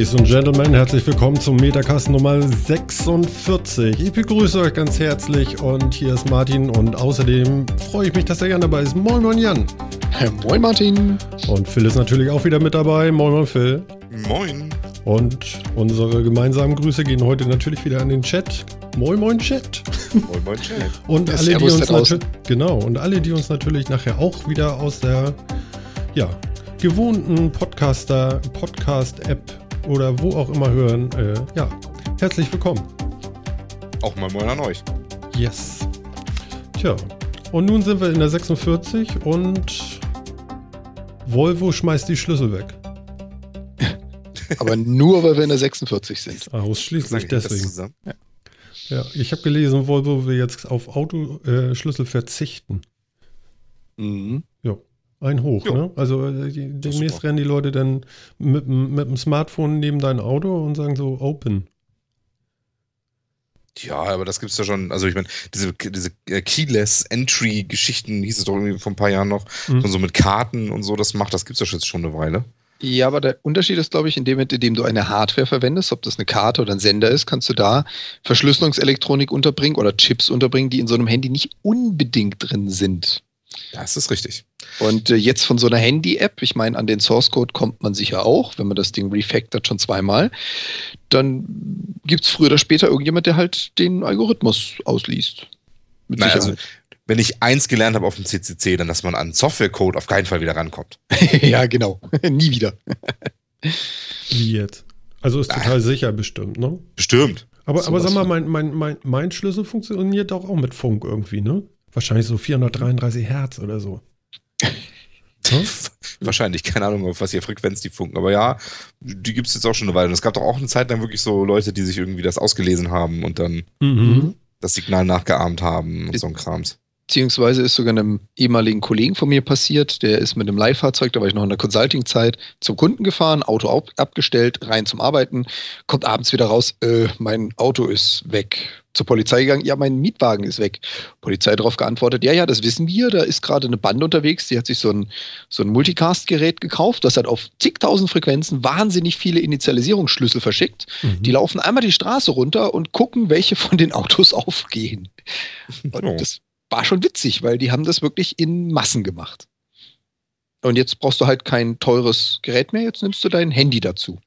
Ladies and Gentlemen, herzlich willkommen zum Metacast Nummer 46. Ich begrüße euch ganz herzlich und hier ist Martin und außerdem freue ich mich, dass der Jan dabei ist. Moin Moin Jan. Moin Martin. Und Phil ist natürlich auch wieder mit dabei. Moin Moin Phil. Moin. Und unsere gemeinsamen Grüße gehen heute natürlich wieder an den Chat. Moin Moin Chat. Moin Moin Chat. Und alle, die uns natürlich genau und alle, die uns natürlich nachher auch wieder aus der ja, gewohnten Podcaster Podcast App oder wo auch immer hören, äh, ja, herzlich willkommen. Auch mal moin an euch. Yes. Tja, und nun sind wir in der 46 und Volvo schmeißt die Schlüssel weg. Aber nur, weil wir in der 46 sind. Ausschließlich deswegen. Ja. ja. ich habe gelesen, Volvo will jetzt auf Autoschlüssel äh, verzichten. Mhm. Ein Hoch, jo. ne? Also äh, demnächst rennen die Leute dann mit, mit dem Smartphone neben dein Auto und sagen so Open. Ja, aber das gibt es ja schon. Also ich meine, diese, diese äh, Keyless Entry Geschichten hieß es doch irgendwie vor ein paar Jahren noch, mhm. so mit Karten und so das macht, das gibt es ja jetzt schon eine Weile. Ja, aber der Unterschied ist, glaube ich, in dem, in dem du eine Hardware verwendest, ob das eine Karte oder ein Sender ist, kannst du da Verschlüsselungselektronik unterbringen oder Chips unterbringen, die in so einem Handy nicht unbedingt drin sind. Das ist richtig. Und äh, jetzt von so einer Handy-App, ich meine, an den Source Code kommt man sicher auch, wenn man das Ding refactort schon zweimal, dann gibt es früher oder später irgendjemand, der halt den Algorithmus ausliest. Mit naja, also, wenn ich eins gelernt habe auf dem CCC, dann, dass man an Softwarecode auf keinen Fall wieder rankommt. ja, genau. Nie wieder. Wie jetzt? Also ist total Ach. sicher bestimmt, ne? Bestimmt. Aber, aber sag mal, mein, mein, mein, mein Schlüssel funktioniert doch auch mit Funk irgendwie, ne? Wahrscheinlich so 433 Hertz oder so. Hm? Wahrscheinlich, keine Ahnung, auf was hier Frequenz die funken. Aber ja, die gibt es jetzt auch schon eine Weile. Und es gab doch auch eine Zeit lang wirklich so Leute, die sich irgendwie das ausgelesen haben und dann mhm. das Signal nachgeahmt haben und so ein Krams. Beziehungsweise ist sogar einem ehemaligen Kollegen von mir passiert, der ist mit einem Leihfahrzeug, da war ich noch in der Consulting-Zeit, zum Kunden gefahren, Auto abgestellt, rein zum Arbeiten, kommt abends wieder raus, äh, mein Auto ist weg. Zur Polizei gegangen, ja, mein Mietwagen ist weg. Polizei darauf geantwortet, ja, ja, das wissen wir, da ist gerade eine Bande unterwegs, die hat sich so ein, so ein Multicast-Gerät gekauft, das hat auf zigtausend Frequenzen wahnsinnig viele Initialisierungsschlüssel verschickt. Mhm. Die laufen einmal die Straße runter und gucken, welche von den Autos aufgehen. Und oh. das war schon witzig, weil die haben das wirklich in Massen gemacht. Und jetzt brauchst du halt kein teures Gerät mehr, jetzt nimmst du dein Handy dazu.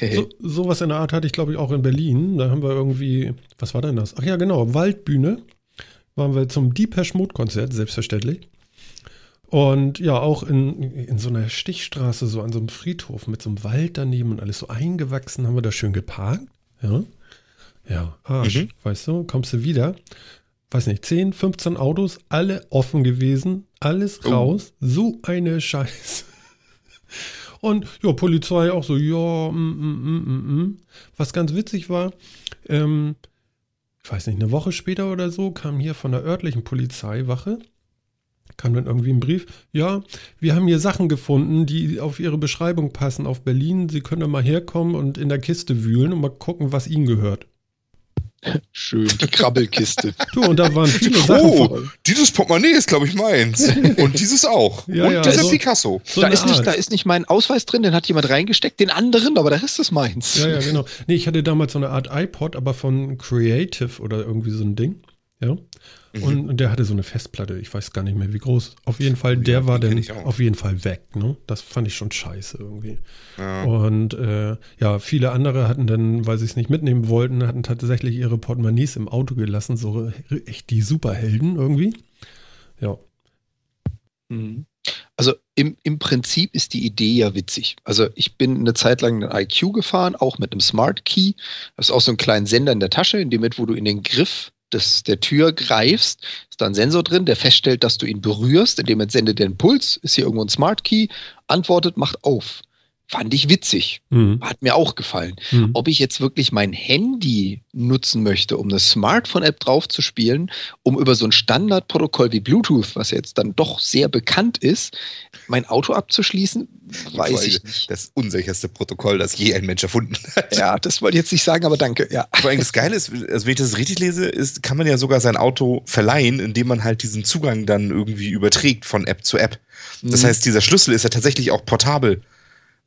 So, sowas in der Art hatte ich, glaube ich, auch in Berlin. Da haben wir irgendwie, was war denn das? Ach ja, genau, Waldbühne. Waren wir zum Deepesh Mode Konzert, selbstverständlich. Und ja, auch in, in so einer Stichstraße, so an so einem Friedhof mit so einem Wald daneben und alles so eingewachsen, haben wir da schön geparkt. Ja. Ja, Arsch, mhm. weißt du, kommst du wieder weiß nicht, 10, 15 Autos, alle offen gewesen, alles oh. raus. So eine Scheiße. Und ja, Polizei auch so, ja, mm, mm, mm, mm, mm. was ganz witzig war, ähm, ich weiß nicht, eine Woche später oder so kam hier von der örtlichen Polizeiwache, kam dann irgendwie ein Brief, ja, wir haben hier Sachen gefunden, die auf Ihre Beschreibung passen auf Berlin. Sie können mal herkommen und in der Kiste wühlen und mal gucken, was Ihnen gehört. Schön, die Krabbelkiste. du, und da waren viele Sachen. Oh, dieses Portemonnaie ist, glaube ich, meins. Und dieses auch. Ja, und ja, dieser also, Picasso. So da, ist nicht, da ist nicht mein Ausweis drin, den hat jemand reingesteckt, den anderen, aber der Rest ist meins. Ja, ja, genau. Nee, ich hatte damals so eine Art iPod, aber von Creative oder irgendwie so ein Ding. Ja. Mhm. Und, der hatte so eine Festplatte, ich weiß gar nicht mehr wie groß. Auf jeden Fall, der ja, war dann auf jeden Fall weg. Ne? Das fand ich schon scheiße irgendwie. Ja. Und äh, ja, viele andere hatten dann, weil sie es nicht mitnehmen wollten, hatten tatsächlich ihre Portemonnaies im Auto gelassen. So echt die Superhelden irgendwie. Ja. Mhm. Also im, im Prinzip ist die Idee ja witzig. Also ich bin eine Zeit lang einen IQ gefahren, auch mit einem Smart Key. Das ist auch so einen kleinen Sender in der Tasche, in dem mit, wo du in den Griff des, der Tür greifst, ist da ein Sensor drin, der feststellt, dass du ihn berührst, indem er sendet den Puls, ist hier irgendwo ein Smart Key, antwortet, macht auf. Fand ich witzig. Mhm. Hat mir auch gefallen. Mhm. Ob ich jetzt wirklich mein Handy nutzen möchte, um eine Smartphone-App draufzuspielen, um über so ein Standardprotokoll wie Bluetooth, was jetzt dann doch sehr bekannt ist, mein Auto abzuschließen, weiß ich nicht. Das unsicherste Protokoll, das je ein Mensch erfunden hat. Ja, das wollte ich jetzt nicht sagen, aber danke. Ja. Vor allem das Geile ist, also wenn ich das richtig lese, ist, kann man ja sogar sein Auto verleihen, indem man halt diesen Zugang dann irgendwie überträgt von App zu App. Das mhm. heißt, dieser Schlüssel ist ja tatsächlich auch portabel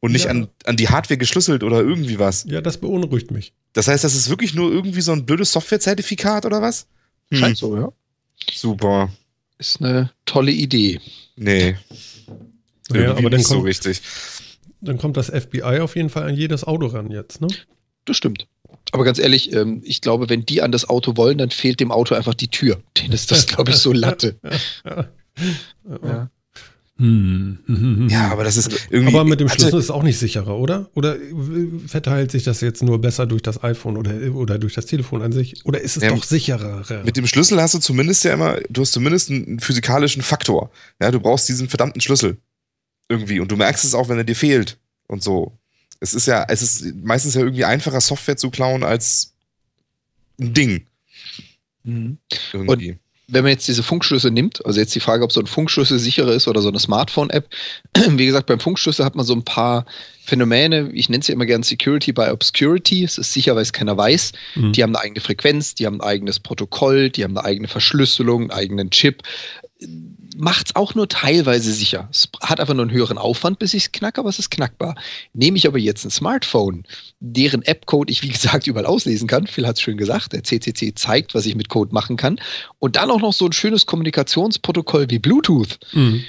und nicht Ja. an, an die Hardware geschlüsselt oder irgendwie was. Ja, das beunruhigt mich. Das heißt, das ist wirklich nur irgendwie so ein blödes Softwarezertifikat oder was? Hm. Scheint so, ja. Super. Ist eine tolle Idee. Nee. Naja, irgendwie aber dann nicht so kommt, richtig. dann kommt das FBI auf jeden Fall an jedes Auto ran jetzt, ne? Das stimmt. Aber ganz ehrlich, ähm, ich glaube, wenn die an das Auto wollen, dann fehlt dem Auto einfach die Tür. Denen ist das, glaube ich, so Latte. Ja. Ja. Hm. Ja, aber das ist irgendwie. Aber mit dem hatte- Schlüssel ist es auch nicht sicherer, oder? Oder verteilt sich das jetzt nur besser durch das iPhone oder, oder durch das Telefon an sich? Oder ist es Ja, doch sicherer? Mit dem Schlüssel hast du zumindest ja immer, du hast zumindest einen physikalischen Faktor. Ja, du brauchst diesen verdammten Schlüssel. Irgendwie. Und du merkst es auch, wenn er dir fehlt. Und so. Es ist ja, es ist meistens ja irgendwie einfacher, Software zu klauen als ein Ding. Mhm. Irgendwie. Wenn man jetzt diese Funkschlüssel nimmt, also jetzt die Frage, ob so ein Funkschlüssel sicherer ist oder so eine Smartphone-App. Wie gesagt, beim Funkschlüssel hat man so ein paar Phänomene. Ich nenne es ja immer gern Security by Obscurity. Es ist sicher, weil es keiner weiß. Hm. Die haben eine eigene Frequenz, die haben ein eigenes Protokoll, die haben eine eigene Verschlüsselung, einen eigenen Chip. Macht es auch nur teilweise sicher. Es hat einfach nur einen höheren Aufwand, bis ich es knacke, aber es ist knackbar. Nehme ich aber jetzt ein Smartphone, deren App-Code ich, wie gesagt, überall auslesen kann, Phil hat es schön gesagt, der CCC zeigt, was ich mit Code machen kann, und dann auch noch so ein schönes Kommunikationsprotokoll wie Bluetooth, Hm.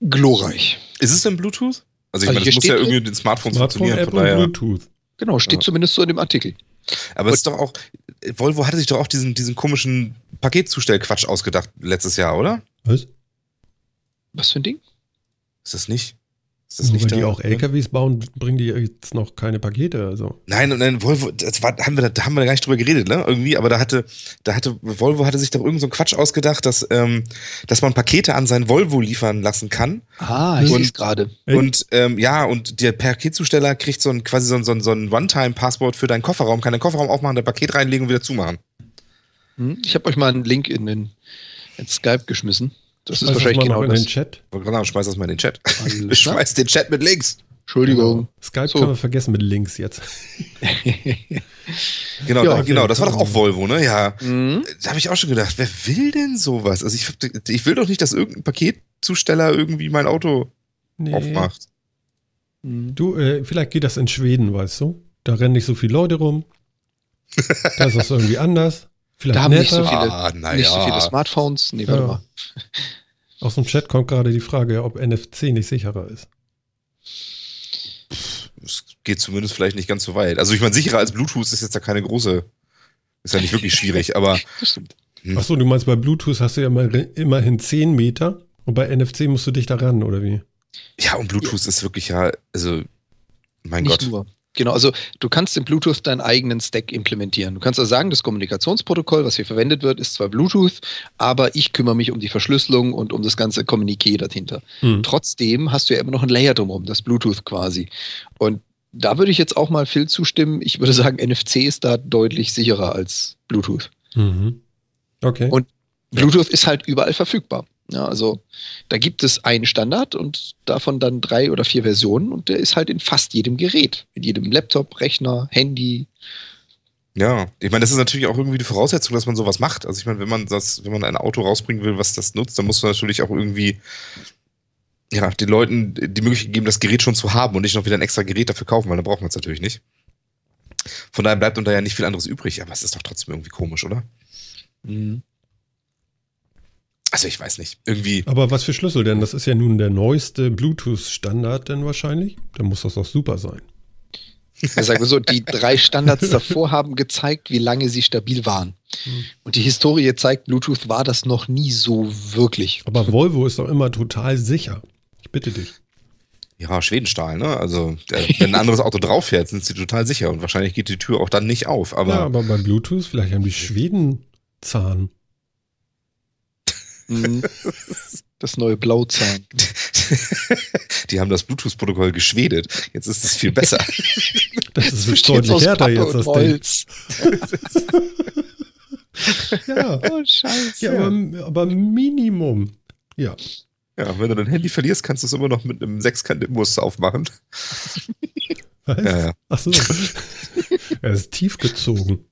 glorreich. Ist es denn Bluetooth? Also ich Also meine, das muss ja irgendwie mit den Smartphones funktionieren. Smartphone-App Von daher. Bluetooth. Genau, steht Ja. zumindest so in dem Artikel. Aber es ist doch auch, Volvo hatte sich doch auch diesen, diesen komischen Paketzustellquatsch ausgedacht letztes Jahr, oder? Was? Was für ein Ding? Ist das nicht? Ist das Nur nicht weil die auch LKWs bauen, bringen die jetzt noch keine Pakete. Also. Nein, nein, Volvo, das war, haben wir, da haben wir gar nicht drüber geredet, ne? Irgendwie, aber da hatte, da hatte, Volvo hatte sich doch irgend so Quatsch ausgedacht, dass, ähm, dass man Pakete an sein Volvo liefern lassen kann. Ah, ich Und- sehe es gerade. Und ähm, ja, und der Paketzusteller kriegt so ein quasi so ein, so ein, so ein One-Time-Passwort für deinen Kofferraum, kann den Kofferraum aufmachen, dein Paket reinlegen und wieder zumachen. Hm, Ich habe euch mal einen Link in den in Skype geschmissen. Das ist Schmeiß das wahrscheinlich mal genau in das. den Chat. Ich sagen, schmeiß das mal in den Chat. Klar. Schmeiß den Chat mit Links. Entschuldigung. Skype So. kann man vergessen mit Links jetzt. Genau, Ja, da, genau, das war doch okay. auch Volvo, ne? Ja. Mhm. Da habe ich auch schon gedacht, wer will denn sowas? Also ich, ich will doch nicht, dass irgendein Paketzusteller irgendwie mein Auto Nee. aufmacht. Mhm. Du, äh, vielleicht geht das in Schweden, weißt du? Da rennen nicht so viele Leute rum. Da ist das irgendwie anders. Vielleicht Da haben nicht so viele- Ah, na Nicht so ja. viele Smartphones. Nee, warte Ja. mal. Aus dem Chat kommt gerade die Frage, ob NFC nicht sicherer ist. Es geht zumindest vielleicht nicht ganz so weit. Also ich meine, sicherer als Bluetooth ist jetzt ja keine große, ist ja nicht wirklich schwierig, aber Das stimmt. Hm. Achso, du meinst, bei Bluetooth hast du ja immer, immerhin 10 Meter und bei NFC musst du dich da ran, oder wie? ja, und Bluetooth ist wirklich ja, also, mein Nicht Gott. nur. Genau, also du kannst in Bluetooth deinen eigenen Stack implementieren. Du kannst also sagen, das Kommunikationsprotokoll, was hier verwendet wird, ist zwar Bluetooth, aber ich kümmere mich um die Verschlüsselung und um das ganze Kommuniqué dahinter. Hm. Trotzdem hast du ja immer noch ein Layer drumherum, das Bluetooth quasi. Und da würde ich jetzt auch mal Phil zustimmen. Ich würde sagen, NFC ist da deutlich sicherer als Bluetooth. Mhm. Okay. Und Bluetooth ist halt überall verfügbar. Ja, also da gibt es einen Standard und davon dann drei oder vier Versionen und der ist halt in fast jedem Gerät. In jedem Laptop, Rechner, Handy. Ja, ich meine, das ist natürlich auch irgendwie die Voraussetzung, dass man sowas macht. Also ich meine, wenn man das, wenn man ein Auto rausbringen will, was das nutzt, dann muss man natürlich auch irgendwie ja, den Leuten die Möglichkeit geben, das Gerät schon zu haben und nicht noch wieder ein extra Gerät dafür kaufen, weil dann braucht man es natürlich nicht. Von daher bleibt unter ja nicht viel anderes übrig, aber es ist doch trotzdem irgendwie komisch, oder? Also ich weiß nicht. Irgendwie, Aber was für Schlüssel denn? Das ist ja nun der neueste Bluetooth-Standard denn wahrscheinlich. Dann muss das doch super sein. Ja, sagen wir so, die drei Standards davor haben gezeigt, wie lange sie stabil waren. Hm. Und die Historie zeigt, Bluetooth war das noch nie so wirklich. Aber Volvo ist doch immer total sicher. Ich bitte dich. ja, Schwedenstahl, ne? Also, wenn ein anderes Auto drauf fährt, sind sie total sicher und wahrscheinlich geht die Tür auch dann nicht auf. Aber ja, aber bei Bluetooth, vielleicht haben die Schweden Zahn. Mhm. Das neue Blauzahn. die haben das Bluetooth-Protokoll geschwedet. Jetzt ist es viel besser. Das ist deutlich aus härter Pappe jetzt, das Ding. Holz. Ja, Oh, scheiße. ja aber, aber Minimum. Ja. Ja, wenn du dein Handy verlierst, kannst du es immer noch mit einem Sechskant-Imbus aufmachen. Was? Ja, ja. Ach so. er ist tief gezogen.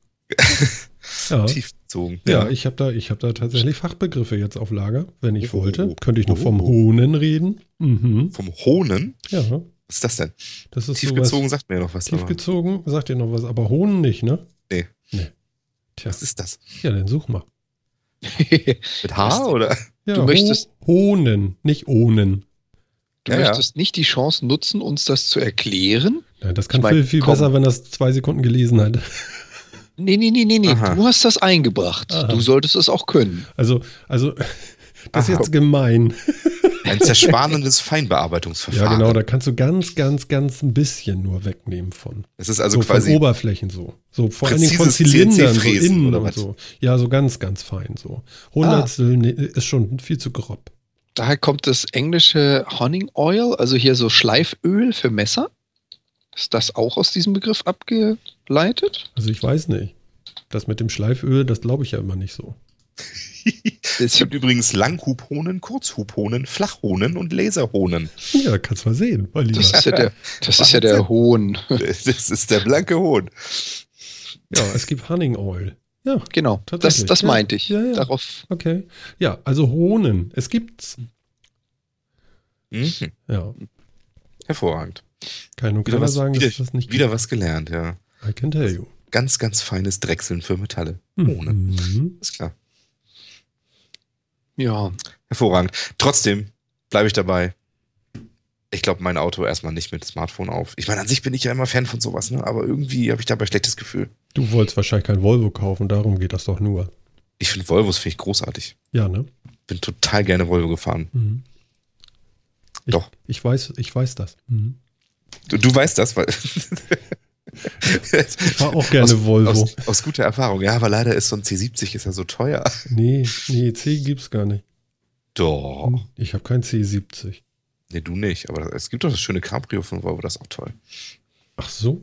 Ja. Tief gezogen. Ja, ich habe da, ich hab da tatsächlich Fachbegriffe jetzt auf Lager. Wenn ich Oh. wollte, könnte ich noch vom Oh. Hohnen reden. Mhm. Vom Hohnen? Ja, Was ist das denn? Das ist Tiefgezogen sowas, sagt mir ja noch was. aber- tiefgezogen, sagt dir noch was, aber Hohn nicht, ne? Nee. Nee. Tja, Was ist das? ja, dann such mal. Mit H oder? Ja, Du möchtest- Ho Hohnen, nicht Ohnen. Du Ja, ja. möchtest nicht die Chance nutzen, uns das zu erklären? Ja, das kann Ich mein, viel, viel komm. besser, wenn das zwei Sekunden gelesen hat. Nee, nee, nee, nee, nee. Aha. Du hast das eingebracht. Aha. Du solltest es auch können. Also, also, das ist Aha. jetzt gemein. Ein zerspanendes Feinbearbeitungsverfahren. Ja, genau, da kannst du ganz, ganz, ganz ein bisschen nur wegnehmen von. Das ist also so von quasi. Oberflächen so. So vor allen Dingen von Zylindern, so innen oder und was? so. Ja, so ganz, ganz fein so. Hundertstel nee, ist schon viel zu grob. Daher kommt das englische Honing Oil, also hier so Schleiföl für Messer. Ist das auch aus diesem Begriff abgeleitet? Also ich weiß nicht. Das mit dem Schleiföl, das glaube ich ja immer nicht so. Es gibt übrigens Langhubhohnen, Kurzhubhohnen, Flachhohnen und Laserhohnen. Ja, kannst mal sehen, mein Lieber. Das ist ja der, das ist ja der Hohn. Das ist der blanke Hohn. Ja, es gibt Hunning Oil. Ja, Genau, das, Tatsächlich, das ja. meinte ich. Ja, ja. Darauf, okay. Ja, also Hohnen. Es gibt's. Mhm. Ja, Hervorragend. Kann nur Wieder keiner was, sagen, wieder, dass das nicht wieder was gelernt, ja. I can tell you. Ganz, ganz feines Drechseln für Metalle. Hohnen. Mhm. Ist klar. ja. Hervorragend. Trotzdem bleibe ich dabei. Ich glaube, mein Auto erstmal nicht mit Smartphone auf. Ich meine, an sich bin ich ja immer Fan von sowas, ne? aber irgendwie habe ich dabei schlechtes Gefühl. Du wolltest wahrscheinlich kein Volvo kaufen, darum geht das doch nur. Ich finde Volvos finde ich großartig. Ja, ne? Bin total gerne Volvo gefahren. Mhm. Ich, Doch. Ich weiß, ich weiß das. Mhm. Du, du weißt das, weil. Ich fahr auch gerne aus, Volvo. Aus, aus guter Erfahrung. Ja, aber leider ist so ein C70 ist ja so teuer. Nee, nee, C gibt's gar nicht. Doch. Ich habe kein C70. Nee, du nicht. Aber es gibt doch das schöne Cabrio von Volvo, das ist auch toll. Ach so.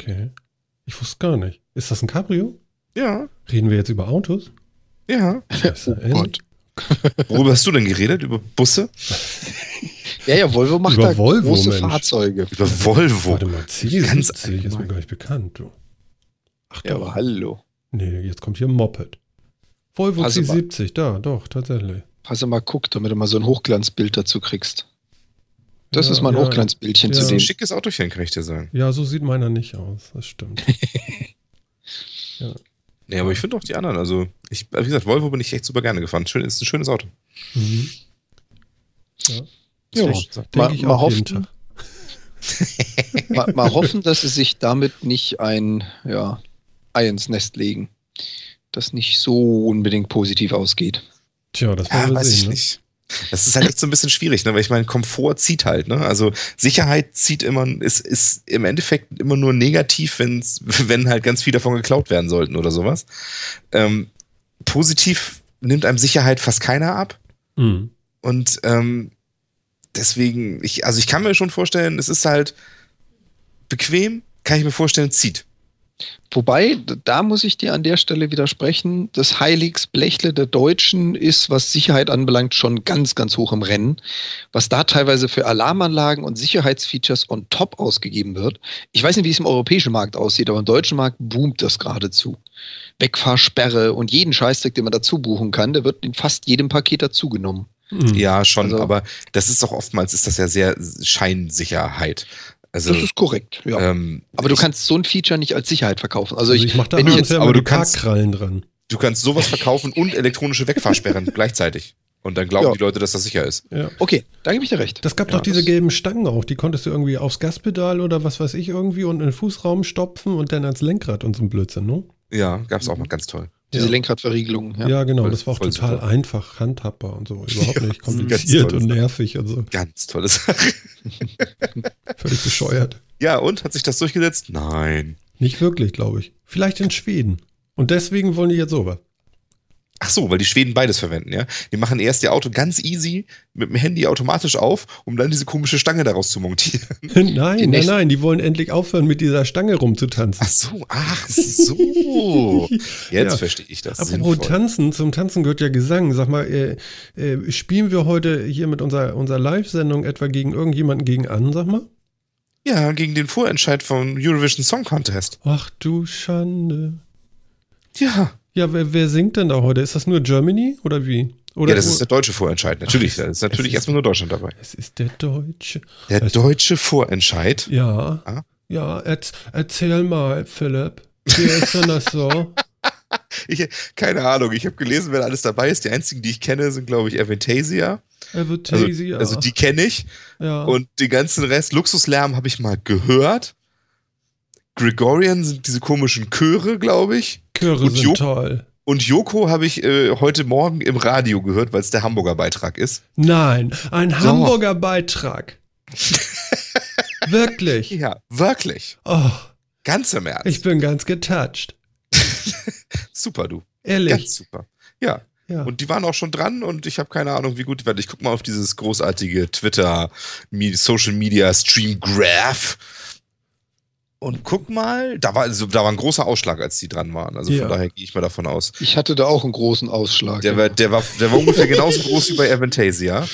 Okay. Ich wusste gar nicht. Ist das ein Cabrio? Ja, Reden wir jetzt über Autos? ja. Scheiße, Oh Gott. Worüber hast du denn geredet? Über Busse? Ja, ja, Volvo macht Über da Volvo, große Mensch. Fahrzeuge. Über Volvo. Warte mal, C70 Ganz ist mir gar nicht bekannt, du. Ach Ja, aber hallo. Nee, jetzt kommt hier ein Moped. Volvo mal- C70, da, doch, tatsächlich. Hast du mal guckt, damit du mal so ein Hochglanzbild dazu kriegst. Das Ja, ist mein ja, Hochglanzbildchen Ja. zu Das ist ein sehen. schickes Autochen, kann ich dir sagen. Ja, so sieht meiner nicht aus, das stimmt. Nee, aber ich finde auch die anderen. Also, ich, wie gesagt, Volvo bin ich echt super gerne gefahren. Schön, ist ein schönes Auto. Mhm. Ja. Ja, Denke mal, ich mal, auch jeden hoffen, Tag. mal, mal hoffen, dass sie sich damit nicht ein ja, Ei ins Nest legen. Das nicht so unbedingt positiv ausgeht. Tja, das Ja, weiß ich sehen. Ne? nicht. Das ist halt echt so ein bisschen schwierig, ne? weil ich meine, Komfort zieht halt. Ne? Also Sicherheit zieht immer, ist, ist im Endeffekt immer nur negativ, wenn's, wenn halt ganz viel davon geklaut werden sollten oder sowas. Ähm, positiv nimmt einem Sicherheit fast keiner ab. Mhm. Und ähm, deswegen, ich, also ich kann mir schon vorstellen, es ist halt bequem, kann ich mir vorstellen, zieht. Wobei, da muss ich dir an der Stelle widersprechen, das Heiligsblechle der Deutschen ist, was Sicherheit anbelangt, schon ganz, ganz hoch im Rennen. Was da teilweise für Alarmanlagen und Sicherheitsfeatures on top ausgegeben wird. Ich weiß nicht, wie es im europäischen Markt aussieht, aber im deutschen Markt boomt das geradezu. Wegfahrsperre und jeden Scheißdreck, den man dazu buchen kann, der wird in fast jedem Paket dazugenommen. Mhm. Ja, schon, Also- aber das ist doch oftmals, ist das ja sehr Scheinsicherheit. Also, Das ist korrekt, ja. ähm, aber du ich- kannst so ein Feature nicht als Sicherheit verkaufen. Also, Also ich, ich mache da wenn ich jetzt, aber immer du kannst- Parkkrallen dran. Du kannst sowas verkaufen und elektronische Wegfahrsperren gleichzeitig. Und dann glauben Ja. die Leute, dass das sicher ist. Ja. okay, da gebe ich dir recht. Das gab Ja, doch diese gelben Stangen auch, die konntest du irgendwie aufs Gaspedal oder was weiß ich irgendwie und in den Fußraum stopfen und dann ans Lenkrad und so ein Blödsinn, ne? Ja, gab's auch mal ganz toll. Diese Ja. Lenkradverriegelung. Ja, Ja. genau, Voll- das war auch total super. einfach handhabbar und so. Überhaupt Ja, nicht kompliziert und Sache. nervig und so. Ganz tolle Sache. Völlig bescheuert. Ja, und? Hat sich das durchgesetzt? Nein. Nicht wirklich, glaube ich. Vielleicht in Schweden. Und deswegen wollen die jetzt sowas. Ach so, weil die Schweden beides verwenden, ja? Die machen erst ihr Auto ganz easy mit dem Handy automatisch auf, um dann diese komische Stange daraus zu montieren. Nein, nein, nein, die wollen endlich aufhören, mit dieser Stange rumzutanzen. Ach so, ach so. Jetzt Ja. verstehe ich das. Apropos. Tanzen, zum Tanzen gehört ja Gesang. Sag mal, äh, äh, spielen wir heute hier mit unserer, unserer Live-Sendung etwa gegen irgendjemanden gegen an, sag mal? Ja, gegen den Vorentscheid vom Eurovision Song Contest. Ach du Schande. Ja. Ja, wer, wer singt denn da heute? Ist das nur Germany oder wie? Oder, ja, das ist der deutsche Vorentscheid. Natürlich, Ach, da ist natürlich ist- erstmal nur Deutschland dabei. es ist der Deutsche. Der Es- deutsche Vorentscheid. Ja. Ah. Ja, erz, erzähl mal, Philipp. Wie ist denn das so? Ich, keine Ahnung, ich habe gelesen, wer alles dabei ist. Die einzigen, die ich kenne, sind, glaube ich, Aventasia. Also, Advertasia. also die kenne ich. ja. Und den ganzen Rest, Luxuslärm, habe ich mal gehört. Gregorian sind diese komischen Chöre, glaube ich. Chöre und sind Jo- toll. Und Joko habe ich äh, heute Morgen im Radio gehört, weil es der Hamburger Beitrag ist. Nein, ein So. Hamburger Beitrag. Wirklich. Ja, wirklich. Oh, Ganz im Ernst. ich bin ganz getouched. super, du. Ehrlich. Ganz super. Ja. ja. Und die waren auch schon dran und ich habe keine Ahnung, wie gut die werden. Ich guck mal auf dieses großartige Twitter, Social Media Stream Graph. Und guck mal, da war, also, da war ein großer Ausschlag, als die dran waren. Also Ja. von daher gehe ich mal davon aus. Ich hatte da auch einen großen Ausschlag. Der war, der war, der war ungefähr genauso groß wie bei Aventasia.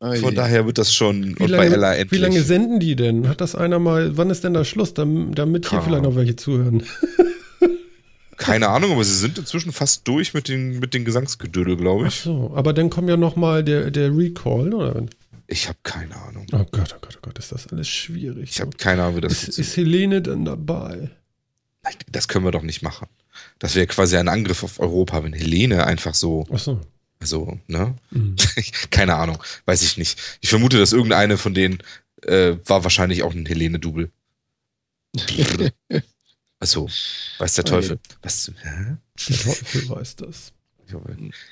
Ei. Von daher wird das schon. wie und bei Ella lange, endlich. wie lange senden die denn? Hat das einer mal, wann ist denn da Schluss, dam- damit hier vielleicht noch welche zuhören? Keine Ahnung, aber sie sind inzwischen fast durch mit den, mit den Gesangsgedödel, glaube Ach ich. so, aber dann kommt ja noch mal der, der Recall, oder? Ich habe keine Ahnung. Oh Gott, oh Gott, oh Gott, ist das alles schwierig. Ich habe keine Ahnung, wie das ist, ist Helene denn dabei? Das können wir doch nicht machen. Das wäre quasi ein Angriff auf Europa, wenn Helene einfach so, Ach so. also, ne? Mhm. Keine Ahnung, weiß ich nicht. Ich vermute, dass irgendeine von denen äh, war wahrscheinlich auch ein Helene-Double. Achso, weiß der Teufel. Was? Hä? Der Teufel weiß das.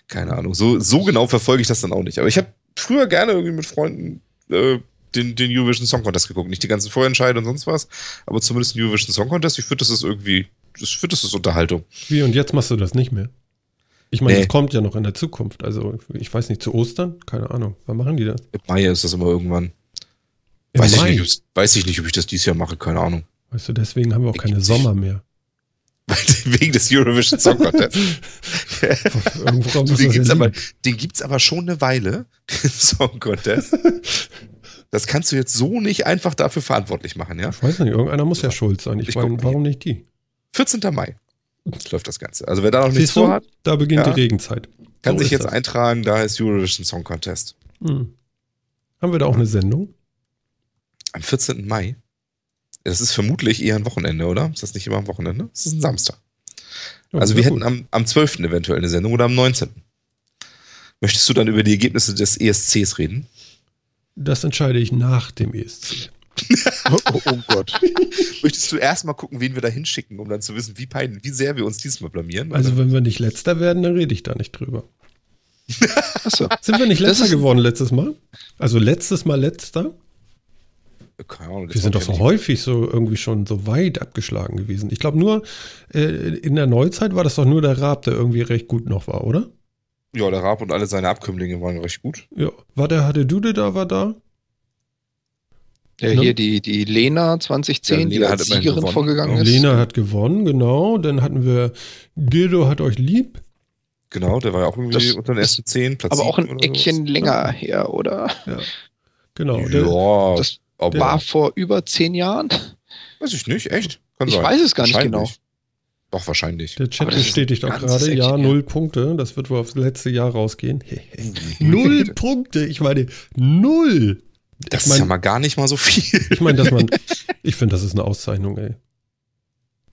Keine Ahnung. So, so genau verfolge ich das dann auch nicht. Aber ich habe früher gerne irgendwie mit Freunden äh, den, den Eurovision Song Contest geguckt. Nicht die ganzen Vorentscheide und sonst was, aber zumindest den Eurovision Song Contest. Ich finde, das ist irgendwie, ich finde, das ist Unterhaltung. Wie, und jetzt machst du das nicht mehr? Ich meine, Nee. das kommt ja noch in der Zukunft. Also, ich weiß nicht, zu Ostern? Keine Ahnung. Wann machen die das? Im Mai ist das immer irgendwann. Im Weiß ich, Mai. nicht, ob's- weiß ich nicht, ob ich das dieses Jahr mache, keine Ahnung. Weißt du, deswegen haben wir auch keine Ich- Sommer mehr. Wegen des Eurovision Song Contest. Den, gibt's aber, liegen. den gibt's aber schon eine Weile, den Song Contest. Das kannst du jetzt so nicht einfach dafür verantwortlich machen, ja? Ich weiß nicht, irgendeiner muss ja schuld sein. Ich, Ich meine, warum nicht die? 14. Mai läuft das Ganze. Also wer da noch nichts Siehst vorhat, da beginnt Ja. die Regenzeit. kann So sich jetzt das. eintragen, da ist Eurovision Song Contest. Hm. Haben wir da auch eine Sendung? Am 14. Mai. Das ist vermutlich eher ein Wochenende, oder? Ist das nicht immer am Wochenende? Das ist ein Samstag. Ja, Also wir hätten gut. am, am 12. eventuell eine Sendung oder am 19. Möchtest du dann über die Ergebnisse des ESCs reden? Das entscheide ich nach dem ESC. Oh, oh, oh Gott. Möchtest du erstmal gucken, wen wir da hinschicken, um dann zu wissen, wie, pein, wie sehr wir uns diesmal blamieren? Also, wenn wir nicht letzter werden, dann rede ich da nicht drüber. Achso. Sind wir nicht letzter geworden letztes Mal? Also letztes Mal letzter? Keine Ahnung, Wir sind doch so ja häufig so irgendwie schon so weit abgeschlagen gewesen. Ich glaube nur, äh, in der Neuzeit war das doch nur der Raab, der irgendwie recht gut noch war, oder? Ja, der Raab und alle seine Abkömmlinge waren recht gut. Ja. War der, hatte Dude da, war da? Ja, hier die, die Lena 2010, Ja, die Lena als hat immerhin Siegerin gewonnen. vorgegangen Ja. ist. Lena hat gewonnen, genau. Dann hatten wir Gildo hat euch lieb. Genau, der war ja auch irgendwie Das unter den ist ersten zehn, Platz aber auch ein Eckchen sowas. länger her, oder? Genau. Der, Ja, Das War vor über zehn Jahren? weiß ich nicht, echt? Kann Ich sein. weiß es gar nicht genau. Doch, wahrscheinlich. der Chat bestätigt auch gerade, ja, ja. null Punkte. Das wird wohl aufs letzte Jahr rausgehen. null Punkte. Ich meine, null. Das ich ist ja mal gar nicht mal so viel. ich meine, dass man, ich finde, das ist eine Auszeichnung, ey.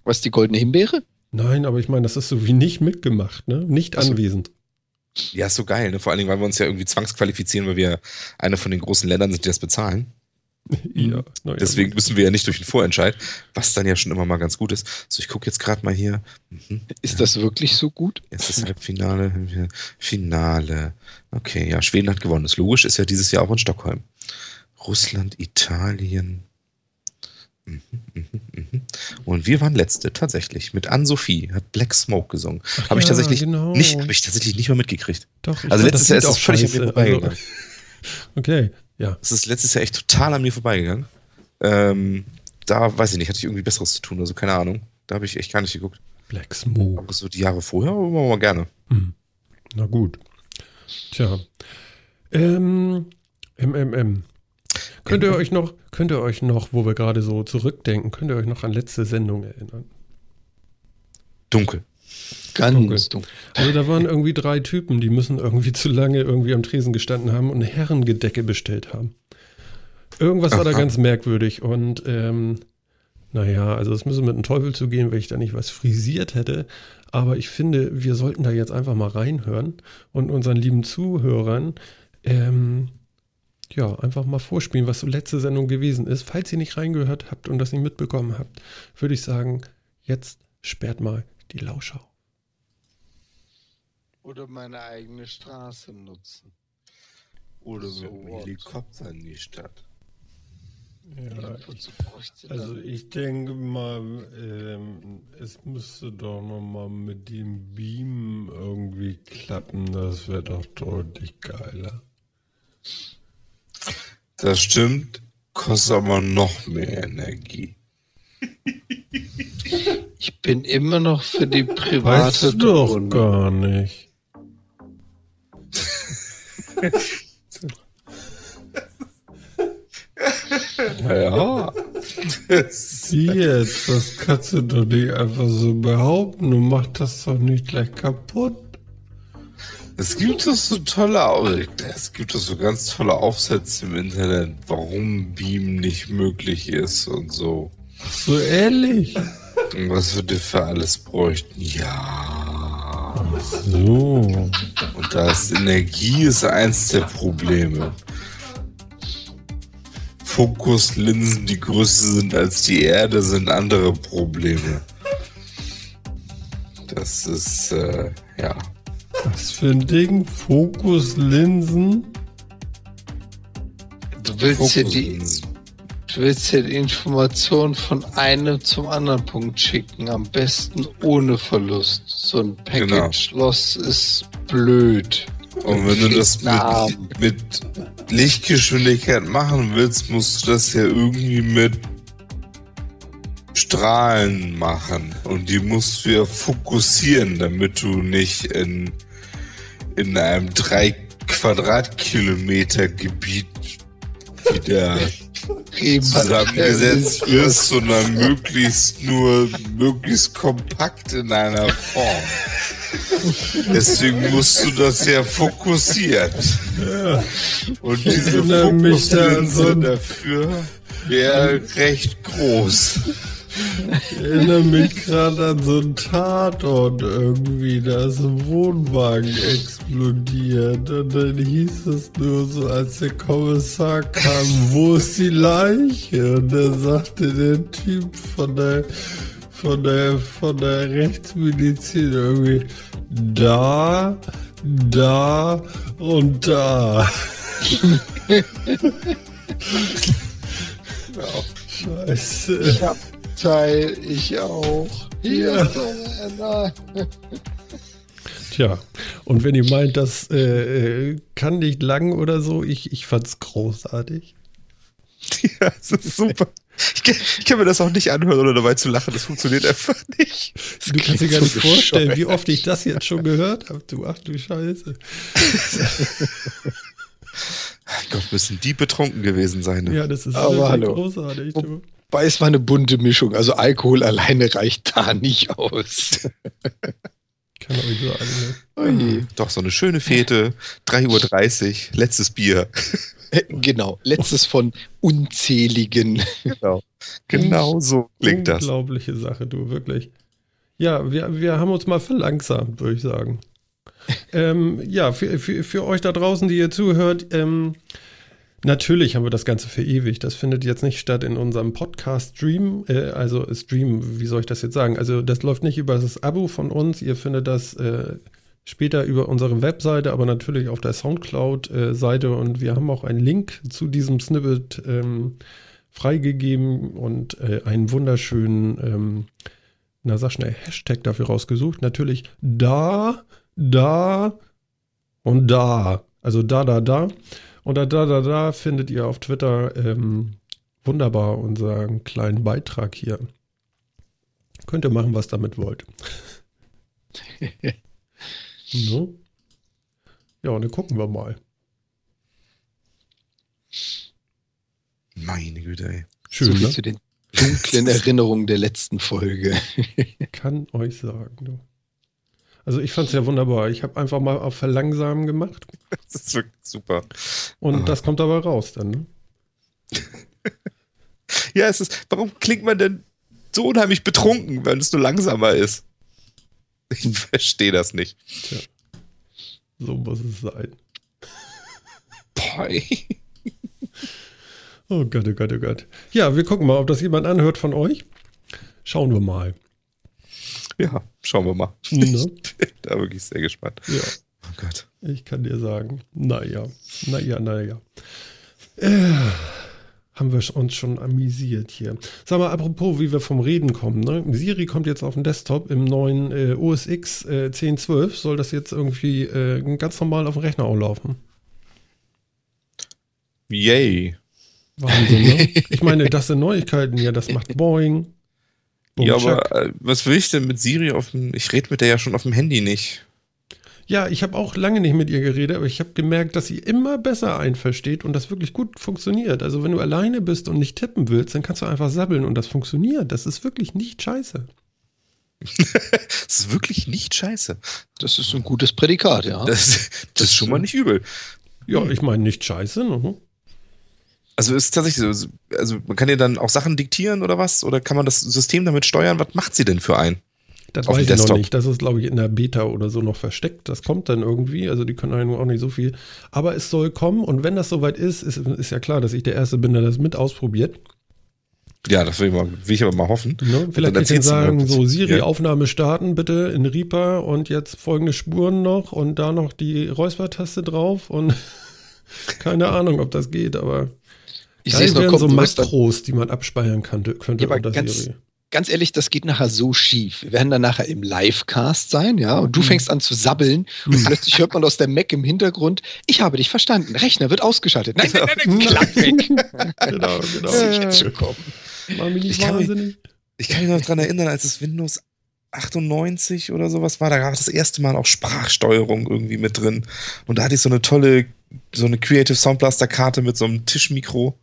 Was, die goldene Himbeere? Nein, aber ich meine, das ist so wie nicht mitgemacht, ne? Nicht Ach so. anwesend. Ja, ist so geil, ne? Vor allen Dingen, weil wir uns ja irgendwie zwangsqualifizieren, weil wir eine von den großen Ländern sind, die das bezahlen. Ja, na ja. Deswegen müssen wir ja nicht durch den Vorentscheid, was dann ja schon immer mal ganz gut ist. So, ich gucke jetzt gerade mal hier. Mhm. Ist das wirklich so gut? Erstes Halbfinale, Finale. Okay, ja, Schweden hat gewonnen. Das ist logisch, ist ja dieses Jahr auch in Stockholm. Russland, Italien. Mhm, mhm, mhm. Und wir waren letzte, tatsächlich. Mit Anne-Sophie hat Black Smoke gesungen. Habe ich ja, tatsächlich genau. nicht, habe ich tatsächlich nicht mal mitgekriegt. Doch, ich Also letztes das Jahr ist es auch völlig an mir vorbeigegangen. okay, ja. Das ist letztes Jahr echt total an mir vorbeigegangen. Ähm, da weiß ich nicht, hatte ich irgendwie Besseres zu tun, also keine Ahnung. Da habe ich echt gar nicht geguckt. Black Smoke. Aber so die Jahre vorher, machen wir mal gerne. Hm. Na gut. Tja. Ähm, MMM. Könnt ihr euch noch, könnt ihr euch noch, wo wir gerade so zurückdenken, könnt ihr euch noch an letzte Sendung erinnern? Dunkel. Ganz dunkel. Also da waren irgendwie drei Typen, die müssen irgendwie zu lange irgendwie am Tresen gestanden haben und eine Herrengedecke bestellt haben. Irgendwas war da Aha. ganz merkwürdig und ähm, naja, also es müsse mit dem Teufel zugehen, wenn ich da nicht was frisiert hätte. Aber ich finde, wir sollten da jetzt einfach mal reinhören und unseren lieben Zuhörern ähm, ja, einfach mal vorspielen, was so letzte Sendung gewesen ist. Falls ihr nicht reingehört habt und das nicht mitbekommen habt, würde ich sagen, jetzt sperrt mal die Lauscher. Oder meine eigene Straße nutzen. Oder So mit dem? Helikopter in die Stadt. Ja, Also ich denke mal, ähm, es müsste doch nochmal mit dem Beam irgendwie klappen. Das wäre doch deutlich geiler. Das stimmt, kostet aber noch mehr Energie. Ich bin immer noch für die private Weißt du doch gar nicht. Ja. Das, Wie jetzt? Das kannst du doch nicht einfach so behaupten. Du machst das doch nicht gleich kaputt. es gibt doch so tolle es gibt doch so ganz tolle Aufsätze im Internet, warum Beam nicht möglich ist und so. Ach so ehrlich. Und was wir dafür alles bräuchten. Ja. So. Und da ist Energie ist eins der Probleme. Fokuslinsen, die größer sind als die Erde, sind andere Probleme. Das ist, äh, ja. Was für ein Ding? Fokuslinsen? Du willst hier die. Du willst hier die Information von einem zum anderen Punkt schicken. Am besten ohne Verlust. So ein Genau. Package Loss ist blöd. Und wenn du das mit, mit Lichtgeschwindigkeit machen willst, musst du das ja irgendwie mit Strahlen machen. Und die musst du ja fokussieren, damit du nicht in, in einem drei Quadratkilometer Gebiet wieder zusammengesetzt wirst, sondern möglichst nur möglichst kompakt in einer Form. Deswegen musst du das ja fokussieren. Und diese so Fokuslinse dafür wäre recht groß. Ich erinnere mich gerade an so einen Tatort irgendwie, da ist ein Wohnwagen explodiert und dann hieß es nur so, als der Kommissar kam, wo ist die Leiche? Und dann sagte der Typ von der von der von der Rechtsmedizin irgendwie da, da und da. Scheiße. Ich hab Teil, ich auch. Hier Ja. ist. Tja, und wenn ihr meint, das äh, äh, kann nicht lang oder so, ich, ich fand's großartig. Ja, das ist super. Ich kann, ich kann mir das auch nicht anhören, ohne dabei zu lachen. Das funktioniert einfach nicht. Das Du kannst dir gar so nicht vorstellen, wie oft ich das jetzt schon gehört habe. Du, ach du Scheiße. Gott, müssen die betrunken gewesen sein. Ne? Ja, das ist Aber wirklich hallo. großartig. Du. Wobei es war eine bunte Mischung. Also Alkohol alleine reicht da nicht aus. Kann euch sagen. Ne? Ui. Doch, so eine schöne Fete. 3.30 Uhr, letztes Bier. Äh, Genau. Letztes von unzähligen. Genau. Genau so klingt das. Unglaubliche Sache, du, wirklich. Ja, wir, wir haben uns mal verlangsamt, würde ich sagen. ähm, ja, für, für, für euch da draußen, die ihr zuhört, ähm, natürlich haben wir das Ganze verewigt. Das findet jetzt nicht statt in unserem Podcast-Stream. Äh, also Stream, wie soll ich das jetzt sagen? Also das läuft nicht über das Abo von uns. Ihr findet das äh, später über unsere Webseite, aber natürlich auf der Soundcloud-Seite. Und wir haben auch einen Link zu diesem Snippet ähm, freigegeben und äh, einen wunderschönen, ähm, na sag schnell, Hashtag dafür rausgesucht. Natürlich da, da und da. Also da, da, da. Und da, da, da, da findet ihr auf Twitter ähm, wunderbar unseren kleinen Beitrag hier. Könnt ihr machen, was damit wollt. no? Ja, und dann gucken wir mal. Meine Güte, ey. Schön, so viel ne? zu den dunklen Erinnerungen der letzten Folge. Kann euch sagen, du. Also ich fand es ja wunderbar. Ich habe einfach mal auf Verlangsamen gemacht. Das ist wirklich super. Und Ah. das kommt dabei raus dann. Ne? Ja, es ist, warum klingt man denn so unheimlich betrunken, wenn es nur langsamer ist? Ich verstehe das nicht. So muss es sein. Boah, ey. Oh Gott, oh Gott, oh Gott. Ja, wir gucken mal, ob das jemand anhört von euch. Schauen wir mal. Ja, schauen wir mal. Ne? Ich bin da wirklich sehr gespannt. Ja, Oh Gott. ich kann dir sagen. Naja, naja, naja. Äh, haben wir uns schon amüsiert hier. Sag mal, apropos, wie wir vom Reden kommen. Ne? Siri kommt jetzt auf den Desktop im neuen äh, OS X äh, 10.12. Soll das jetzt irgendwie äh, ganz normal auf dem Rechner auch laufen? Yay. Wahnsinn, ne? Ich meine, das sind Neuigkeiten. Ja, das macht Boeing. Ja, aber äh, was will ich denn mit Siri auf dem. Ich rede mit der ja schon auf dem Handy nicht. Ja, ich habe auch lange nicht mit ihr geredet, aber ich habe gemerkt, dass sie immer besser einversteht und das wirklich gut funktioniert. Also wenn du alleine bist und nicht tippen willst, dann kannst du einfach sabbeln und das funktioniert. Das ist wirklich nicht scheiße. Das ist wirklich nicht scheiße. Das ist ein gutes Prädikat, ja. Das, das ist schon mal nicht übel. Ja, ich meine nicht scheiße. Ne? Also ist tatsächlich so, also man kann ihr dann auch Sachen diktieren oder was? Oder kann man das System damit steuern? Was macht sie denn für einen? Das Auf weiß ich noch Desktop. nicht. Das ist, glaube ich, in der Beta oder so noch versteckt. Das kommt dann irgendwie. Also die können einem auch nicht so viel. Aber es soll kommen und wenn das soweit ist, ist, ist ja klar, dass ich der Erste bin, der das mit ausprobiert. Ja, das will ich, mal, will ich aber mal hoffen. Ne? Vielleicht kann ich dann sagen, so Siri, Ja. Aufnahme starten bitte in Reaper und jetzt folgende Spuren noch und da noch die Räuspertaste drauf und keine Ahnung, ob das geht, aber Ich sehe es noch kommen. so Makros, die man abspeichern könnte, könnte Ja, aber unter ganz- Siri. ganz ehrlich, das geht nachher so schief. Wir werden dann nachher im Livecast sein, ja, und du Mhm. fängst an zu sabbeln und plötzlich hört man aus der Mac im Hintergrund, ich habe dich verstanden, Rechner wird ausgeschaltet. Nein, nein, nein, nein, klack weg. Genau, Das genau. ist jetzt schon kommen. Nicht Ich kann mich- wahnsinnig. Ich kann mich noch dran erinnern, als es Windows 98 oder sowas war, da gab es das erste Mal auch Sprachsteuerung irgendwie mit drin. Und da hatte ich so eine tolle, so eine Creative Sound Blaster Karte mit so einem Tischmikro,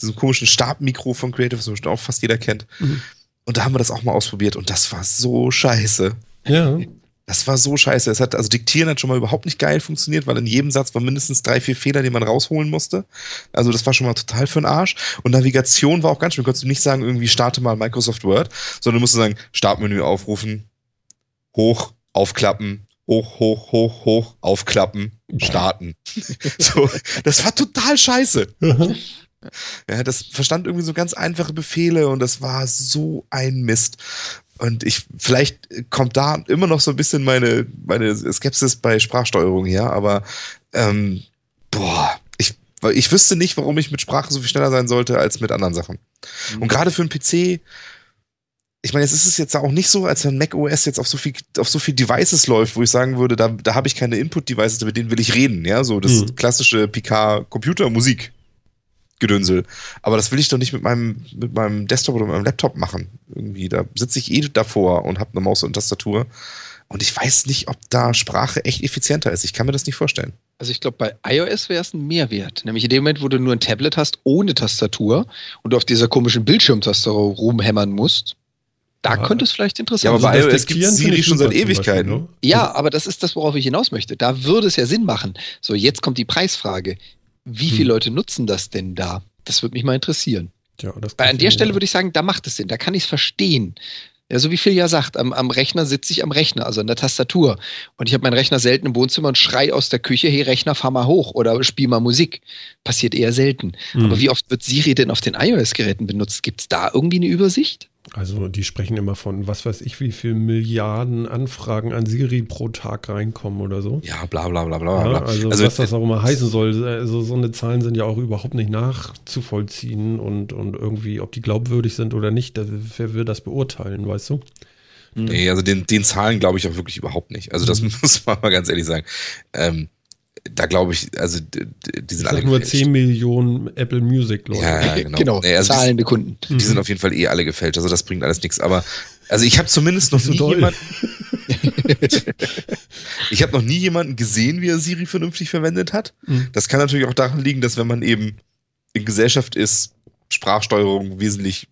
diesem komischen Stabmikro von Creative, das bestimmt auch fast jeder kennt. Mhm. Und da haben wir das auch mal ausprobiert und das war so scheiße. Ja, Das war so scheiße. Es hat, also Diktieren hat schon mal überhaupt nicht geil funktioniert, weil in jedem Satz waren mindestens drei, vier Fehler, die man rausholen musste. Also das war schon mal total für den Arsch. Und Navigation war auch ganz schön. Du konntest nicht sagen, irgendwie starte mal Microsoft Word, sondern du musst sagen, Startmenü aufrufen, hoch, aufklappen, hoch, hoch, hoch, hoch, aufklappen, starten. so, das war total scheiße. Ja, das verstand irgendwie so ganz einfache Befehle und das war so ein Mist. Und ich, vielleicht kommt da immer noch so ein bisschen meine, meine Skepsis bei Sprachsteuerung her, aber ähm, boah, ich, weil ich wüsste nicht, warum ich mit Sprache so viel schneller sein sollte als mit anderen Sachen. Und gerade für einen PC, ich meine, jetzt ist es jetzt auch nicht so, als wenn Mac OS jetzt auf so viel, auf so viel Devices läuft, wo ich sagen würde, da, da habe ich keine Input-Devices, mit denen will ich reden, ja, so das Mhm. klassische PK-Computer-Musik. Gedönsel. Aber das will ich doch nicht mit meinem, mit meinem Desktop oder mit meinem Laptop machen. Irgendwie, da sitze ich eh davor und habe eine Maus und Tastatur. Und ich weiß nicht, ob da Sprache echt effizienter ist. Ich kann mir das nicht vorstellen. Also ich glaube, bei iOS wäre es ein Mehrwert. Nämlich in dem Moment, wo du nur ein Tablet hast ohne Tastatur und du auf dieser komischen Bildschirmtastatur rumhämmern musst, da Ja. könnte es vielleicht interessant Ja, aber sein. bei das iOS Diktieren Siri schon seit Ewigkeiten. Beispiel, ne? Ja, aber das ist das, worauf ich hinaus möchte. Da würde es ja Sinn machen. So, jetzt kommt die Preisfrage. Wie Hm. viele Leute nutzen das denn da? Das würde mich mal interessieren. Das Weil an der Stelle würde ich sagen, da macht es Sinn. Da kann ich es verstehen. Ja, so wie Phil ja sagt, am, am Rechner sitze ich am Rechner, also an der Tastatur. Und ich habe meinen Rechner selten im Wohnzimmer und schrei aus der Küche, hey Rechner, fahr mal hoch oder spiel mal Musik. Passiert eher selten. Hm. Aber wie oft wird Siri denn auf den iOS-Geräten benutzt? Gibt es da irgendwie eine Übersicht? Also die sprechen immer von, was weiß ich, wie viel Milliarden Anfragen an Siri pro Tag reinkommen oder so. Ja, bla bla bla bla Ja, bla. also, also was das auch immer heißen soll, also so eine Zahlen sind ja auch überhaupt nicht nachzuvollziehen und, und irgendwie, ob die glaubwürdig sind oder nicht, wer will das beurteilen, weißt du? Nee, also den, den Zahlen glaube ich auch wirklich überhaupt nicht. Also das Mhm. muss man mal ganz ehrlich sagen. Ähm, da glaube ich, also die Ich sind alle nur gefälscht. 10 Millionen Apple Music Leute. Ja, ja, genau. Nee, also die, zahlende Kunden. die sind auf jeden Fall eh alle gefälscht. Also das bringt alles nichts. Aber also ich habe zumindest noch so nie doll. jemanden. ich habe noch nie jemanden gesehen, wie er Siri vernünftig verwendet hat. Mhm. Das kann natürlich auch daran liegen, dass wenn man eben in Gesellschaft ist, Sprachsteuerung wesentlich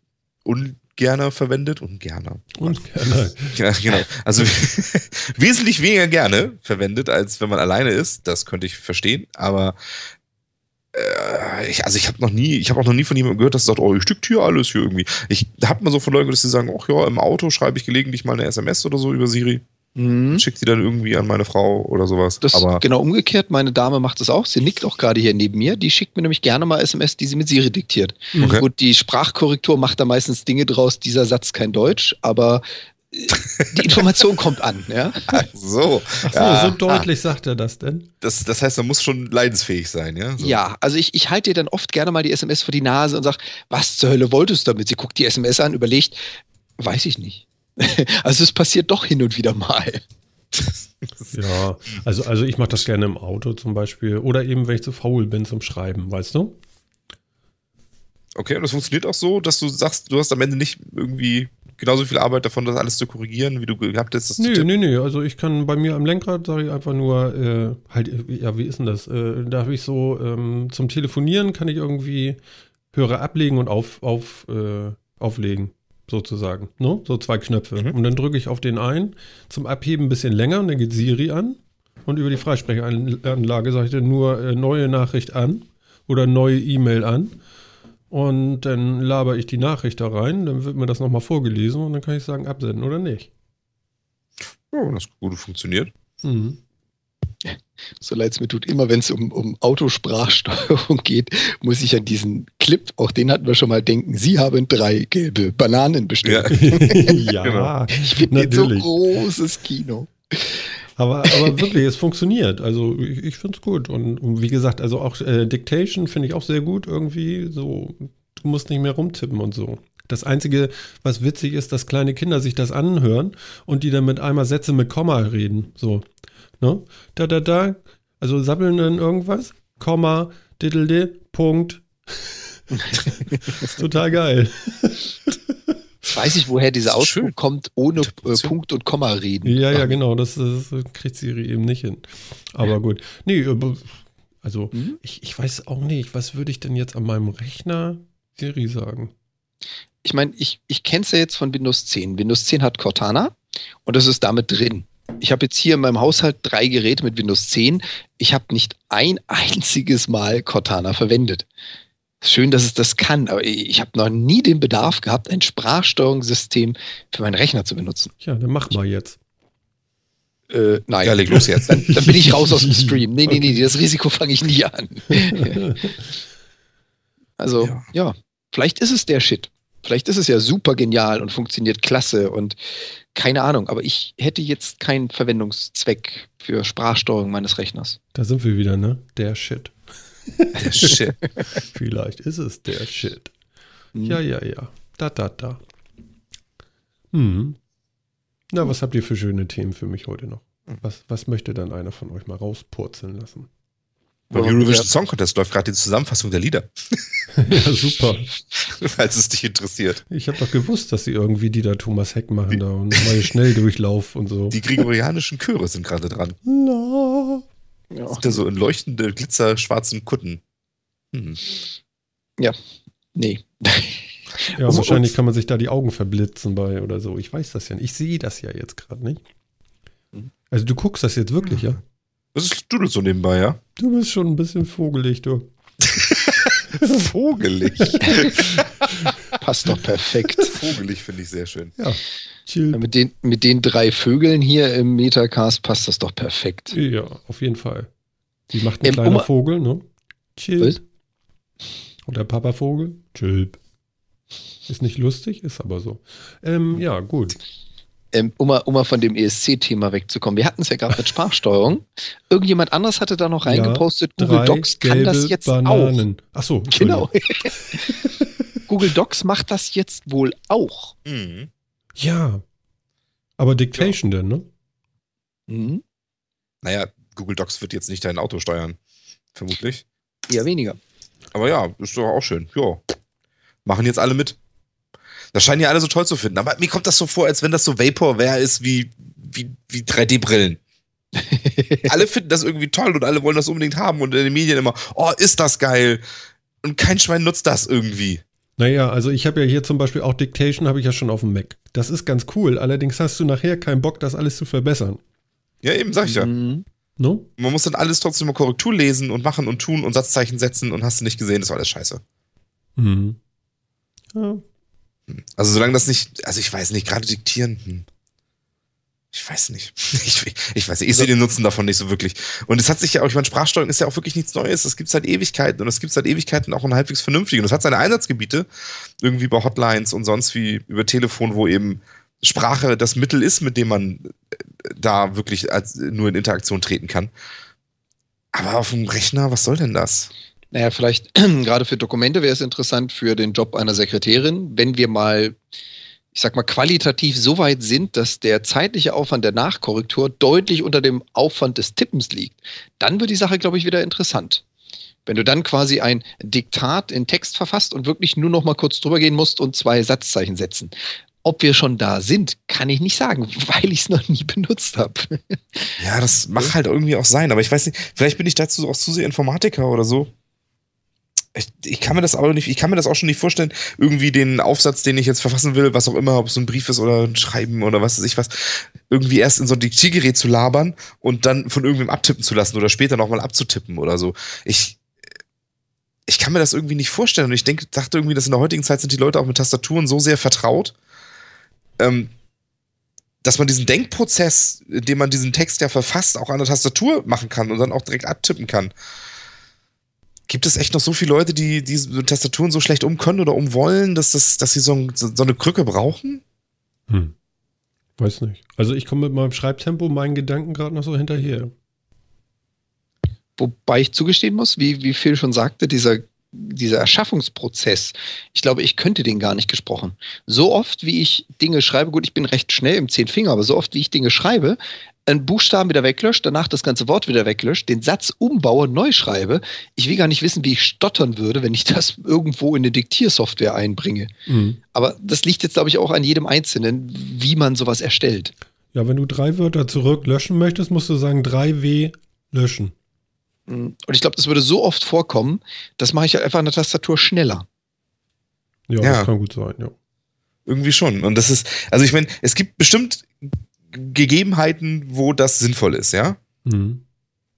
gerne verwendet und gerne. Und gerne. Ja, genau. Also wesentlich weniger gerne verwendet, als wenn man alleine ist. Das könnte ich verstehen. Aber äh, ich, also ich habe noch nie, ich habe auch noch nie von jemandem gehört, dass sagt, oh, ich diktiere alles hier irgendwie. Ich habe mal so von Leuten, dass sie sagen, ach ja, im Auto schreibe ich gelegentlich mal eine SMS oder so über Siri. Mhm. Schickt die dann irgendwie an meine Frau oder sowas. Das Aber genau umgekehrt. Meine Dame macht das auch. Sie nickt auch gerade hier neben mir. Die schickt mir nämlich gerne mal SMS, die sie mit Siri diktiert. Okay. Gut, die Sprachkorrektur macht da meistens Dinge draus. Dieser Satz kein Deutsch, aber äh, die Information kommt an. Ja? so. Ach so, Ja. so deutlich sagt er das denn? Das, das heißt, man muss schon leidensfähig sein, ja? So. Ja, also ich, ich halte ihr dann oft gerne mal die SMS vor die Nase und sage, was zur Hölle wolltest du damit? Sie guckt die SMS an, überlegt, weiß ich nicht. Also es passiert doch hin und wieder mal. Ja, also, also ich mache das gerne im Auto zum Beispiel. Oder eben, wenn ich zu faul bin zum Schreiben, weißt du? Okay, und das funktioniert auch so, dass du sagst, du hast am Ende nicht irgendwie genauso viel Arbeit davon, das alles zu korrigieren, wie du gehabt hast. Tippen. nee, nee. Also ich kann bei mir am Lenkrad, sage ich einfach nur, äh, halt, ja, wie ist denn das? Äh, da habe ich so, ähm, zum Telefonieren kann ich irgendwie Hörer ablegen und auf, auf, äh, auflegen, sozusagen. Ne? So zwei Knöpfe. Mhm. Und dann drücke ich auf den einen, zum Abheben ein bisschen länger und dann geht Siri an. Und über die Freisprechanlage sage ich dann nur äh, neue Nachricht an oder neue E-Mail an. Und dann laber ich die Nachricht da rein, dann wird mir das nochmal vorgelesen und dann kann ich sagen, absenden oder nicht. Ja, das gut funktioniert. Mhm. So leid es mir tut, immer wenn es um, um Autosprachsteuerung geht, muss ich an diesen Clip, auch den hatten wir schon mal denken, Sie haben drei gelbe Bananen bestellt. ja, Genau. Ich finde den so großes Kino. aber, aber wirklich, es funktioniert. Also ich, ich finde es gut. Und, und wie gesagt, also auch äh, Dictation finde ich auch sehr gut irgendwie. So, du musst nicht mehr rumtippen und so. Das Einzige, was witzig ist, dass kleine Kinder sich das anhören und die dann mit einmal Sätze mit Komma reden. So, ne? Da, da, da. Also sabbeln dann irgendwas. Komma, diddelde, Punkt. ist total geil. Weiß ich, woher dieser Ausdruck schön. kommt, ohne äh. Punkt und Komma reden. Ja, ja, genau, das, das kriegt Siri eben nicht hin. Aber gut. Nee, aber- also Mhm. ich, ich weiß auch nicht, was würde ich denn jetzt an meinem Rechner Siri sagen? Ich meine, ich, ich kenne es ja jetzt von Windows 10. Windows 10 hat Cortana und das ist damit drin. Ich habe jetzt hier in meinem Haushalt drei Geräte mit Windows 10. Ich habe nicht ein einziges Mal Cortana verwendet. Schön, dass es das kann, aber ich habe noch nie den Bedarf gehabt, ein Sprachsteuerungssystem für meinen Rechner zu benutzen. Ja, dann mach mal jetzt. Äh, nein. Ja, leg los jetzt. Dann, dann bin ich raus aus dem Stream. Nee, nee, nee, das Risiko fange ich nie an. Also, Ja. ja. vielleicht ist es der Shit. Vielleicht ist es ja super genial und funktioniert klasse und keine Ahnung, aber ich hätte jetzt keinen Verwendungszweck für Sprachsteuerung meines Rechners. Da sind wir wieder, ne? Der Shit. Shit. Vielleicht ist es der Shit. Hm. Ja, ja, ja. Da, da, da. Hm. Na, was habt ihr für schöne Themen für mich heute noch? Was, was möchte dann einer von euch mal rauspurzeln lassen? Beim Eurovision Song Contest läuft gerade die Zusammenfassung der Lieder, ja, super. falls es dich interessiert. Ich habe doch gewusst, dass sie irgendwie die da Thomas Heck machen da und mal Schnelldurchlauf und so. Die gregorianischen Chöre sind gerade dran. La. Ja. Sind da so in leuchtende, glitzerschwarzen Kutten. Hm. Nee. Ja, Und- wahrscheinlich kann man sich da die Augen verblitzen bei oder so. Ich weiß das ja nicht. Ich sehe das ja jetzt gerade nicht. Mhm. Also du guckst das jetzt wirklich, ja? Das ist dudelt so nebenbei, ja? Du bist schon ein bisschen vogelig, du. Vogelig. Passt doch perfekt. Vogelig finde ich sehr schön. Ja, chill. mit, den, mit den drei Vögeln hier im Metacast passt das doch perfekt. Ja, auf jeden Fall. Die macht ein Ähm, kleiner Oma- Vogel, ne? Chill. Was? Und der Papavogel? Chill. Ist nicht lustig, ist aber so. Ähm, ja, gut. Ähm, um, mal, um mal von dem ESC-Thema wegzukommen. Wir hatten es ja gerade mit Sprachsteuerung. Irgendjemand anderes hatte da noch Ja, reingepostet, Google Docs kann das jetzt auch. Bananen. Ach so, Genau. Google Docs macht das jetzt wohl auch. Mhm. Ja. Aber Dictation denn, ne? Mhm. Naja, Google Docs wird jetzt nicht dein Auto steuern. Vermutlich. Eher weniger. Aber ja, ist doch auch schön. Ja. Machen jetzt alle mit. Das scheinen ja alle so toll zu finden. Aber mir kommt das so vor, als wenn das so Vaporware ist wie, wie, wie 3D-Brillen. alle finden das irgendwie toll und alle wollen das unbedingt haben und in den Medien immer, oh, ist das geil. Und kein Schwein nutzt das irgendwie. Naja, also ich habe ja hier zum Beispiel auch Dictation habe ich ja schon auf dem Mac. Das ist ganz cool. Allerdings hast du nachher keinen Bock, das alles zu verbessern. Ja, eben, sag ich ja. Mhm. No? Man muss dann alles trotzdem mal Korrektur lesen und machen und tun und Satzzeichen setzen und hast du nicht gesehen, das war alles scheiße. Mhm. Ja. Also solange das nicht, also ich weiß nicht, gerade diktieren, hm. ich weiß nicht. Ich, ich weiß nicht, ich sehe den Nutzen davon nicht so wirklich. Und es hat sich ja auch, ich meine, Sprachsteuerung ist ja auch wirklich nichts Neues. Das gibt es seit Ewigkeiten und es gibt seit Ewigkeiten auch ein halbwegs vernünftig. Und es hat seine Einsatzgebiete, irgendwie bei Hotlines und sonst wie über Telefon, wo eben Sprache das Mittel ist, mit dem man äh, da wirklich als, nur in Interaktion treten kann. Aber auf dem Rechner, was soll denn das? Naja, vielleicht gerade für Dokumente wäre es interessant für den Job einer Sekretärin, wenn wir mal, ich sag mal, qualitativ so weit sind, dass der zeitliche Aufwand der Nachkorrektur deutlich unter dem Aufwand des Tippens liegt. Dann wird die Sache, glaube ich, wieder interessant. Wenn du dann quasi ein Diktat in Text verfasst und wirklich nur noch mal kurz drüber gehen musst und zwei Satzzeichen setzen. Ob wir schon da sind, kann ich nicht sagen, weil ich es noch nie benutzt habe. Ja, das mag halt irgendwie auch sein, aber ich weiß nicht, vielleicht bin ich dazu auch zu sehr Informatiker oder so. Ich, ich kann mir das aber nicht, ich kann mir das auch schon nicht vorstellen, irgendwie den Aufsatz, den ich jetzt verfassen will, was auch immer, ob es ein Brief ist oder ein Schreiben oder was weiß ich was, irgendwie erst in so ein Diktiergerät zu labern und dann von irgendwem abtippen zu lassen oder später nochmal abzutippen oder so. Ich, ich kann mir das irgendwie nicht vorstellen und ich denke, dachte irgendwie, dass in der heutigen Zeit sind die Leute auch mit Tastaturen so sehr vertraut, ähm, dass man diesen Denkprozess, in dem man diesen Text ja verfasst, auch an der Tastatur machen kann und dann auch direkt abtippen kann. Gibt es echt noch so viele Leute, die diese Tastaturen so schlecht umkönnen oder umwollen, dass, das, dass sie so, ein, so eine Krücke brauchen? Hm. Weiß nicht. Also ich komme mit meinem Schreibtempo meinen Gedanken gerade noch so hinterher. Wobei ich zugestehen muss, wie, wie Phil schon sagte, dieser, dieser Erschaffungsprozess, ich glaube, ich könnte den gar nicht gesprochen. So oft, wie ich Dinge schreibe, gut, ich bin recht schnell im Zehnfinger, aber so oft, wie ich Dinge schreibe, einen Buchstaben wieder weglöscht, danach das ganze Wort wieder weglöscht, den Satz umbaue, neu schreibe, ich will gar nicht wissen, wie ich stottern würde, wenn ich das irgendwo in eine Diktiersoftware einbringe. Mhm. Aber das liegt jetzt, glaube ich, auch an jedem Einzelnen, wie man sowas erstellt. Ja, wenn du drei Wörter zurück löschen möchtest, musst du sagen 3W löschen. Und ich glaube, das würde so oft vorkommen, das mache ich halt einfach an der Tastatur schneller. Ja, Ja. das kann gut sein, ja. Irgendwie schon. Und das ist, also ich meine, es gibt bestimmt Gegebenheiten, wo das sinnvoll ist, ja? Mhm.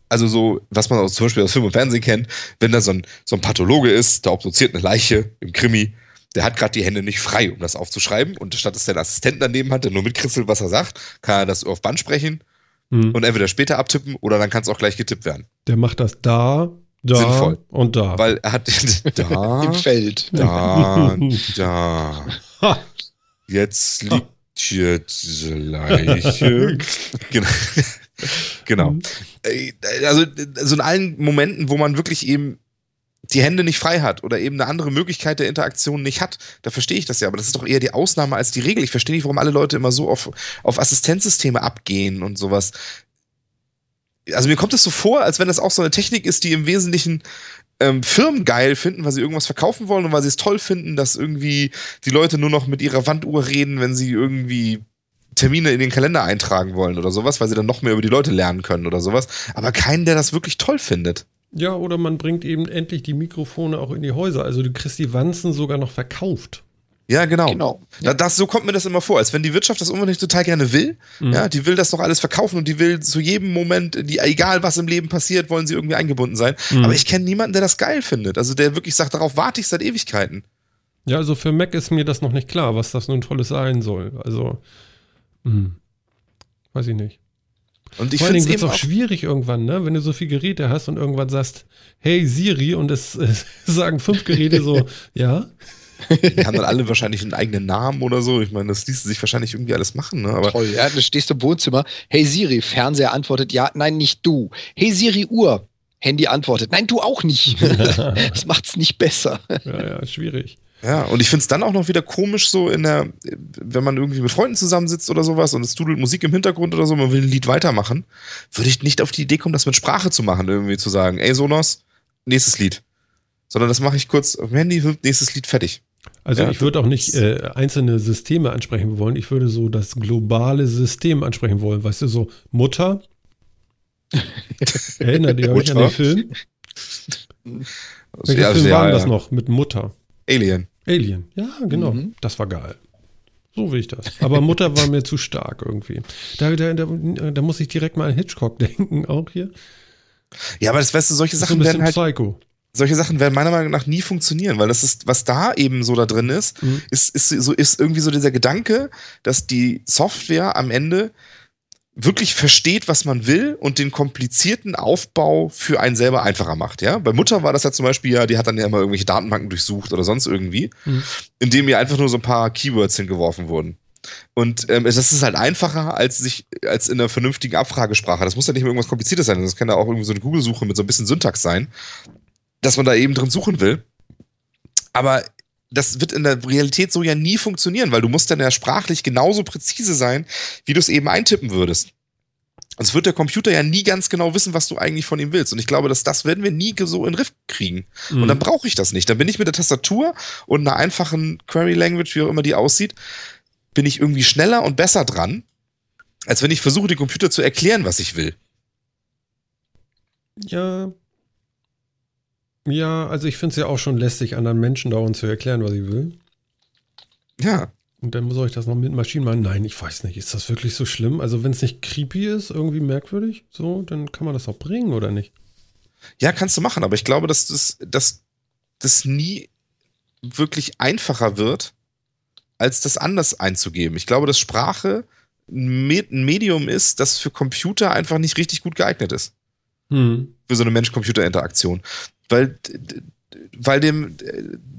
Also so, was man aus, zum Beispiel aus Film und Fernsehen kennt, wenn da so ein, so ein Pathologe ist, der obduziert eine Leiche im Krimi, der hat gerade die Hände nicht frei, um das aufzuschreiben. Und statt dass der einen Assistenten daneben hat, der nur mitkritzelt, was er sagt, kann er das auf Band sprechen Mhm. und entweder später abtippen oder dann kann es auch gleich getippt werden. Der macht das da, da Sinnvoll. und da. Weil er hat da, Im Feld. da, da. Jetzt liegt Leiche. genau. genau. Also, so in allen Momenten, wo man wirklich eben die Hände nicht frei hat oder eben eine andere Möglichkeit der Interaktion nicht hat, da verstehe ich das ja, aber das ist doch eher die Ausnahme als die Regel. Ich verstehe nicht, warum alle Leute immer so auf, auf Assistenzsysteme abgehen und sowas. Also mir kommt es so vor, als wenn das auch so eine Technik ist, die im Wesentlichen ähm, Firmen geil finden, weil sie irgendwas verkaufen wollen und weil sie es toll finden, dass irgendwie die Leute nur noch mit ihrer Wanduhr reden, wenn sie irgendwie Termine in den Kalender eintragen wollen oder sowas, weil sie dann noch mehr über die Leute lernen können oder sowas. Aber keinen, der das wirklich toll findet. Ja, oder man bringt eben endlich die Mikrofone auch in die Häuser. Also du kriegst die Wanzen sogar noch verkauft. Ja, genau. Genau. Da, das, so kommt mir das immer vor, als wenn die Wirtschaft das unbedingt total gerne will. Mhm. Ja, die will das doch alles verkaufen und die will zu jedem Moment, die, egal was im Leben passiert, wollen sie irgendwie eingebunden sein. Mhm. Aber ich kenne niemanden, der das geil findet. Also der wirklich sagt, darauf warte ich seit Ewigkeiten. Ja, also für Mac ist mir das noch nicht klar, was das nun Tolles sein soll. Also, hm, weiß ich nicht. Und ich Vor allen finde Dingen es es auch auch, schwierig irgendwann, ne? wenn du so viele Geräte hast und irgendwann sagst, hey Siri, und es äh, sagen fünf Geräte so, ja. Die haben dann alle wahrscheinlich einen eigenen Namen oder so. Ich meine, das ließe sich wahrscheinlich irgendwie alles machen, ne? Aber Toll. Ja, du stehst im Wohnzimmer. Hey Siri, Fernseher antwortet ja, nein, nicht du. Hey Siri, Uhr. Handy antwortet, nein, du auch nicht. das macht's nicht besser. Ja, ja, schwierig. Ja, und ich finde es dann auch noch wieder komisch, so in der, wenn man irgendwie mit Freunden zusammensitzt oder sowas und es dudelt Musik im Hintergrund oder so, man will ein Lied weitermachen, würde ich nicht auf die Idee kommen, das mit Sprache zu machen, irgendwie zu sagen, ey Sonos, nächstes Lied. Sondern das mache ich kurz auf dem Handy, nächstes Lied fertig. Also Ja, ich würde auch nicht äh, einzelne Systeme ansprechen wollen, ich würde so das globale System ansprechen wollen. Weißt du, so Mutter. Erinnert ihr euch an den Film? Welcher ja, Film war ja. das noch mit Mutter? Alien. Alien, ja, genau. Mhm. Das war geil. So will ich das. Aber Mutter war mir zu stark irgendwie. Da, da, da, da muss ich direkt mal an Hitchcock denken, auch hier. Ja, aber das weißt du, solche Das ist so ein Sachen werden bisschen halt, Psycho. Solche Sachen werden meiner Meinung nach nie funktionieren, weil das ist, was da eben so da drin ist, Mhm. ist, ist, so, ist irgendwie so dieser Gedanke, dass die Software am Ende wirklich versteht, was man will und den komplizierten Aufbau für einen selber einfacher macht. Ja, bei Mutter war das ja zum Beispiel ja, die hat dann ja immer irgendwelche Datenbanken durchsucht oder sonst irgendwie, Mhm. indem ihr einfach nur so ein paar Keywords hingeworfen wurden. Und ähm, das ist halt einfacher als sich als in einer vernünftigen Abfragesprache. Das muss ja nicht mehr irgendwas Kompliziertes sein. Das kann ja auch irgendwie so eine Google-Suche mit so ein bisschen Syntax sein, dass man da eben drin suchen will. Aber das wird in der Realität so ja nie funktionieren, weil du musst dann ja sprachlich genauso präzise sein, wie du es eben eintippen würdest. Sonst wird der Computer ja nie ganz genau wissen, was du eigentlich von ihm willst. Und ich glaube, dass das werden wir nie so in den Riff kriegen. Und dann brauche ich das nicht. Dann bin ich mit der Tastatur und einer einfachen Query Language, wie auch immer die aussieht, bin ich irgendwie schneller und besser dran, als wenn ich versuche, dem Computer zu erklären, was ich will. Ja. Ja, also ich finde es ja auch schon lästig, anderen Menschen dauernd zu erklären, was ich will. Ja. Und dann soll ich das noch mit Maschinen machen? Nein, ich weiß nicht. Ist das wirklich so schlimm? Also, wenn es nicht creepy ist, irgendwie merkwürdig, so, dann kann man das auch bringen, oder nicht? Ja, kannst du machen, aber ich glaube, dass das, dass das nie wirklich einfacher wird, als das anders einzugeben. Ich glaube, dass Sprache ein Medium ist, das für Computer einfach nicht richtig gut geeignet ist. Hm. Für so eine Mensch-Computer-Interaktion. Weil, weil dem,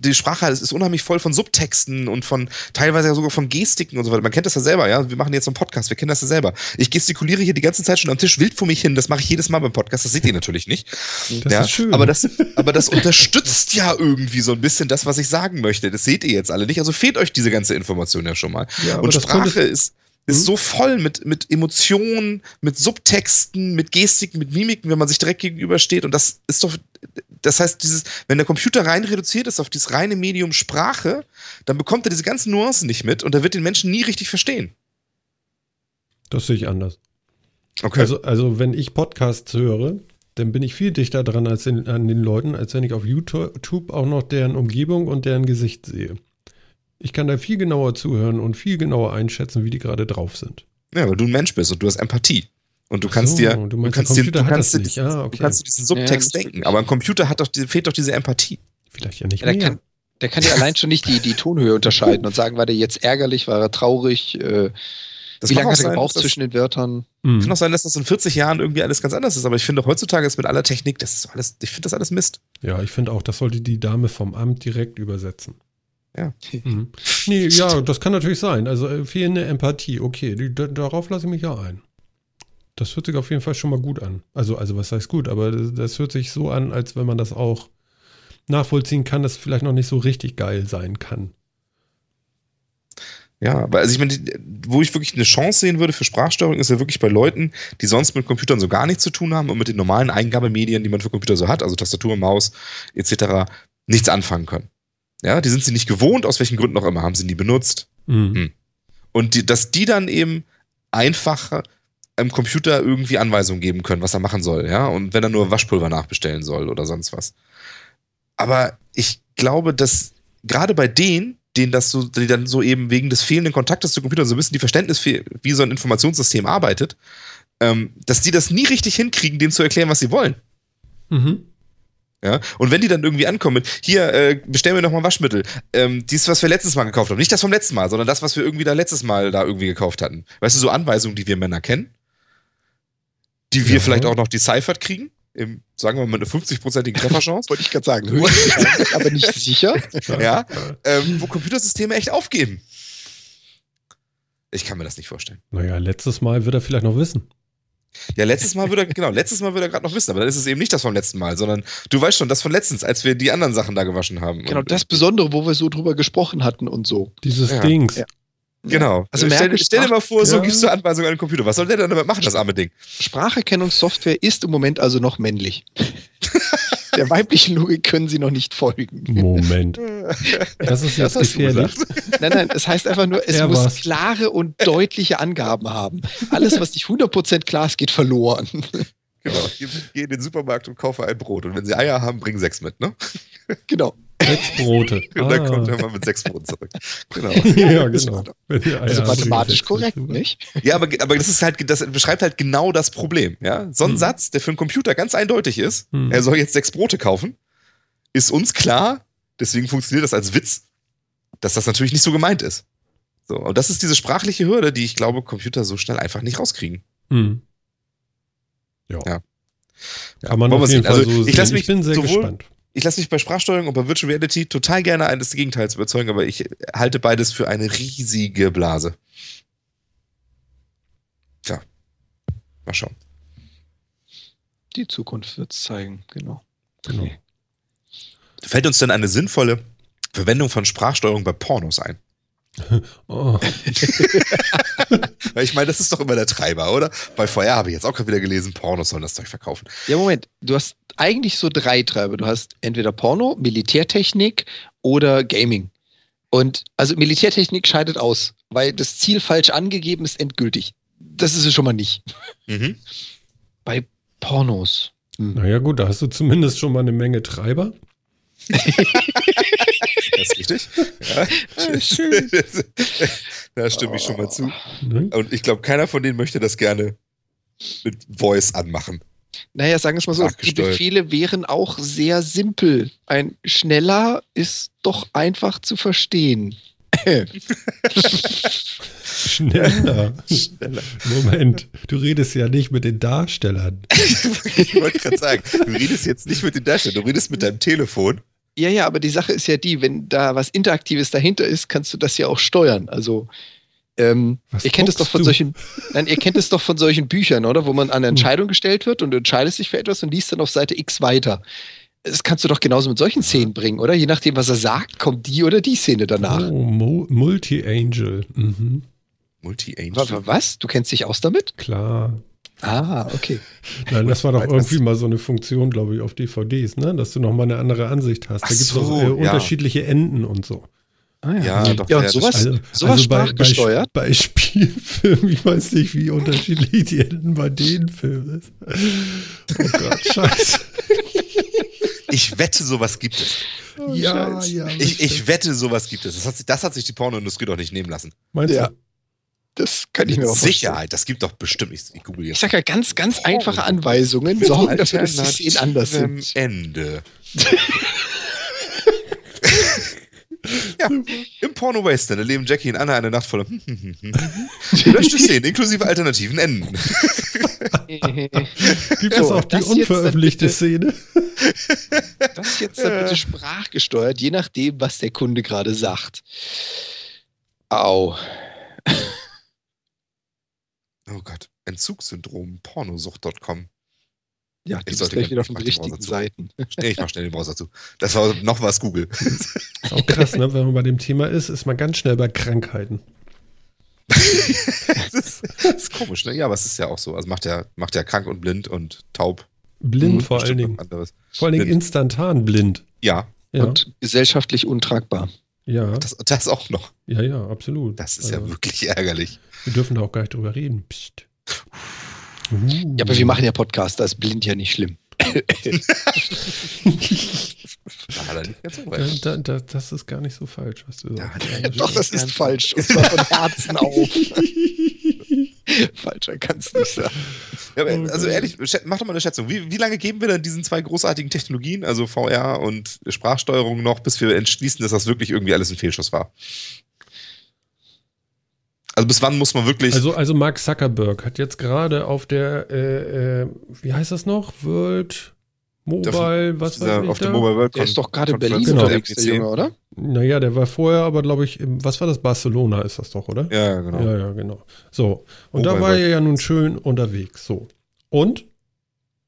die Sprache ist unheimlich voll von Subtexten und von teilweise ja sogar von Gestiken und so weiter. Man kennt das ja selber, ja. Wir machen jetzt so einen Podcast, wir kennen das ja selber. Ich gestikuliere hier die ganze Zeit schon am Tisch wild vor mich hin. Das mache ich jedes Mal beim Podcast. Das seht ihr natürlich nicht. Das ja, ist schön. Aber das, aber das unterstützt ja irgendwie so ein bisschen das, was ich sagen möchte. Das seht ihr jetzt alle nicht. Also fehlt euch diese ganze Information ja schon mal. Ja, Und Sprache ist, ist Hm? so voll mit, mit Emotionen, mit Subtexten, mit Gestiken, mit Mimiken, wenn man sich direkt gegenübersteht. Und das ist doch, das heißt, dieses, wenn der Computer rein reduziert ist auf dieses reine Medium Sprache, dann bekommt er diese ganzen Nuancen nicht mit und er wird den Menschen nie richtig verstehen. Das sehe ich anders. Okay. Also, also, wenn ich Podcasts höre, dann bin ich viel dichter dran als in, an den Leuten, als wenn ich auf YouTube auch noch deren Umgebung und deren Gesicht sehe. Ich kann da viel genauer zuhören und viel genauer einschätzen, wie die gerade drauf sind. ja, weil du ein Mensch bist und du hast Empathie. Und du kannst dir, du du kannst du kannst diesen- Ah, okay. du kannst dir diesen Ja, Subtext das- denken. Aber ein Computer hat doch, fehlt doch diese Empathie. Vielleicht ja nicht Ja, der, mehr. kann, der kann ja allein schon nicht die, die Tonhöhe unterscheiden und sagen, war der jetzt ärgerlich, war er traurig, äh, Das wie lange auch hat er gebraucht zwischen den Wörtern? Mhm. Kann auch sein, dass das in 40 Jahren irgendwie alles ganz anders ist, aber ich finde heutzutage ist mit aller Technik, das ist alles, ich finde das alles Mist. Ja, ich finde auch, das sollte die Dame vom Amt direkt übersetzen. Ja. Mhm. Nee, ja, das kann natürlich sein. Also äh, fehlende Empathie, okay, die, da, darauf lasse ich mich ja ein. Das hört sich auf jeden Fall schon mal gut an. Also, also was heißt gut, aber das, das hört sich so an, als wenn man das auch nachvollziehen kann, dass es vielleicht noch nicht so richtig geil sein kann. Ja, aber also ich meine, wo ich wirklich eine Chance sehen würde für Sprachsteuerung, ist ja wirklich bei Leuten, die sonst mit Computern so gar nichts zu tun haben und mit den normalen Eingabemedien, die man für Computer so hat, also Tastatur, Maus etc., nichts anfangen können. Ja, die sind sie nicht gewohnt, aus welchen Gründen auch immer, haben sie nie benutzt. Mhm. Hm. Und die, dass die dann eben einfacher im Computer irgendwie Anweisungen geben können, was er machen soll, ja, und wenn er nur Waschpulver nachbestellen soll oder sonst was. Aber ich glaube, dass gerade bei denen, denen das so, die dann so eben wegen des fehlenden Kontaktes zu Computern so ein bisschen die Verständnis, fe- wie so ein Informationssystem arbeitet, ähm, dass die das nie richtig hinkriegen, denen zu erklären, was sie wollen. Mhm. Ja, und wenn die dann irgendwie ankommen, mit, hier, äh, bestellen wir noch mal Waschmittel. Ähm, dies, was wir letztes Mal gekauft haben. Nicht das vom letzten Mal, sondern das, was wir irgendwie da letztes Mal da irgendwie gekauft hatten. Weißt du, so Anweisungen, die wir Männer kennen, die wir Ja. vielleicht auch noch deciphered kriegen, im, sagen wir mal, mit einer 50-prozentigen Trefferchance, Wollte ich gerade sagen, höchstwahrscheinlich, aber nicht sicher. ja, ähm, wo Computersysteme echt aufgeben. Ich kann mir das nicht vorstellen. Naja, letztes Mal wird er vielleicht noch wissen. Ja, letztes Mal würde er, genau, letztes Mal würde er gerade noch wissen, aber dann ist es eben nicht das vom letzten Mal, sondern du weißt schon, das von letztens, als wir die anderen Sachen da gewaschen haben. Genau, das Besondere, wo wir so drüber gesprochen hatten und so. Dieses Ja. Dings. Ja. Genau. Also stell, stell dir mal vor, so Ja. gibst du Anweisungen an den Computer. Was soll der denn damit machen, das arme Ding? Spracherkennungssoftware ist im Moment also noch männlich. Der weiblichen Logik können sie noch nicht folgen. Moment. Das ist jetzt Das gefährlich. Nein, nein, es heißt einfach nur, es Er muss war's. klare und deutliche Angaben haben. Alles, was nicht 100% klar ist, geht verloren. Genau. Geh, geh in den Supermarkt und kaufe ein Brot. Und wenn sie Eier haben, bring sechs mit, ne? Genau. Sechs Brote. Und dann Ah. kommt er mal mit sechs Broten zurück. Genau. ja, genau. Eier Also mathematisch korrekt, Brote. nicht? Ja, aber, aber das ist halt, das beschreibt halt genau das Problem. Ja? So ein Hm. Satz, der für einen Computer ganz eindeutig ist, Hm. er soll jetzt sechs Brote kaufen, ist uns klar, deswegen funktioniert das als Witz, dass das natürlich nicht so gemeint ist. So, und das ist diese sprachliche Hürde, die ich glaube, Computer so schnell einfach nicht rauskriegen. Hm. Ja. Ja. Kann man auf jeden sehen. Fall Also, so ich sehen. lass mich ich bin sehr sowohl- gespannt. Ich lasse mich bei Sprachsteuerung und bei Virtual Reality total gerne eines Gegenteils überzeugen, aber ich halte beides für eine riesige Blase. Tja. Mal schauen. Die Zukunft wird es zeigen, genau. Genau. Fällt uns denn eine sinnvolle Verwendung von Sprachsteuerung bei Pornos ein? Oh, ich meine, das ist doch immer der Treiber, oder? Bei VR habe ich jetzt auch gerade wieder gelesen, Pornos sollen das Zeug verkaufen. Ja, Moment, du hast eigentlich so drei Treiber. Du hast entweder Porno, Militärtechnik oder Gaming. Und also Militärtechnik scheidet aus, weil das Ziel falsch angegeben ist endgültig. Das ist es schon mal nicht. Mhm. Bei Pornos. naja, gut, da hast du zumindest schon mal eine Menge Treiber. Das ist richtig. Ja. Schön. da stimme ich schon mal zu. Ne? Und ich glaube, keiner von denen möchte das gerne mit Voice anmachen. Naja, sagen wir es mal so, die. Befehle wären auch sehr simpel. Ein schneller ist doch einfach zu verstehen. Schneller. Schneller. Moment, du redest ja nicht mit den Darstellern. Ich wollte gerade sagen, du redest jetzt nicht mit den Darstellern, du redest mit deinem Telefon. Ja, ja, aber die Sache ist ja die, wenn da was Interaktives dahinter ist, kannst du das ja auch steuern. Also, ähm, Was ihr kennt es doch von du? solchen, nein, ihr kennt es doch von solchen Büchern, oder? Wo man an eine Entscheidung gestellt wird und du entscheidest dich für etwas und liest dann auf Seite X weiter. Das kannst du doch genauso mit solchen Szenen bringen, oder? Je nachdem, was er sagt, kommt die oder die Szene danach. Oh, Mo Multi-Angel. Mhm, Multi-Angel. wa- Was? Du kennst dich aus damit? klar. Ah, okay. Nein, das war doch irgendwie mal so eine Funktion, glaube ich, auf DVDs, ne? Dass du noch mal eine andere Ansicht hast. Da gibt es so, auch äh, ja. unterschiedliche Enden und so. Ah, Ja, doch, Ja, ja, und das sowas, Also, sowas also bei, bei, sprachgesteuert. bei Spielfilmen, ich weiß nicht, wie unterschiedlich die Enden bei den Filmen ist. Oh Gott, scheiße. Ich wette, sowas gibt es. ja, ja. Ich, ich wette, sowas gibt es. Das hat, sich- das hat sich die Pornoindustrie doch nicht nehmen lassen. Meinst Ja. du? Das kann ich mir auch vorstellen. Sicherheit, das gibt doch bestimmt. Ich, ich google Ich jetzt. sag ja ganz, ganz einfache Anweisungen, sorgen dafür, dass die Szenen anders sind. Ende. ja, im Porno-Western erleben Jackie und Anna eine Nacht voller gelöschte Szenen inklusive alternativen Enden. Gibt es So, auch die unveröffentlichte bitte- Szene? Das jetzt dann bitte sprachgesteuert, je nachdem, was der Kunde gerade sagt. Au. Oh Gott, Entzugssyndrom, pornosucht.com. Ja, Ich die sollte gleich wieder auf den richtigen Browser zu. Seiten. Nee, ich mach schnell den Browser zu. Das war noch was Google. Ist auch krass, ne? Wenn man bei dem Thema ist, ist man ganz schnell bei Krankheiten. das, ist, das ist komisch, ne? Ja, aber es ist ja auch so. Also macht ja, macht ja krank und blind und taub. Blind Und vor allen Dingen. Anderes. Vor allen Dingen Blind. instantan blind. Ja, Ja, Und gesellschaftlich untragbar. Ja, das, das auch noch. ja, ja, absolut. Das ist Also, ja wirklich ärgerlich. Wir dürfen da auch gar nicht drüber reden. Psst. Uh. Ja, aber wir machen ja Podcast, da ist blind ja nicht schlimm. Da Da, das ist gar nicht so falsch, was du Da sagst. Doch, das ist falsch. Und zwar von Herzen auf. Falscher kannst nicht sagen. Ja, aber, also ehrlich, mach doch mal eine Schätzung. Wie, wie lange geben wir denn diesen zwei großartigen Technologien, also VR und Sprachsteuerung noch, bis wir entschließen, dass das wirklich irgendwie alles ein Fehlschuss war? Also bis wann muss man wirklich. Also, also Mark Zuckerberg hat jetzt gerade auf der, äh, äh, wie heißt das noch? World Mobile, was weiß ich auf da? dem Mobile World Der ist doch gerade in Berlin Genau. unterwegs, der. Junge, oder? Naja, der war vorher aber, glaube ich, im, was war das? Barcelona ist das doch, oder? Ja, genau. Ja, ja, genau. So. Und da Mobile war World er ja nun schön unterwegs. So. Und?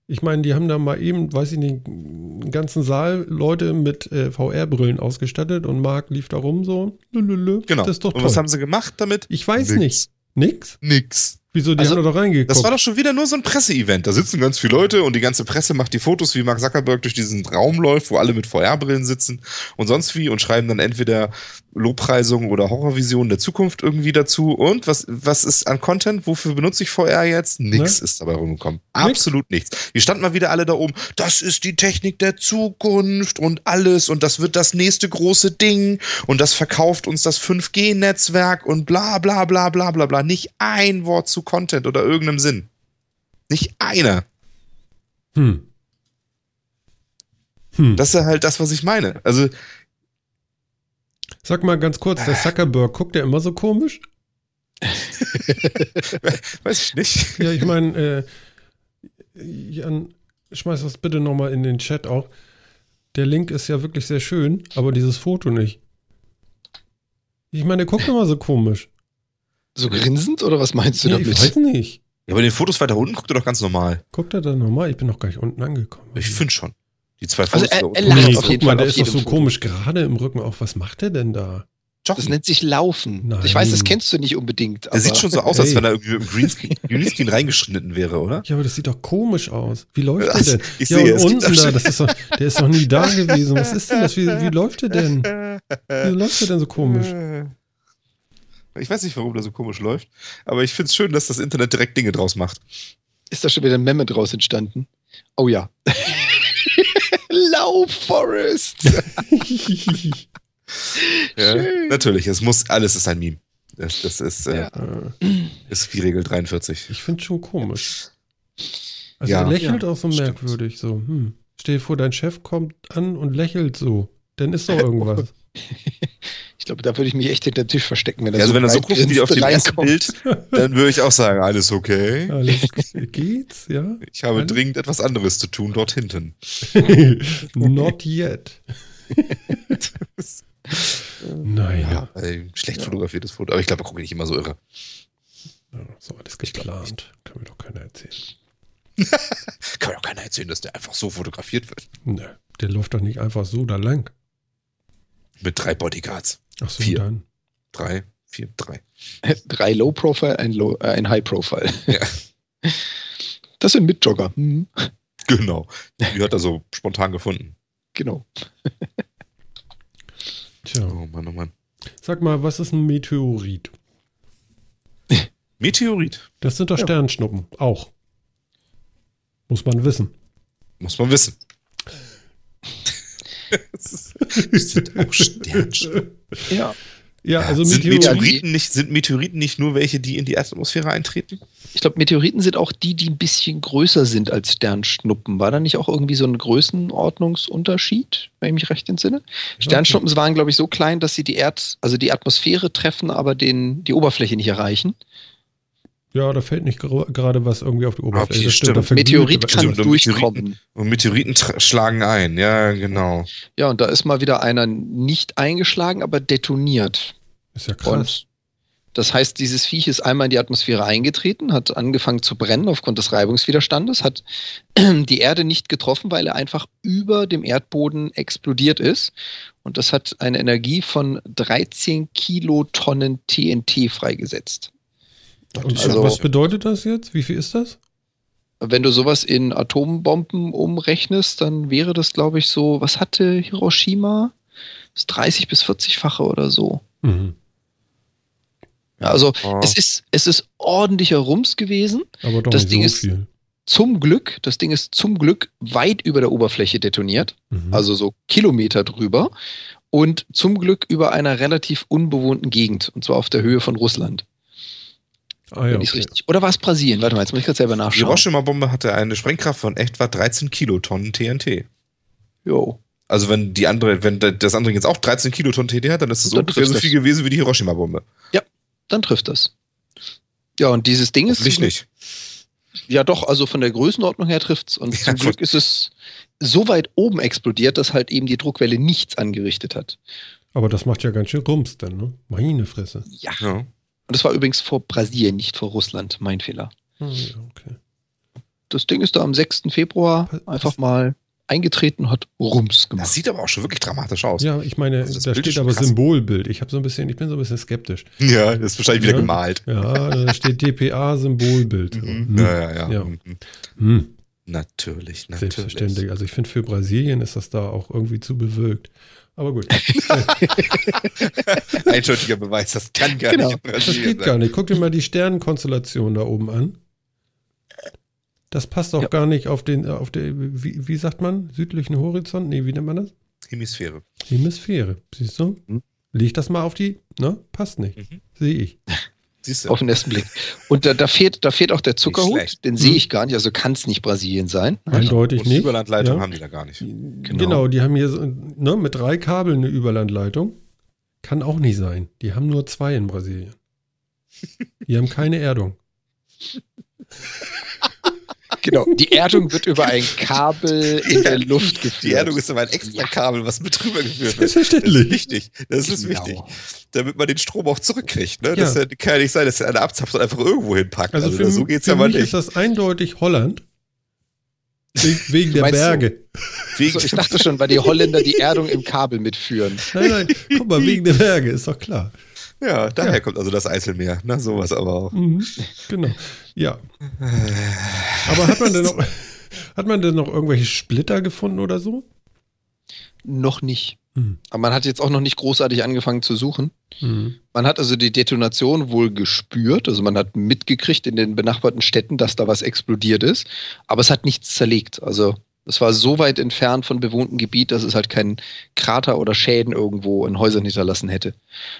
Ich meine, die haben da mal eben, weiß ich nicht, einen ganzen Saal Leute mit äh, VR-Brillen ausgestattet und Marc lief da rum so. Lülülü. Genau. Das ist doch und toll. was haben sie gemacht damit? ich weiß Nix. nicht. Nix? Nix. Wieso, die Also, haben doch reingeguckt. Das war doch schon wieder nur so ein Presseevent. Da sitzen ganz viele Leute und die ganze Presse macht die Fotos, wie Mark Zuckerberg durch diesen Raum läuft, wo alle mit VR-Brillen sitzen und sonst wie und schreiben dann entweder Lobpreisungen oder Horrorvisionen der Zukunft irgendwie dazu. Und was, was ist an Content? Wofür benutze ich VR jetzt? Nix Ne? ist dabei rumgekommen. Absolut nichts. Die standen mal wieder alle da oben. Das ist die Technik der Zukunft und alles und das wird das nächste große Ding und das verkauft uns das 5G-Netzwerk und bla bla bla bla bla bla. Nicht ein Wort zu Content oder irgendeinem Sinn. Nicht einer. hm. Hm. Das ist ja halt das, was ich meine. Also, Sag mal ganz kurz, der Zuckerberg, guckt der immer so komisch? weiß ich nicht. Ja, ich meine, äh, Jan, schmeiß das bitte nochmal in den Chat auch. Der Link ist ja wirklich sehr schön, aber dieses Foto nicht. Ich meine, der guckt immer so komisch. So grinsend oder was meinst du Ja, ich damit? weiß nicht. Ja, aber in den Fotos weiter unten guckt er doch ganz normal. Guckt er da nochmal? Ich bin noch gar nicht unten angekommen. Ich finde schon. Die zwei Also Fotos er- da unten. er lacht Nee, auf guck jeden mal, Fall der auf ist doch so Foto. komisch gerade im Rücken auch. Was macht der denn da? Das Joggen. nennt sich Laufen. Nein. Ich weiß, das kennst du nicht unbedingt. Der sieht schon so aus, als wenn er irgendwie im Greenscreen, Greenscreen reingeschnitten wäre, oder? Ja, aber das sieht doch komisch aus. Wie läuft Das- der denn? ich ja, sehe, und unten da, das ist doch, der ist doch nie da gewesen. Was ist denn das? Wie, wie läuft der denn? Wie läuft der denn so komisch? Ich weiß nicht, warum der so komisch läuft, aber ich finde es schön, dass das Internet direkt Dinge draus macht. Ist da schon wieder ein Memme draus entstanden? Oh ja. Lauf, Forest. Ja, Schön. natürlich, es muss, alles ist ein Meme. Das, das ist, äh, Ja. Äh, ist wie Regel 43. Ich finde schon komisch. Also Ja. er lächelt Ja, auch so stimmt. merkwürdig. So, hm. Stell dir vor, dein Chef kommt an und lächelt so. Dann ist doch irgendwas. Ich glaube, da würde ich mich echt hinter den Tisch verstecken, wenn er Ja, also so wenn er so guckt wie auf dem ersten. Bild, dann würde ich auch sagen, alles okay. Alles geht's, ja? Ich habe Alles? dringend etwas anderes zu tun dort hinten. Not yet. naja. Äh, schlecht fotografiertes Foto, aber ich glaube, da gucke ich nicht immer so irre. Ja, so alles geplant. Kann mir doch keiner erzählen. Kann mir doch keiner erzählen, dass der einfach so fotografiert wird. Nö, der läuft doch nicht einfach so da lang. Mit drei Bodyguards. Ach so, Vier. dann. Drei, vier, drei. Drei Low Profile, ein, Low, äh, ein High Profile. Ja. Das sind Mitjogger. Mhm. Genau. Die hat er so spontan gefunden. Genau. Tja. Oh Mann, oh Mann. Sag mal, was ist ein Meteorit? Meteorit. Das sind doch Ja. Sternschnuppen. Auch. Muss man wissen. Muss man wissen. Das sind auch Sternschnuppen. Ja. Ja, also sind, Meteorit. Meteoriten nicht, sind Meteoriten nicht nur welche, die in die Atmosphäre eintreten? Ich glaube, Meteoriten sind auch die, die ein bisschen größer sind als Sternschnuppen. War da nicht auch irgendwie so ein Größenordnungsunterschied, wenn ich mich recht entsinne? Sternschnuppen waren, glaube ich, so klein, dass sie die Erd, also die Atmosphäre treffen, aber den, die Oberfläche nicht erreichen. Ja, da fällt nicht gerade was irgendwie auf die Oberfläche. Okay, stimmt. verglüht Meteorit was. kann Also, durchkommen. Und Meteoriten tra- schlagen ein. Ja, genau. Ja, und da ist mal wieder einer nicht eingeschlagen, aber detoniert. Ist ja krass. Und das heißt, dieses Viech ist einmal in die Atmosphäre eingetreten, hat angefangen zu brennen aufgrund des Reibungswiderstandes, hat die Erde nicht getroffen, weil er einfach über dem Erdboden explodiert ist. Und das hat eine Energie von 13 Kilotonnen TNT freigesetzt. Und Also- was bedeutet das jetzt? Wie viel ist das? Wenn du sowas in Atombomben umrechnest, dann wäre das, glaube ich, so, was hatte Hiroshima? Das 30 bis 40-fache oder so. Mhm. Ja, also Oh. es ist, es ist ordentlicher Rums gewesen. Aber doch Das nicht Ding so ist- viel. Zum Glück, das Ding ist zum Glück weit über der Oberfläche detoniert, Mhm. also so Kilometer drüber. Und zum Glück über einer relativ unbewohnten Gegend, und zwar auf der Höhe von Russland. Ah, ja, okay. richtig. Oder war es Brasilien? Warte mal, jetzt muss ich gerade selber Die nachschauen. Hiroshima-Bombe hatte eine Sprengkraft von etwa 13 Kilotonnen TNT. Jo. Also wenn die andere, wenn das andere jetzt auch 13 Kilotonnen TNT hat, dann ist es Dann ungefähr trifft so das. viel gewesen wie die Hiroshima-Bombe. Dann trifft das. Ja, und dieses Ding ist. Nicht. Glück- Ja, doch, also von der Größenordnung her trifft's. Und Ja, zum Glück ist es so weit oben explodiert, dass halt eben die Druckwelle nichts angerichtet hat. Aber das macht ja ganz schön Rums denn, ne? Meine Fresse. Ja. Ja. Und das war übrigens vor Brasilien, nicht vor Russland. Mein Fehler. Ah, okay. Das Ding ist da am 6. Februar einfach mal eingetreten, hat Rums Das gemacht. sieht aber auch schon wirklich dramatisch aus. Ja, ich meine, Also das da Bild steht aber krass. Symbolbild. Ich habe so ein bisschen, ich bin so ein bisschen skeptisch. Ja, das ist wahrscheinlich wieder Ja. gemalt. Ja, da steht DPA Symbolbild. Mhm. Hm. Ja, ja, ja. Ja. Mhm. Natürlich, natürlich. Selbstverständlich. Also ich finde, für Brasilien ist das da auch irgendwie zu bewölkt. Aber gut, Eindeutiger Beweis, das kann gar Genau. nicht das geht gar nicht. Guck dir mal die Sternenkonstellation da oben an. Das passt auch Ja. gar nicht auf den, auf der, wie, wie sagt man, südlichen Horizont? Nee, wie nennt man das? Hemisphäre. Hemisphäre. Siehst du? Hm. Leg das mal auf die, ne? Passt nicht. Mhm. Sehe ich. Siehst du? Auf den ersten Blick. Und da, da, fehlt, da fehlt auch der Zuckerhut. Den sehe ich gar nicht. Also kann es nicht Brasilien sein. Eindeutig Und nicht. Überlandleitung Ja. haben die da gar nicht. Genau. die haben hier so, ne, mit drei Kabeln eine Überlandleitung. Kann auch nicht sein. Die haben nur zwei in Brasilien. Die haben keine Erdung. Genau. Die Erdung wird über ein Kabel in der Luft geführt. Die Erdung ist aber ein extra Kabel, was mit drüber geführt wird. Das Selbstverständlich. ist wichtig. Das ist Genau. wichtig. Damit man den Strom auch zurückkriegt. Ne? Ja. Das ja- kann ja nicht sein, dass er eine abzapft und einfach irgendwo hinpackt. Also, Also, für, so geht's für ja mal mich nicht. ist das eindeutig Holland. We- Wegen der? Berge. Wegen, So, ich dachte schon, weil die Holländer die Erdung im Kabel mitführen. Nein, nein, guck mal, wegen der Berge, ist doch klar. Ja, daher Ja. kommt also das Eiselmeer. Na, sowas aber auch. Mhm, genau. Ja. Aber hat man denn noch, hat man denn noch irgendwelche Splitter gefunden oder so? Noch nicht. Mhm. Aber man hat jetzt auch noch nicht großartig angefangen zu suchen. Mhm. Man hat also die Detonation wohl gespürt, also man hat mitgekriegt in den benachbarten Städten, dass da was explodiert ist, aber es hat nichts zerlegt. Also es war so weit entfernt von bewohntem Gebiet, dass es halt keinen Krater oder Schäden irgendwo in Häusern hinterlassen hätte.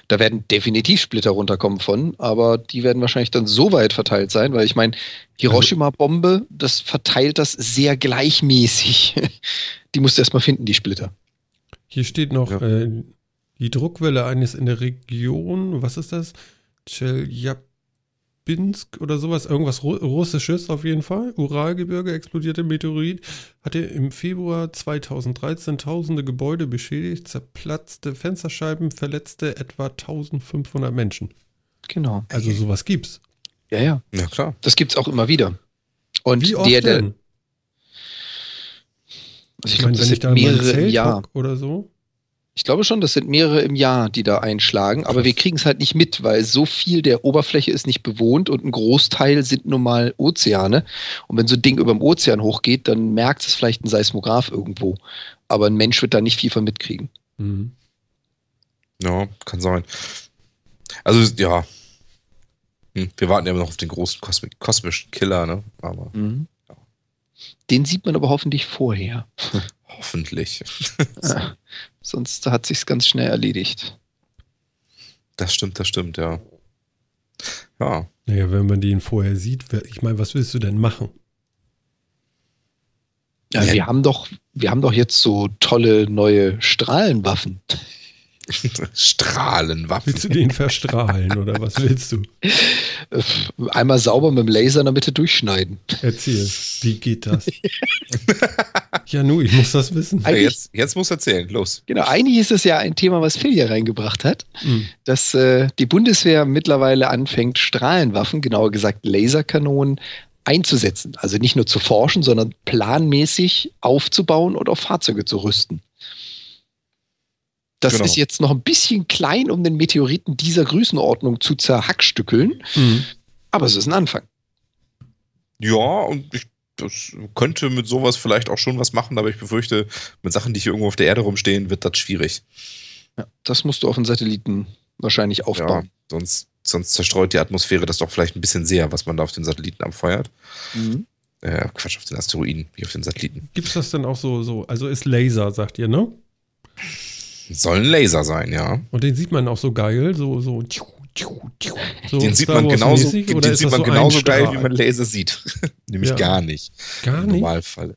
Da werden definitiv Splitter runterkommen von, aber die werden wahrscheinlich dann so weit verteilt sein, weil ich meine, Hiroshima-Bombe, das verteilt das sehr gleichmäßig. Die musst du erstmal finden, die Splitter. Hier steht noch Ja. äh, die Druckwelle eines in der Region, was ist das? Tscheljabinsk oder sowas, irgendwas Ru Russisches auf jeden Fall. Uralgebirge, explodierte Meteorit, hatte im Februar 2013 tausende Gebäude beschädigt, zerplatzte Fensterscheiben, verletzte etwa 1500 Menschen. Genau. Also sowas gibt's. Ja, ja. Ja, klar. Das gibt's auch immer wieder. Und Wie oft der, der, denn? also Ich ich, meine, das wenn ich da mehrere Jahr. oder so. Ich glaube schon, das sind mehrere im Jahr, die da einschlagen, aber wir kriegen es halt nicht mit, weil so viel der Oberfläche ist nicht bewohnt und ein Großteil sind nun mal Ozeane. Und wenn so ein Ding über dem Ozean hochgeht, dann merkt es vielleicht ein Seismograph irgendwo. Aber ein Mensch wird da nicht viel von mitkriegen. Mhm. Ja, kann sein. Also, ja. Hm, wir warten ja immer noch auf den großen Kosmi kosmischen Killer, ne? Aber Den sieht man aber hoffentlich vorher. hoffentlich. Ja. Sonst hat sich's ganz schnell erledigt. Das stimmt, das stimmt, ja. Ja. Naja, wenn man den vorher sieht, ich meine, was willst du denn machen? Ja, Ja. wir haben doch, wir haben doch jetzt so tolle neue Strahlenwaffen. Strahlenwaffen. Willst du den verstrahlen oder was willst du? Äh, Einmal sauber mit dem Laser in der Mitte durchschneiden. Erzähl, wie geht das? ja, nu, ich muss das wissen. Ja, jetzt, jetzt musst du erzählen, los. Genau, eigentlich ist es ja ein Thema, was Phil hier reingebracht hat, Hm. dass äh, die Bundeswehr mittlerweile anfängt, Strahlenwaffen, genauer gesagt Laserkanonen, einzusetzen. Also nicht nur zu forschen, sondern planmäßig aufzubauen und auf Fahrzeuge zu rüsten. Das Genau. ist jetzt noch ein bisschen klein, um den Meteoriten dieser Größenordnung zu zerhackstückeln, Hm. aber es ist ein Anfang. Ja, und ich das könnte mit sowas vielleicht auch schon was machen, aber ich befürchte, mit Sachen, die hier irgendwo auf der Erde rumstehen, wird das schwierig. Ja, das musst du auf den Satelliten wahrscheinlich Ja, aufbauen. sonst, sonst zerstreut die Atmosphäre das doch vielleicht ein bisschen sehr, was man da auf den Satelliten abfeuert. Mhm. Äh, Quatsch, auf den Asteroiden, wie auf den Satelliten. Gibt's das denn auch so, so, also ist Laser, sagt ihr, ne? Soll ein Laser sein, ja. Und den sieht man auch so geil, so, so, so den sieht man genauso, mäßig, den sieht man so genauso geil, wie man Laser sieht. Nämlich Ja. gar nicht. Gar Im nicht. Normalfall.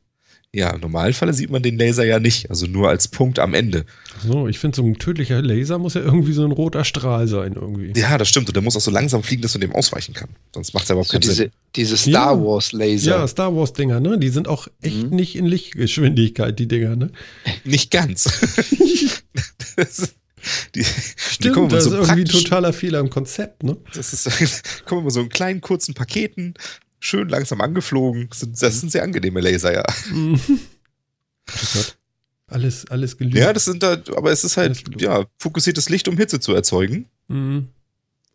Ja, im Normalfall sieht man den Laser ja nicht. Also nur als Punkt am Ende. So, ich finde, so ein tödlicher Laser muss ja irgendwie so ein roter Strahl sein, irgendwie. Ja, das stimmt. Und der muss auch so langsam fliegen, dass man dem ausweichen kann. Sonst macht es ja überhaupt So keinen Sinn. diese, diese Star Ja. Wars Laser. Ja, Star Wars-Dinger, ne? Die sind auch echt Mhm. nicht in Lichtgeschwindigkeit, die Dinger, ne? Nicht ganz. das, die, die Stimmt, kommen das so ist irgendwie ein totaler Fehler im Konzept, ne? Das ist, kommen immer so in kleinen, kurzen Paketen, schön langsam angeflogen. Das sind, das sind sehr angenehme Laser, ja. Mhm. Alles, alles gelügt. Ja, das sind da, aber es ist halt, ja, fokussiertes Licht, um Hitze zu erzeugen. Mhm.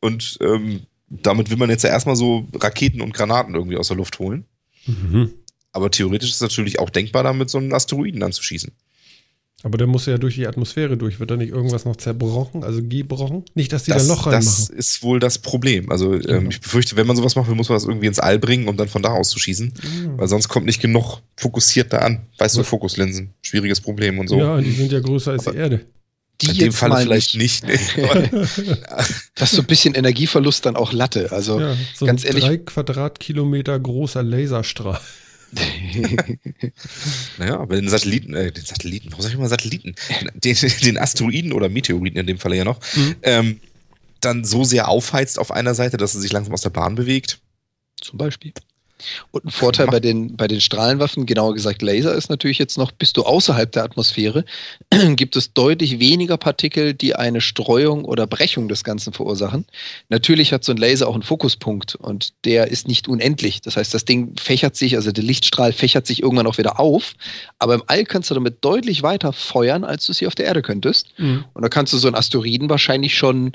Und ähm, damit will man jetzt ja erstmal so Raketen und Granaten irgendwie aus der Luft holen. Mhm. Aber theoretisch ist es natürlich auch denkbar, damit so einen Asteroiden anzuschießen. Aber der muss ja durch die Atmosphäre durch. Wird da nicht irgendwas noch zerbrochen, also gebrochen? Nicht, dass die Das, da Loch das reinmachen. ist wohl das Problem. Also ähm, Genau. ich befürchte, wenn man sowas macht, muss man das irgendwie ins All bringen, um dann von da aus zu schießen. Mhm. Weil sonst kommt nicht genug fokussiert da an. Weißt du, Ja. Fokuslinsen. Schwieriges Problem und so. Ja, die sind ja größer als die Aber- Erde. Die In dem mal vielleicht nicht. Nee. Das ist so ein bisschen Energieverlust dann auch Latte. Also ja, so ganz ein ehrlich- drei Quadratkilometer großer Laserstrahl. naja, aber den Satelliten, äh, den Satelliten, warum sag ich immer Satelliten? Den, den Asteroiden oder Meteoriten in dem Falle ja noch, Mhm. ähm, dann so sehr aufheizt auf einer Seite, dass er sich langsam aus der Bahn bewegt. zum Beispiel. Und ein Vorteil bei den, bei den Strahlenwaffen, genauer gesagt Laser, ist natürlich jetzt noch, bist du außerhalb der Atmosphäre, gibt es deutlich weniger Partikel, die eine Streuung oder Brechung des Ganzen verursachen. Natürlich hat so ein Laser auch einen Fokuspunkt und der ist nicht unendlich. Das heißt, das Ding fächert sich, also der Lichtstrahl fächert sich irgendwann auch wieder auf, aber im All kannst du damit deutlich weiter feuern, als du es hier auf der Erde könntest. Mhm. Und da kannst du so einen Asteroiden wahrscheinlich schon,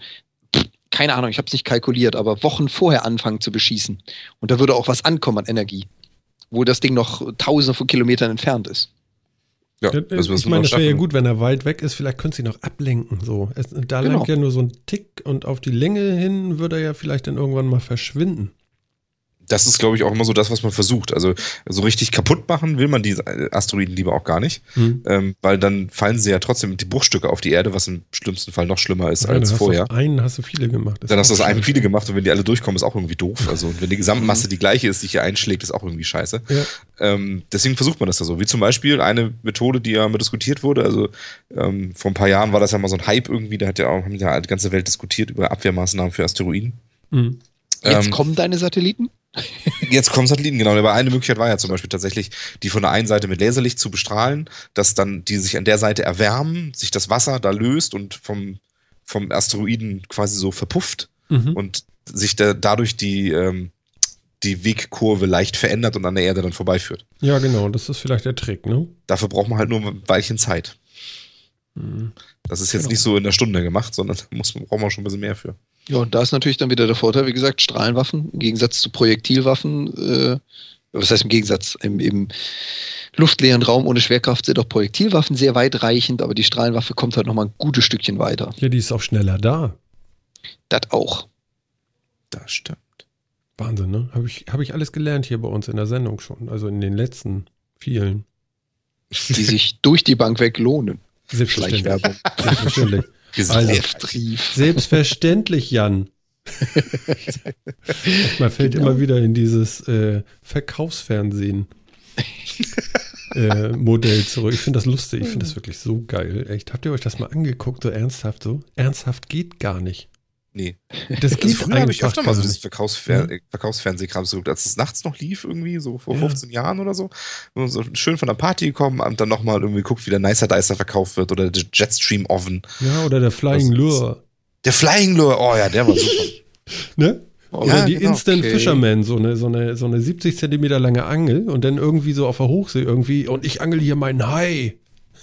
keine Ahnung, ich habe es nicht kalkuliert, aber Wochen vorher anfangen zu beschießen. Und da würde auch was ankommen an Energie, wo das Ding noch tausende von Kilometern entfernt ist. Ja, Ja, das ich meine, das wäre ja gut, wenn er weit weg ist. Vielleicht könnte sie noch ablenken. So. Es, da Genau. langt ja nur so ein Tick und auf die Länge hin würde er ja vielleicht dann irgendwann mal verschwinden. Das ist, glaube ich, auch immer so das, was man versucht. Also so richtig kaputt machen will man die Asteroiden lieber auch gar nicht, Hm. ähm, weil dann fallen sie ja trotzdem die Bruchstücke auf die Erde, was im schlimmsten Fall noch schlimmer ist Ja, dann als hast du vorher. auf einen hast du viele gemacht. Das Dann hast du aus einem viele gemacht und wenn die alle durchkommen, ist auch irgendwie doof. Also und wenn die Gesamtmasse Mhm. die gleiche ist, die hier einschlägt, ist auch irgendwie scheiße. Ja. Ähm, deswegen versucht man das ja so. Wie zum Beispiel eine Methode, die ja mal diskutiert wurde. Also ähm, vor ein paar Jahren war das ja mal so ein Hype irgendwie. Da hat ja auch haben ja die ganze Welt diskutiert über Abwehrmaßnahmen für Asteroiden. Hm. Jetzt Ähm, kommen deine Satelliten? Jetzt kommen Satelliten, genau. Aber eine Möglichkeit war ja zum Beispiel tatsächlich, die von der einen Seite mit Laserlicht zu bestrahlen, dass dann die sich an der Seite erwärmen, sich das Wasser da löst und vom, vom Asteroiden quasi so verpufft Mhm. und sich da, dadurch die, ähm, die Wegkurve leicht verändert und an der Erde dann vorbeiführt. Ja, genau. Das ist vielleicht der Trick, ne? Dafür braucht man halt nur ein Weilchen Zeit. Hm. Das ist jetzt Genau. nicht so in der Stunde gemacht, sondern da muss, braucht man schon ein bisschen mehr für. Ja, und da ist natürlich dann wieder der Vorteil, wie gesagt, Strahlenwaffen im Gegensatz zu Projektilwaffen. Äh, was heißt im Gegensatz? Im, Im luftleeren Raum ohne Schwerkraft sind auch Projektilwaffen sehr weitreichend, aber die Strahlenwaffe kommt halt nochmal ein gutes Stückchen weiter. Ja, die ist auch schneller da. Das auch. Das stimmt. Wahnsinn, ne? Habe ich, hab ich alles gelernt hier bei uns in der Sendung schon. Also in den letzten vielen. Die sich durch die Bank weg lohnen. Selbstverständlich. Schleichwerbung. Selbstverständlich. Also, selbstverständlich, Jan. Man fällt Genau. immer wieder in dieses äh, Verkaufsfernsehen. äh, Modell zurück. Ich finde das lustig. Ich finde das wirklich so geil. Echt. Habt ihr euch das mal angeguckt, so ernsthaft so? Ernsthaft geht gar nicht. Nee. Das Also geht früher habe ich öfter mal so dieses. Verkaufsfer äh, Verkaufsfernsehkram geguckt, als es nachts noch lief, irgendwie, so vor Ja. 15 Jahren oder so. Und so schön von der Party gekommen und dann nochmal irgendwie guckt, wie der Nicer Dicer verkauft wird oder der Jetstream Oven. Ja, oder der Flying Lure. Der Flying Lure, oh ja, der war super. Ne? Oh, Oder Ja, die genau. Instant Okay. Fisherman, so eine, so, eine, so eine 70 Zentimeter lange Angel und dann irgendwie so auf der Hochsee irgendwie und ich angel hier meinen Hai.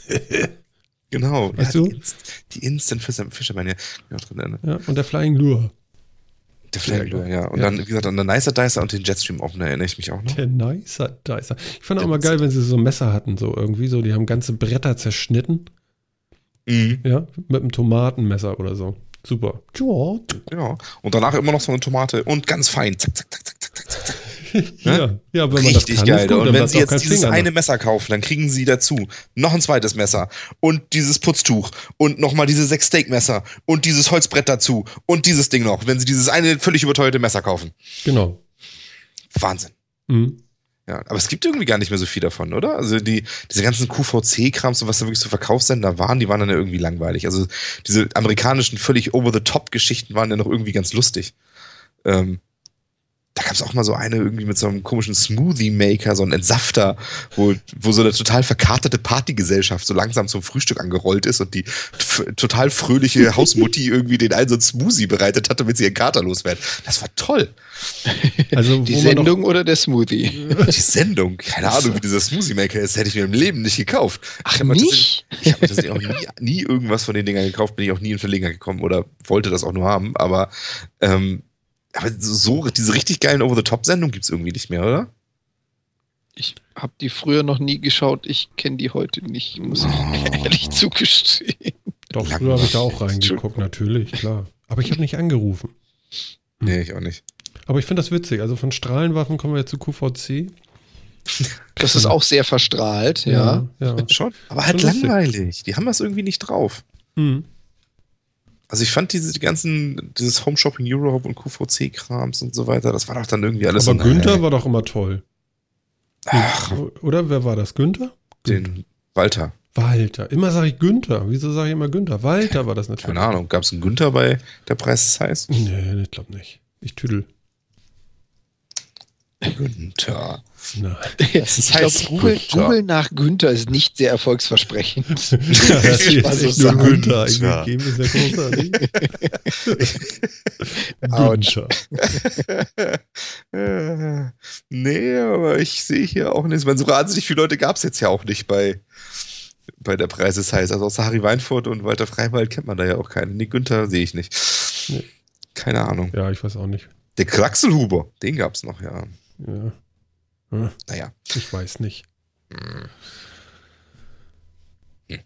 Genau. Weißt ja, du? Die, Inst die Instant Fisher- Fisherman, ja. ne? Ja, und der Flying Lure. Der Flying Lure, ja. Und Ja. dann, wie gesagt, an der Nicer Dicer und den Jetstream Oven erinnere ich mich auch noch. Der Nicer Dicer. Ich fand auch immer geil, wenn sie so Messer hatten, so irgendwie so. Die haben ganze Bretter zerschnitten. Mhm. Ja, mit einem Tomatenmesser oder so. Super. Ja. Und danach immer noch so eine Tomate und ganz fein. Zack, zack, zack, zack, zack, zack. Ja, ja wenn man Richtig das kann, geil. gut, und wenn Sie jetzt dieses Finger eine. Messer kaufen, dann kriegen Sie dazu noch ein zweites Messer und dieses Putztuch und nochmal diese sechs Steakmesser und dieses Holzbrett dazu und dieses Ding noch, wenn Sie dieses eine völlig überteuerte Messer kaufen. Genau. Wahnsinn. Mhm. Ja, aber es gibt irgendwie gar nicht mehr so viel davon, oder? Also die, diese ganzen QVC-Krams und was da wirklich so Verkaufssender waren, die waren dann ja irgendwie langweilig. Also diese amerikanischen völlig over-the-top-Geschichten waren ja noch irgendwie ganz lustig. Ähm, da gab es auch mal so eine irgendwie mit so einem komischen Smoothie-Maker, so ein Entsafter, wo, wo so eine total verkartete Partygesellschaft so langsam zum Frühstück angerollt ist und die total fröhliche Hausmutti irgendwie den einen so ein Smoothie bereitet hat, damit sie ihren Kater loswerden. Das war toll. Also, die Sendung oder der Smoothie? Die Sendung. Keine Ahnung, wie dieser Smoothie-Maker ist. Hätte ich mir im Leben nicht gekauft. Ach, ich nicht? Ich habe tatsächlich auch nie, nie, irgendwas von den Dingern gekauft, bin ich auch nie in Verlegenheit gekommen oder wollte das auch nur haben, aber ähm, aber so, diese richtig geilen Over-the-Top-Sendungen gibt es irgendwie nicht mehr, oder? Ich habe die früher noch nie geschaut. Ich kenne die heute nicht, muss ich oh. ehrlich zugestehen. Doch, früher habe ich da auch reingeguckt, natürlich, klar. Aber ich habe nicht angerufen. Hm. Nee, ich auch nicht. Aber ich finde das witzig. Also von Strahlenwaffen kommen wir jetzt zu QVC. Das ist auch sehr verstrahlt, ja. ja, ja. Schon. Aber halt langweilig. Die haben das irgendwie nicht drauf. Hm. Also ich fand diese die ganzen, dieses Home Shopping Europe und QVC-Krams und so weiter, das war doch dann irgendwie alles Aber so, Günther ey. war doch immer toll. Ach. Oder wer war das? Günther? Den Walter. Walter. Immer sage ich Günther. Wieso sage ich immer Günther? Walter war das natürlich. Keine Ahnung. Gab es einen Günther bei Der Preis ist heiß? Nee, ich glaube nicht. Ich tüdel. Günther. Nein. Das ich glaube, Google, Google, nach Günther ist nicht sehr erfolgsversprechend. ja, das ist also echt nur Günther eingegeben, ist ja großartig. Günther. nee, aber ich sehe hier auch nicht. Man, so wahnsinnig viele Leute gab es jetzt ja auch nicht bei, bei der Preis ist heiß. Also außer Harry Weinfurt und Walter Freiwald kennt man da ja auch keinen. Nee, Günther sehe ich nicht. Nee. Keine Ahnung. Ja, ich weiß auch nicht. Der Kraxelhuber, den gab es noch, ja. Ja. Hm. Naja. Ich weiß nicht. Hm. Hm.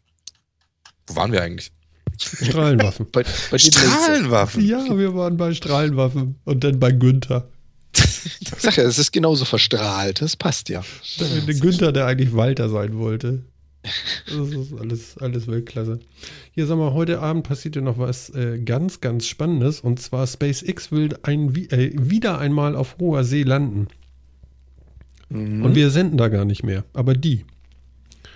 Wo waren wir eigentlich? Strahlenwaffen. bei, bei Strahlenwaffen? Ja, wir waren bei Strahlenwaffen und dann bei Günther. Ich sag ja, es ist genauso verstrahlt. Das passt ja. Der Günther, der eigentlich Walter sein wollte. Das ist alles, alles Weltklasse. Hier, sag mal, heute Abend passiert ja noch was äh, ganz, ganz Spannendes. Und zwar SpaceX will ein, äh, wieder einmal auf hoher See landen. Mhm. Und wir senden da gar nicht mehr, aber die.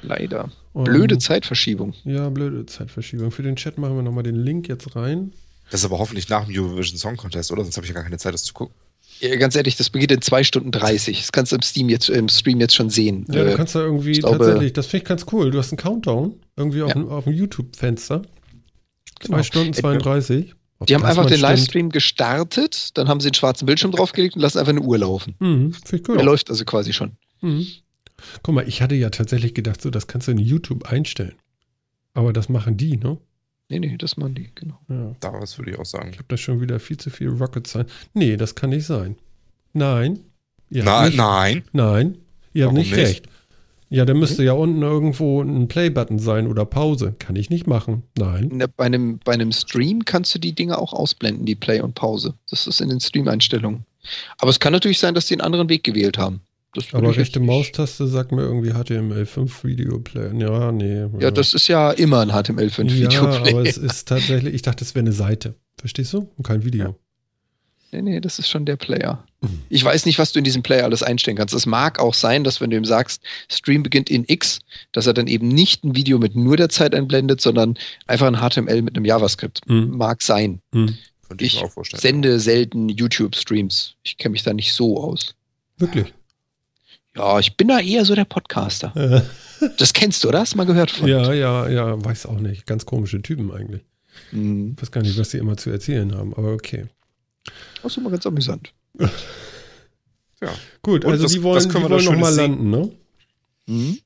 Leider. Blöde Zeitverschiebung. Ja, blöde Zeitverschiebung. Für den Chat machen wir nochmal den Link jetzt rein. Das ist aber hoffentlich nach dem Eurovision Song Contest, oder? Sonst habe ich ja gar keine Zeit, das zu gucken. Ja, ganz ehrlich, das beginnt in 2 Stunden 30. Das kannst du im, Steam jetzt, im Stream jetzt schon sehen. Ja, du äh, kannst da irgendwie tatsächlich, das finde ich ganz cool. Du hast einen Countdown irgendwie auf, ja. dem, auf dem YouTube-Fenster. 2 genau. Stunden 32. Ob die haben einfach den stimmt. Livestream gestartet, dann haben sie den schwarzen Bildschirm draufgelegt und lassen einfach eine Uhr laufen. Mhm, cool. Er läuft also quasi schon. Mhm. Guck mal, ich hatte ja tatsächlich gedacht, so, das kannst du in YouTube einstellen. Aber das machen die, ne? Nee, nee, das machen die, genau. Ja. Daraus würde ich auch sagen. Ich habe da schon wieder viel zu viel Rocket Science. Nee, das kann nicht sein. Nein. Nein, nicht, nein. Nein. Ihr habt nicht, nicht recht. Ja, da müsste ja unten irgendwo ein Play-Button sein oder Pause. Kann ich nicht machen. Nein. Na, bei, einem, bei einem Stream kannst du die Dinge auch ausblenden, die Play und Pause. Das ist in den Stream-Einstellungen. Aber es kann natürlich sein, dass sie einen anderen Weg gewählt haben. Aber rechte Maustaste sagt mir irgendwie HTML5 Video Player. Ja, nee. Ja. ja, das ist ja immer ein HTML5 Video Player. Ja, aber es ist tatsächlich, ich dachte, es wäre eine Seite. Verstehst du? Und kein Video. Ja. Nee, nee, das ist schon der Player. Ich weiß nicht, was du in diesem Player alles einstellen kannst. Es mag auch sein, dass wenn du ihm sagst, Stream beginnt in X, dass er dann eben nicht ein Video mit nur der Zeit einblendet, sondern einfach ein HTML mit einem JavaScript. Mhm. Mag sein. Mhm. Ich, ich sende selten YouTube-Streams. Ich kenne mich da nicht so aus. Wirklich? Ja, ich bin da eher so der Podcaster. das kennst du, oder? Hast du mal gehört von? Ja, ja, ja, weiß auch nicht. Ganz komische Typen eigentlich. Mhm. Ich weiß gar nicht, was sie immer zu erzählen haben, aber okay. Das ist immer ganz amüsant. ja. Gut, also das, die wollen, die wollen nochmal landen, ne? Mhm.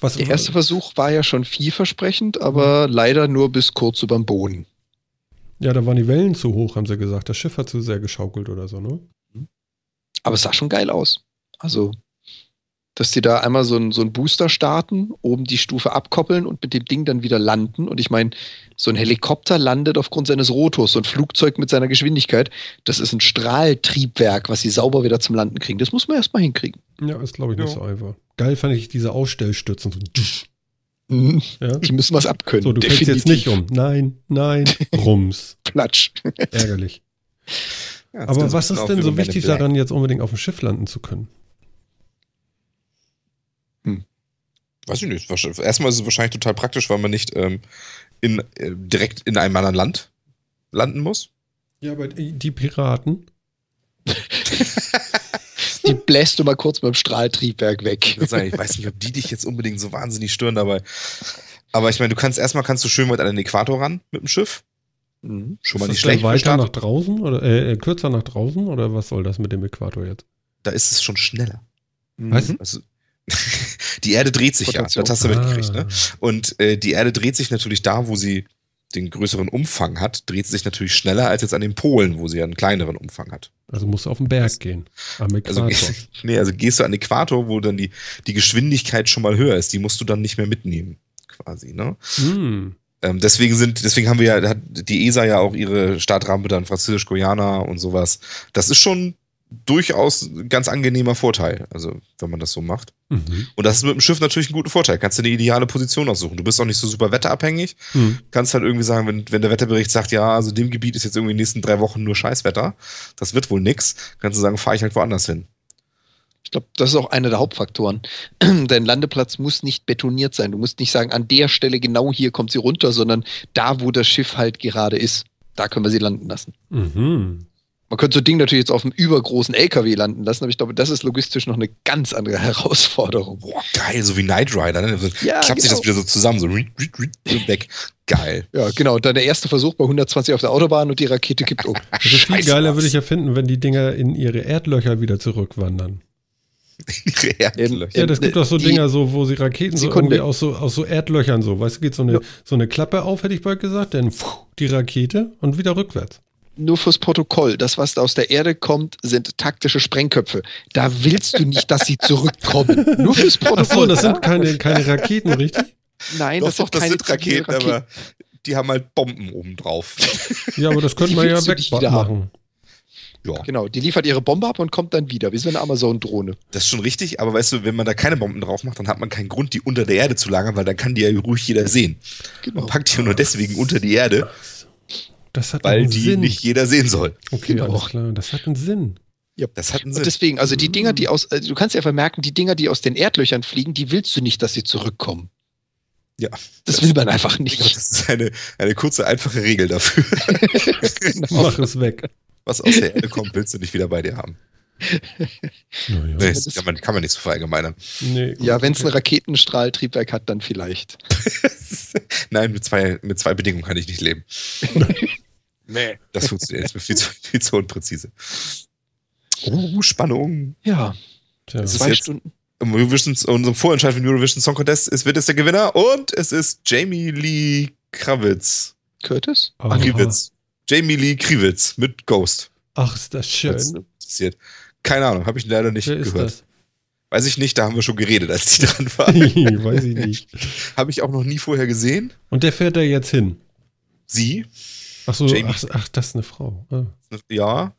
Was, Der erste Versuch war ja schon vielversprechend, aber mhm. leider nur bis kurz über dem Boden. Ja, da waren die Wellen zu hoch, haben sie gesagt. Das Schiff hat zu sehr geschaukelt oder so, ne? Mhm. Aber es sah schon geil aus. Also dass die da einmal so einen so Booster starten, oben die Stufe abkoppeln und mit dem Ding dann wieder landen. Und ich meine, so ein Helikopter landet aufgrund seines Rotors, so ein Flugzeug mit seiner Geschwindigkeit. Das ist ein Strahltriebwerk, was sie sauber wieder zum Landen kriegen. Das muss man erstmal hinkriegen. Ja, ist glaube ich nicht ja. so einfach. Geil fand ich diese Ausstellstürzen. So, mhm. ja? Die müssen was abkönnen. So, du definitiv. fällst jetzt nicht um. Nein, nein, Rums. Platsch. Ärgerlich. Ja, Aber was ist denn so wichtig daran, jetzt unbedingt auf dem Schiff landen zu können? Weiß ich nicht. Erstmal ist es wahrscheinlich total praktisch, weil man nicht ähm, in, äh, direkt in einem anderen Land landen muss. Ja, aber die Piraten. die bläst du mal kurz mit dem Strahltriebwerk weg. Ich, sagen, ich weiß nicht, ob die dich jetzt unbedingt so wahnsinnig stören dabei. Aber ich meine, du kannst erstmal kannst du schön weit an den Äquator ran mit dem Schiff. Mhm. Schon mal ist nicht das schlecht. weiter nach draußen oder äh, äh, kürzer nach draußen oder was soll das mit dem Äquator jetzt? Da ist es schon schneller. Was? Also, die Erde dreht sich ja, Rotation. das hast du mitgekriegt, ne? Ah. Und äh, die Erde dreht sich natürlich da, wo sie den größeren Umfang hat, dreht sie sich natürlich schneller als jetzt an den Polen, wo sie ja einen kleineren Umfang hat. Also musst du auf den Berg gehen. Am Also, Äquator. nee, also gehst du an den Äquator, wo dann die, die Geschwindigkeit schon mal höher ist, die musst du dann nicht mehr mitnehmen, quasi, ne? hm. Ähm, deswegen sind, deswegen haben wir ja, hat die ESA ja auch ihre Startrampe dann Französisch-Guyana und sowas. Das ist schon durchaus ein ganz angenehmer Vorteil, also wenn man das so macht. Mhm. Und das ist mit dem Schiff natürlich ein guter Vorteil. Kannst du eine ideale Position aussuchen. Du bist auch nicht so super wetterabhängig. Hm. Kannst halt irgendwie sagen, wenn, wenn der Wetterbericht sagt, ja, also dem Gebiet ist jetzt irgendwie in den nächsten drei Wochen nur Scheißwetter, das wird wohl nix, kannst du sagen, fahre ich halt woanders hin. Ich glaube, das ist auch einer der Hauptfaktoren. Dein Landeplatz muss nicht betoniert sein. Du musst nicht sagen, an der Stelle genau hier kommt sie runter, sondern da, wo das Schiff halt gerade ist, da können wir sie landen lassen. Mhm. Man könnte so ein Ding natürlich jetzt auf einem übergroßen LKW landen lassen, aber ich glaube, das ist logistisch noch eine ganz andere Herausforderung. Boah, geil, so wie Knight Rider, ne? So Ja, klappt sich das genau. wieder so zusammen, so weg. Geil. Ja, genau. Und dann der erste Versuch bei 120 auf der Autobahn und die Rakete kippt um. Also viel Scheiße, geiler was. würde ich ja finden, wenn die Dinger in ihre Erdlöcher wieder zurückwandern. Ihre Erdlöcher. Ja, das gibt doch so die- Dinger, so, wo sie Raketen so Sekunde. irgendwie aus so, aus so Erdlöchern so, weißt du, geht so eine, Ja. so eine Klappe auf, hätte ich bald gesagt, dann pfuh, die Rakete und wieder rückwärts. Nur fürs Protokoll, das, was da aus der Erde kommt, sind taktische Sprengköpfe. Da willst du nicht, dass sie zurückkommen. Nur fürs Protokoll. Ach so, das sind keine, keine Raketen, richtig? Nein, Doch, das doch, sind das keine sind Raketen, aber die haben halt Bomben oben drauf. Ja, aber das könnte man ja wegmachen. ja, Genau, die liefert ihre Bombe ab und kommt dann wieder, wie so eine Amazon-Drohne. das ist schon richtig, aber weißt du, wenn man da keine Bomben drauf macht, dann hat man keinen Grund, die unter der Erde zu lagern, weil dann kann die ja ruhig jeder sehen. Genau. Man packt die nur deswegen unter die Erde, Das hat weil einen die Sinn. nicht jeder sehen soll. okay, Genau. alles klar. Das hat einen Sinn. Das hat einen Und Sinn. deswegen, also die Dinger, die aus, äh, du kannst dir einfach merken, die Dinger, die aus den Erdlöchern fliegen, die willst du nicht, dass sie zurückkommen. Ja. Das will man einfach Das nicht. ist eine, eine kurze, einfache Regel dafür. Mach es weg. Was aus der Erde kommt, willst du nicht wieder bei dir haben. Naja. Nee, das kann man, kann man nicht so verallgemeinern. Nee, gut, Ja, wenn es ein. Raketenstrahltriebwerk hat, dann vielleicht. Nein, mit zwei, mit zwei Bedingungen kann ich nicht leben. Nee. Das funktioniert. Das ist mir viel zu, viel zu unpräzise. Oh, Spannung. Ja, Tja. ist zwei jetzt- Stunden. Im Eurovision, unserem Vorentscheid für den Eurovision Song Contest ist, wird es der Gewinner und es ist Jamie Lee Kravitz. Curtis? Kriwitz. Jamie Lee Kriwitz mit Ghost. Ach, ist das schön. interessiert. Keine Ahnung, habe ich leider nicht Wer gehört. das? Weiß ich nicht, da haben wir schon geredet, als die dran waren. Weiß ich nicht. habe ich auch noch nie vorher gesehen. Und der fährt da jetzt hin. Sie, Ach so, ach, ach, das ist eine Frau. Ah. ja,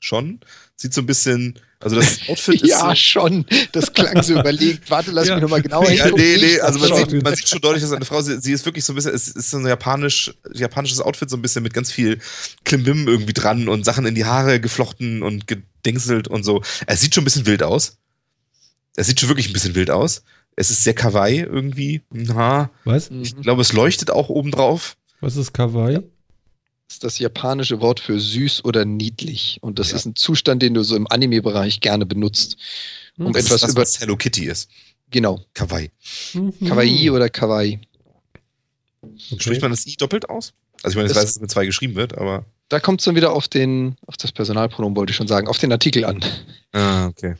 schon. Sieht so ein bisschen, also das Outfit ist Ja, so, schon. Das klang so überlegt. Warte, lass Ja. mich nochmal genau Ja, hingucken. nee, nee, also man sieht, man sieht schon deutlich, dass eine Frau, sie, sie ist wirklich so ein bisschen, es ist so ein japanisch, japanisches Outfit, so ein bisschen mit ganz viel Klimbim irgendwie dran und Sachen in die Haare geflochten und gedingselt und so. Es sieht schon ein bisschen wild aus. Es sieht schon wirklich ein bisschen wild aus. Es ist sehr kawaii irgendwie. Na, Was? Ich glaube, es leuchtet auch oben drauf. Was ist Kawaii? Das ist das japanische Wort für süß oder niedlich. Und das Ja. ist ein Zustand, den du so im Anime-Bereich gerne benutzt. Um Hm. Das etwas ist das, über. was Hello Kitty ist. Genau. Kawaii. Mhm. Kawaii oder Kawaii. Okay. Spricht man das I doppelt aus? Also ich meine, ich weiß, dass es mit zwei geschrieben wird, aber. Da kommt es dann wieder auf den, auf das Personalpronomen wollte ich schon sagen, auf den Artikel an. Ah, okay.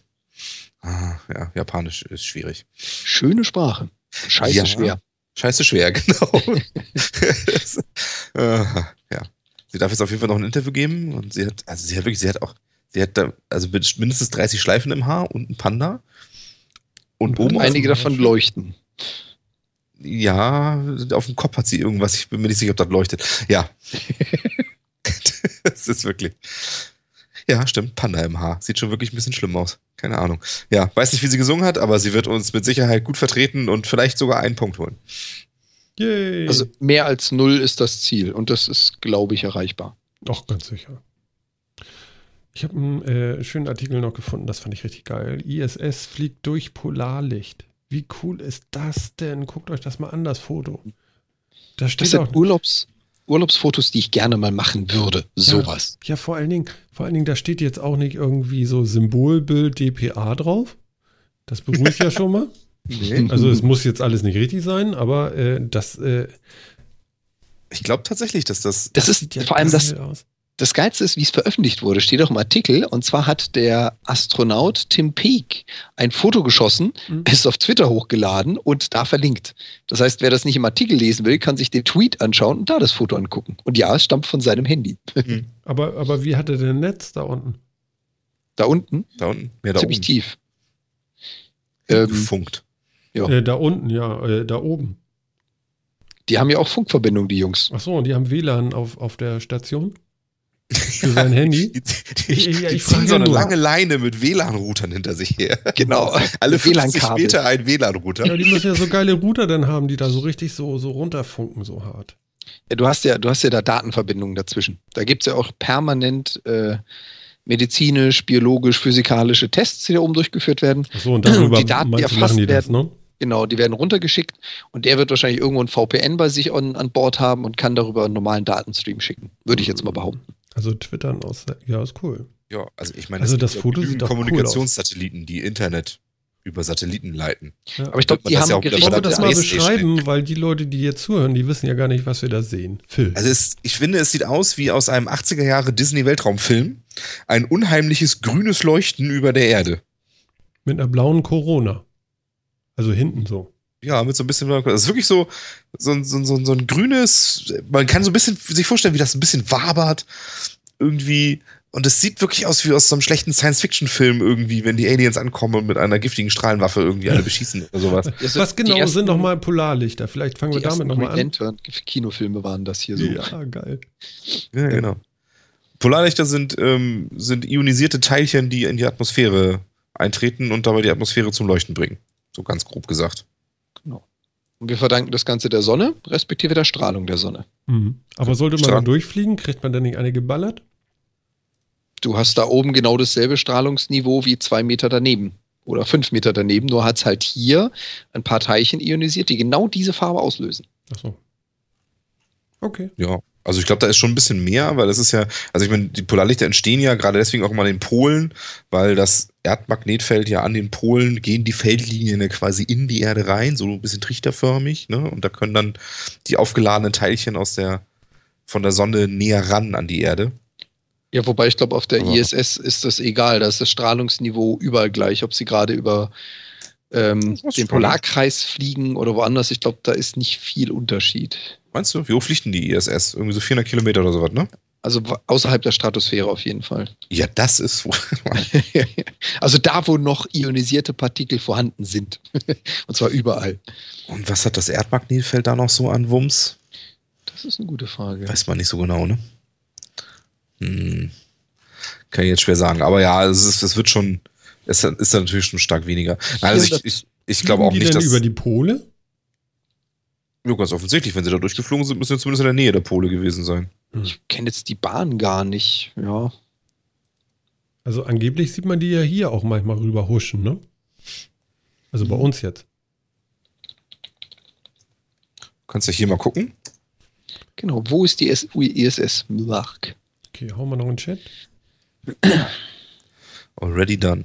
Ah, ja, Japanisch ist schwierig. Schöne Sprache. Scheiße Ja. schwer. Scheiße schwer, genau. äh, ja. Sie darf jetzt auf jeden Fall noch ein Interview geben und sie hat, also sie hat wirklich, sie hat auch, sie hat da, also mindestens 30 Schleifen im Haar und ein Panda. Und Und oben Einige davon leuchten. ja, auf dem Kopf hat sie irgendwas, ich bin mir nicht sicher, ob das leuchtet. Ja. das ist wirklich. Ja, stimmt, Panda im Haar. Sieht schon wirklich ein bisschen schlimm aus. Keine Ahnung. Ja, weiß nicht, wie sie gesungen hat, aber sie wird uns mit Sicherheit gut vertreten und vielleicht sogar einen Punkt holen. Yay. Also mehr als null ist das Ziel und das ist, glaube ich, erreichbar. Doch, ganz sicher. Ich habe einen äh, schönen Artikel noch gefunden, das fand ich richtig geil. ISS fliegt durch Polarlicht. Wie cool ist das denn? Guckt euch das mal an, das Foto. Da Das steht sind auch. Urlaubs, Urlaubsfotos, die ich gerne mal machen würde. Sowas. Ja, vor allen Dingen, vor allen Dingen, da steht jetzt auch nicht irgendwie so Symbolbild DPA drauf. Das beruhigt ja schon mal. Nee. Also es muss jetzt alles nicht richtig sein, aber äh, das, äh, Ich glaube tatsächlich, dass das. Das, ist sieht ja vor allem das, aus. das Geilste ist, wie es veröffentlicht wurde, steht auch im Artikel. Und zwar hat der Astronaut Tim Peake ein Foto geschossen, Mhm. ist auf Twitter hochgeladen und da verlinkt. Das heißt, wer das nicht im Artikel lesen will, kann sich den Tweet anschauen und da das Foto angucken. Und ja, es stammt von seinem Handy. Aber, aber wie hat er denn Netz da unten? Da unten, Da unten. Ja, da ziemlich oben. tief. Ähm, Gefunkt. Ja. Äh, da unten, ja, äh, da oben. die haben ja auch Funkverbindung, die Jungs. Ach so, und die haben WLAN auf, auf der Station? Für sein Handy? Die, die, die, ja, ich ziehen so eine nur. lange Leine mit WLAN-Routern hinter sich her. Genau. Alle 50 WLAN-Kabel. Meter ein WLAN-Router. Ja, die müssen ja so geile Router dann haben, die da so richtig so, so runterfunken, so hart. Ja, du hast ja, du hast ja da Datenverbindungen dazwischen. Da gibt es ja auch permanent äh, medizinisch, biologisch, physikalische Tests, die da oben durchgeführt werden. Ach so, und darüber Die Daten, die erfasst die das, werden. ne? Genau, die werden runtergeschickt und der wird wahrscheinlich irgendwo ein VPN bei sich an, an Bord haben und kann darüber einen normalen Datenstream schicken. Würde ich jetzt mal behaupten. Also twittern aus, ja, ist cool. Ja, also ich meine, Also das gibt Foto ja sieht doch cool Kommunikationssatelliten, die Internet über Satelliten leiten. Ja. Aber ich glaube, die das haben ja auch von der das mal beschreiben, weil die Leute, die jetzt zuhören, die wissen ja gar nicht, was wir da sehen. Phil. Also es, ich finde, es sieht aus wie aus einem 80er Jahre Disney-Weltraumfilm. Ein unheimliches grünes Leuchten über der Erde. Mit einer blauen Corona. Also hinten so. Ja, mit so ein bisschen, das ist wirklich so, so, ein- so, ein- so, ein- so ein grünes, man kann so ein bisschen sich vorstellen, wie das ein bisschen wabert. Irgendwie. Und es sieht wirklich aus wie aus so einem schlechten Science-Fiction-Film irgendwie, wenn die Aliens ankommen und mit einer giftigen Strahlenwaffe irgendwie alle beschießen oder sowas. Also was genau ersten- sind nochmal Polarlichter? Vielleicht fangen wir Die damit nochmal an. Lantern-Kinofilme waren das hier so. Ja, geil. Ja, genau. Polarlichter sind, ähm, sind ionisierte Teilchen, die in die Atmosphäre eintreten und dabei die Atmosphäre zum Leuchten bringen. So ganz grob gesagt. Und wir verdanken das Ganze der Sonne, respektive der Strahlung der Sonne. Mhm. Aber sollte man da Strand. durchfliegen, kriegt man dann nicht eine geballert? Du hast da oben genau dasselbe Strahlungsniveau wie zwei Meter daneben. Oder fünf Meter daneben, nur hat es halt hier ein paar Teilchen ionisiert, die genau diese Farbe auslösen. Ach so. Okay. Ja. Also ich glaube, da ist schon ein bisschen mehr, weil das ist ja, also ich meine, die Polarlichter entstehen ja gerade deswegen auch immer an den Polen, weil das Erdmagnetfeld ja an den Polen gehen die Feldlinien ja quasi in die Erde rein, so ein bisschen trichterförmig, ne? Und da können dann die aufgeladenen Teilchen aus der von der Sonne näher ran an die Erde. Ja, wobei ich glaube, auf der Aber- ISS ist das egal. Da ist das Strahlungsniveau überall gleich, ob sie gerade über ähm, den Polarkreis fliegen oder woanders. Ich glaube, da ist nicht viel Unterschied. Meinst du? Wie hoch fliegt denn die ISS? Irgendwie so 400 Kilometer oder sowas, ne? Also außerhalb der Stratosphäre auf jeden Fall. Ja, das ist wohl. also da, wo noch ionisierte Partikel vorhanden sind. Und zwar überall. Und was hat das Erdmagnetfeld da noch so an Wumms? Das ist eine gute Frage. Weiß man nicht so genau, ne? Hm. Kann ich jetzt schwer sagen. Aber ja, es, ist, es wird schon, es ist dann natürlich schon stark weniger. Also ich, ich, ich glaube auch die nicht, denn dass. über die Pole? ja, ganz offensichtlich, wenn sie da durchgeflogen sind, müssen sie zumindest in der Nähe der Pole gewesen sein. Ich kenne jetzt die Bahn gar nicht. Ja. Also angeblich sieht man die ja hier auch manchmal rüber huschen, ne? Also Mhm. bei uns jetzt. Du kannst ja hier mal gucken. Genau. Wo ist die ISS? Mark. Okay, hauen wir noch in den Chat. Already done.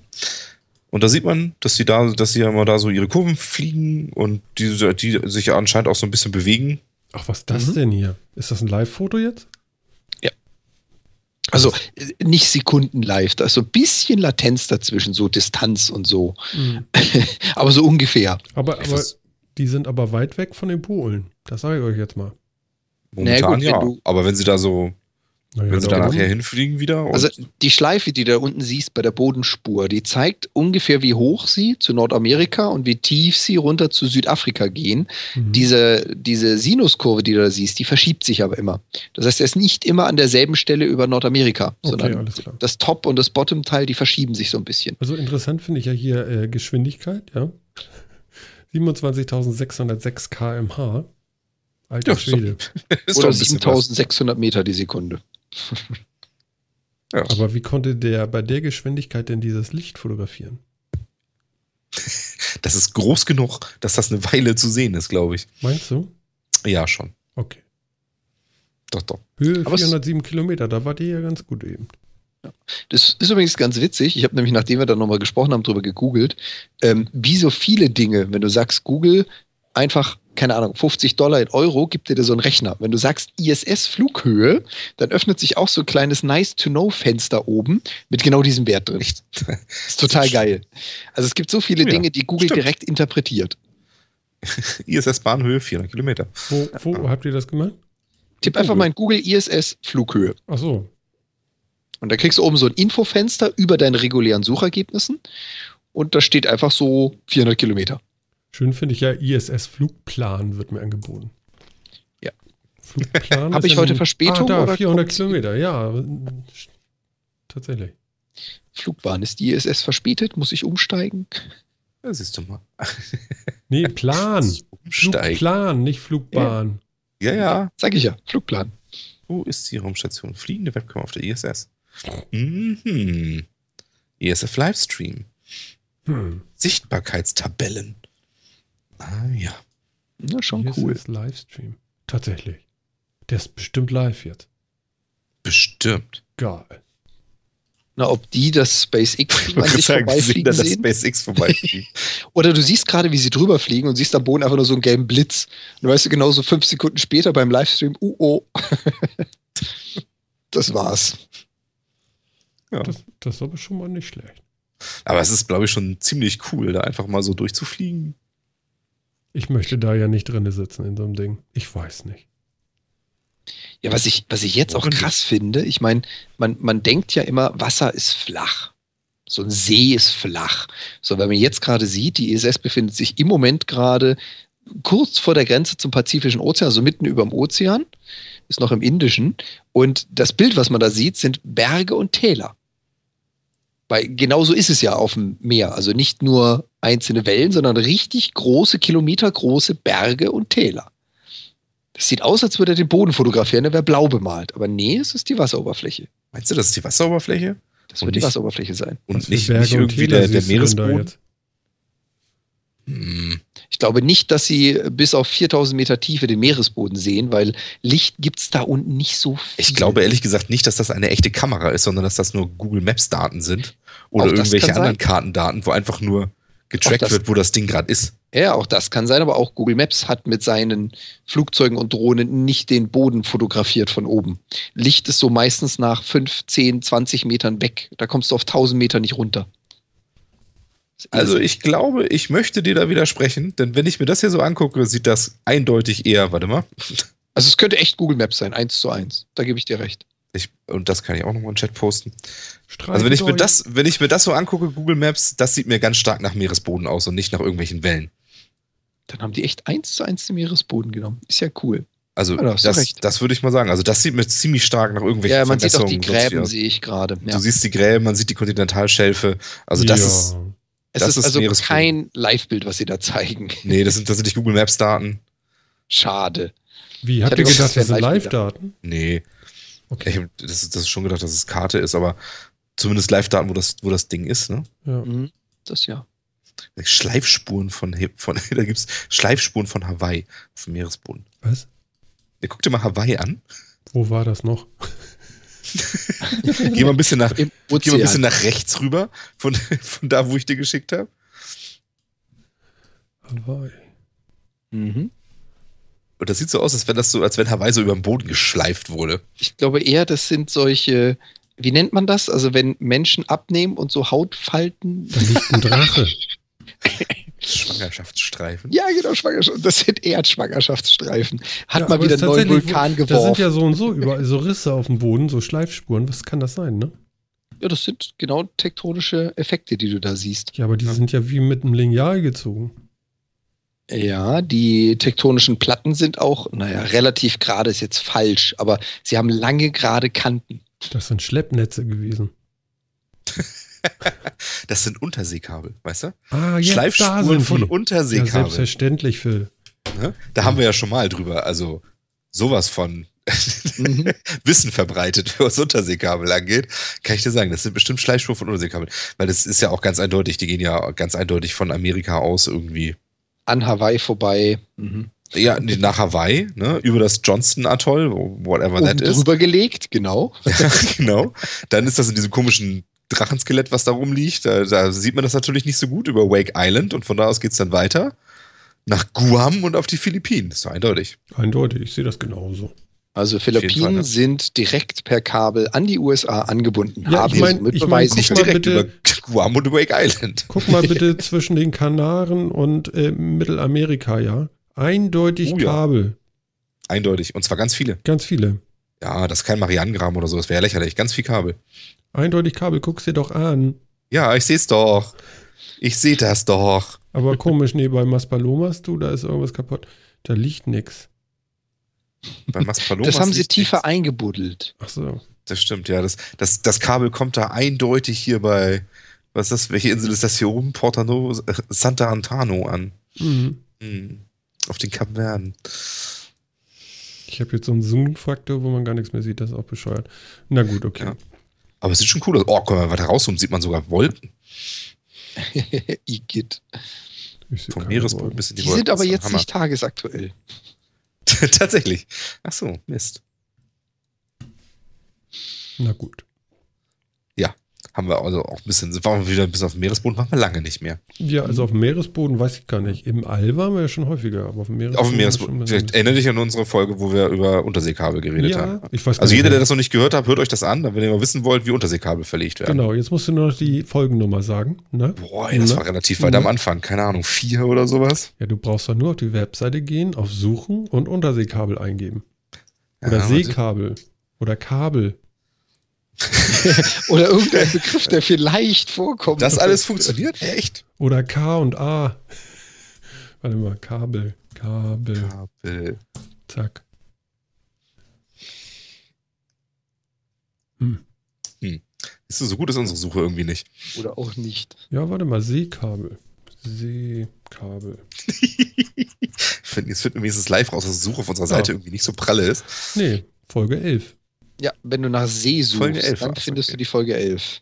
Und da sieht man, dass sie da, dass sie ja immer da so ihre Kurven fliegen und die, die sich ja anscheinend auch so ein bisschen bewegen. Ach, was ist das Mhm. denn hier? Ist das ein Live-Foto jetzt? Also äh, nicht Sekunden live, da ist so ein bisschen Latenz dazwischen, so Distanz und so. Mhm. Aber so ungefähr. Aber, aber die sind aber weit weg von den Polen. Das sage ich euch jetzt mal. Momentan gut, wenn ja. du- Aber wenn sie da so, Naja, wenn sie da nachher hinfliegen wieder Also die Schleife, die du da unten siehst bei der Bodenspur, die zeigt ungefähr, wie hoch sie zu Nordamerika und wie tief sie runter zu Südafrika gehen. Mhm. Diese, diese Sinuskurve, die du da siehst, die verschiebt sich aber immer. Das heißt, er ist nicht immer an derselben Stelle über Nordamerika, Okay, sondern alles klar. das Top- und das Bottom-Teil, die verschieben sich so ein bisschen. Also interessant finde ich ja hier äh, Geschwindigkeit, ja. 27.606 km/h. Alter Ja, Schwede. ist Oder doch ein bisschen was. 7600 Meter die Sekunde. Ja. Aber wie konnte der bei der Geschwindigkeit denn dieses Licht fotografieren? Das ist groß genug, dass das eine Weile zu sehen ist, glaube ich. Meinst du? Ja, schon. Okay. Doch, doch. Höhe Aber es- 407 Kilometer, da war die ja ganz gut eben. Das ist übrigens ganz witzig. Ich habe nämlich, nachdem wir dann nochmal gesprochen haben, drüber gegoogelt, ähm, wie so viele Dinge, wenn du sagst Google, einfach, keine Ahnung, 50 Dollar in Euro, gibt dir da so einen Rechner. Wenn du sagst ISS-Flughöhe, dann öffnet sich auch so ein kleines Nice-to-Know-Fenster oben mit genau diesem Wert drin. Echt? ist total geil. Also es gibt so viele ja, Dinge, die Google stimmt. direkt interpretiert. ISS-Bahnhöhe 400 Kilometer. Wo, wo habt ihr das gemacht? Tipp einfach mal in Google ISS-Flughöhe. Ach so. Und da kriegst du oben so ein Infofenster über deinen regulären Suchergebnissen. Und da steht einfach so 400 Kilometer. Schön finde ich ja, ISS-Flugplan wird mir angeboten. Ja. Flugplan. Hab ist ich heute ein- Verspätung Ah, da, oder 400 kommt's? Kilometer, ja. Tatsächlich. Flugbahn. Ist die ISS verspätet? Muss ich umsteigen? Ja, siehst du mal. Nee, Plan. Umsteigen. Flugplan, nicht Flugbahn. Ja, ja. Sag ich ja, Flugplan. Wo ist die Raumstation? Fliegende Webcam auf der ISS. Mhm. ISF Livestream. Hm. Sichtbarkeitstabellen. Ah ja. Ja, schon Hier cool. ist Livestream. Tatsächlich. Der ist bestimmt live jetzt. Bestimmt. Geil. Na, ob die das SpaceX Ich an sich sagen, sehen, vorbeifliegen dass das sehen? SpaceX vorbeifliegt. Oder du siehst gerade, wie sie drüber fliegen und siehst am Boden einfach nur so einen gelben Blitz. Und du weißt du genau so fünf Sekunden später beim Livestream, uh oh. das war's. ja. Das, das ist aber schon mal nicht schlecht. Aber es ist, glaube ich, schon ziemlich cool, da einfach mal so durchzufliegen. Ich möchte da ja nicht drin sitzen in so einem Ding. Ich weiß nicht. Ja, was ich, was ich jetzt auch krass finde, ich meine, man, man denkt ja immer, Wasser ist flach. So ein See ist flach. So, wenn man jetzt gerade sieht, die ISS befindet sich im Moment gerade kurz vor der Grenze zum Pazifischen Ozean, also mitten über dem Ozean, ist noch im Indischen. Und das Bild, was man da sieht, sind Berge und Täler. Weil genauso ist es ja auf dem Meer. Also nicht nur einzelne Wellen, sondern richtig große, kilometergroße Berge und Täler. Das sieht aus, als würde er den Boden fotografieren, der wäre blau bemalt. Aber nee, es ist die Wasseroberfläche. Meinst du, das ist die Wasseroberfläche? Das Und wird die nicht- Wasseroberfläche sein. Und nicht, Berge nicht irgendwie der, der Meeresboden? Hm. Ich glaube nicht, dass sie bis auf 4000 Meter Tiefe den Meeresboden sehen, weil Licht gibt es da unten nicht so viel. Ich glaube ehrlich gesagt nicht, dass das eine echte Kamera ist, sondern dass das nur Google Maps Daten sind. Oder Auch irgendwelche kann sein. anderen Kartendaten, wo einfach nur getrackt das- wird, wo das Ding gerade ist. Ja, auch das kann sein, aber auch Google Maps hat mit seinen Flugzeugen und Drohnen nicht den Boden fotografiert von oben. Licht ist so meistens nach 5, 10, 20 Metern weg. Da kommst du auf 1000 Meter nicht runter. Also ich glaube, ich möchte dir da widersprechen, denn wenn ich mir das hier so angucke, sieht das eindeutig eher, warte mal, Also es könnte echt Google Maps sein, eins zu eins. Da gebe ich dir recht. ich, und das kann ich auch nochmal in den Chat posten. Streitet Also wenn ich mir das, wenn ich mir das so angucke, Google Maps, das sieht mir ganz stark nach Meeresboden aus und nicht nach irgendwelchen Wellen. Dann haben die echt eins zu eins den Meeresboden genommen. Ist ja cool. Also Ja, das, das würde ich mal sagen. Also das sieht mir ziemlich stark nach irgendwelchen Ja, man sieht auch die Gräben, aus. sehe ich gerade. Ja. Du siehst die Gräben, man sieht die Kontinentalschelfe. Also das ja. ist, Es das ist, ist also kein Live-Bild, was sie da zeigen. nee, das sind tatsächlich Google Maps Daten. Schade. Wie, habt ihr gedacht, das sind. Live-Daten? Nee, Okay. ich hab das, das ist schon gedacht, dass es Karte ist, aber zumindest Live-Daten, wo das, wo das Ding ist, ne? Ja. Mhm. Das ja. Schleifspuren von, von da gibt's Schleifspuren von Hawaii auf dem Meeresboden. Was? Ja, guck dir mal Hawaii an. Wo war das noch? Geh mal ein bisschen nach, geh mal ein bisschen nach rechts rüber von, von da, wo ich dir geschickt habe. Hawaii. Mhm. Und das sieht so aus, als wenn das so, als wenn Hawaii so über den Boden geschleift wurde. Ich glaube eher, das sind solche, wie nennt man das? Also wenn Menschen abnehmen und so Hautfalten. Da liegt ein Drache. Schwangerschaftsstreifen. Ja, genau, Schwangerschaft. Das sind eher Schwangerschaftsstreifen. Hat Ja, mal wieder einen neuen Vulkan Da sind geworfen. ja so und so überall so Risse auf dem Boden, so Schleifspuren. Was kann das sein, ne? Ja, das sind genau tektonische Effekte, die du da siehst. Ja, aber die sind ja wie mit einem Lineal gezogen. Ja, die tektonischen Platten sind auch, naja, relativ gerade ist jetzt falsch, aber sie haben lange gerade Kanten. Das sind Schleppnetze gewesen. Das sind Unterseekabel, weißt du? Ah, jetzt da Schleifspuren sind von die. Ja, selbstverständlich, Phil. ne? Da haben wir ja schon mal drüber, also sowas von Mhm. Wissen verbreitet, was Unterseekabel angeht, kann ich dir sagen, das sind bestimmt Schleifspuren von Unterseekabeln. Weil das ist ja auch ganz eindeutig, die gehen ja ganz eindeutig von Amerika aus irgendwie. An Hawaii vorbei. Mhm. Ja, nach Hawaii, ne, über das Johnston-Atoll, whatever Oben that is. drüber gelegt, genau. Ja, genau. Dann ist das in diesem komischen Drachenskelett, was da rumliegt. Da, da sieht man das natürlich nicht so gut über Wake Island und von da aus geht's dann weiter nach Guam und auf die Philippinen. Das ist doch eindeutig. Eindeutig, ich sehe das genauso. Also Fall, Philippinen ne? sind direkt per Kabel an die USA angebunden. Ja, Haben ich mein- sie mit ich mein, guck Nicht direkt bitte- über Guam und Wake Island. Guck mal bitte zwischen den Kanaren und äh, Mittelamerika, ja. Eindeutig Oh ja. Kabel. Eindeutig. Und zwar ganz viele. Ganz viele. Ja, das ist kein Marianengraben oder so. Das wäre ja lächerlich. Ganz viel Kabel. Eindeutig Kabel, guck's dir doch an. Ja, ich seh's doch. Ich seh das doch. Aber komisch, nee, bei Maspalomas, du, da ist irgendwas kaputt. Da liegt nix. Bei Maspalomas Das haben sie tiefer nichts. eingebuddelt. Ach so. Das stimmt, ja. Das, das, das Kabel kommt da eindeutig hier bei, was ist das, welche Insel ist das hier oben? Porta Novo, äh, Santa Antano an. Mhm. Hm. Auf den Kapverden. Ich habe jetzt so einen Zoom-Faktor, wo man gar nichts mehr sieht. Das ist auch bescheuert. Na gut, okay. Ja. Aber es sieht schon cool aus. Oh, guck mal, weiter rauszoomen, sieht man sogar Wolken. Igitt. Vom Meeresboden Wolken. bis in die, Die Wolken. sind aber jetzt Hammer. nicht tagesaktuell. Tatsächlich. Ach so, Mist. Na gut. Haben wir also auch ein bisschen, waren wir wieder ein bisschen auf dem Meeresboden, waren wir lange nicht mehr. Ja, also auf dem Meeresboden weiß ich gar nicht. Im All waren wir ja schon häufiger, aber auf dem Meeresboden. Auf dem Meeresboden. Vielleicht erinnere dich an unsere Folge, wo wir über Unterseekabel geredet Ja, haben. ich weiß Also jeder, der das noch nicht gehört hat, hört euch das an, wenn ihr mal wissen wollt, wie Unterseekabel verlegt werden. Genau, jetzt musst du nur noch die Folgennummer sagen. Ne? Boah, ey, das Ne? war relativ weit am Anfang. Keine Ahnung, vier oder sowas. Ja, du brauchst doch nur auf die Webseite gehen, auf Suchen und Unterseekabel eingeben. Oder Ja, Seekabel. Oder Kabel. Oder irgendein Begriff, der vielleicht vorkommt. Das alles funktioniert? Echt? Oder K und A. Warte mal, Kabel, Kabel, Kabel. zack. Hm. Ist so gut ist unsere Suche irgendwie nicht. Oder auch nicht. Ja, warte mal, Seekabel. Seekabel. Jetzt finden wir wenigstens live raus, dass die Suche auf unserer Seite Ja. irgendwie nicht so pralle ist. Nee, Folge 11. Ja, wenn du nach See suchst, Folge 11 dann findest okay. du die Folge 11.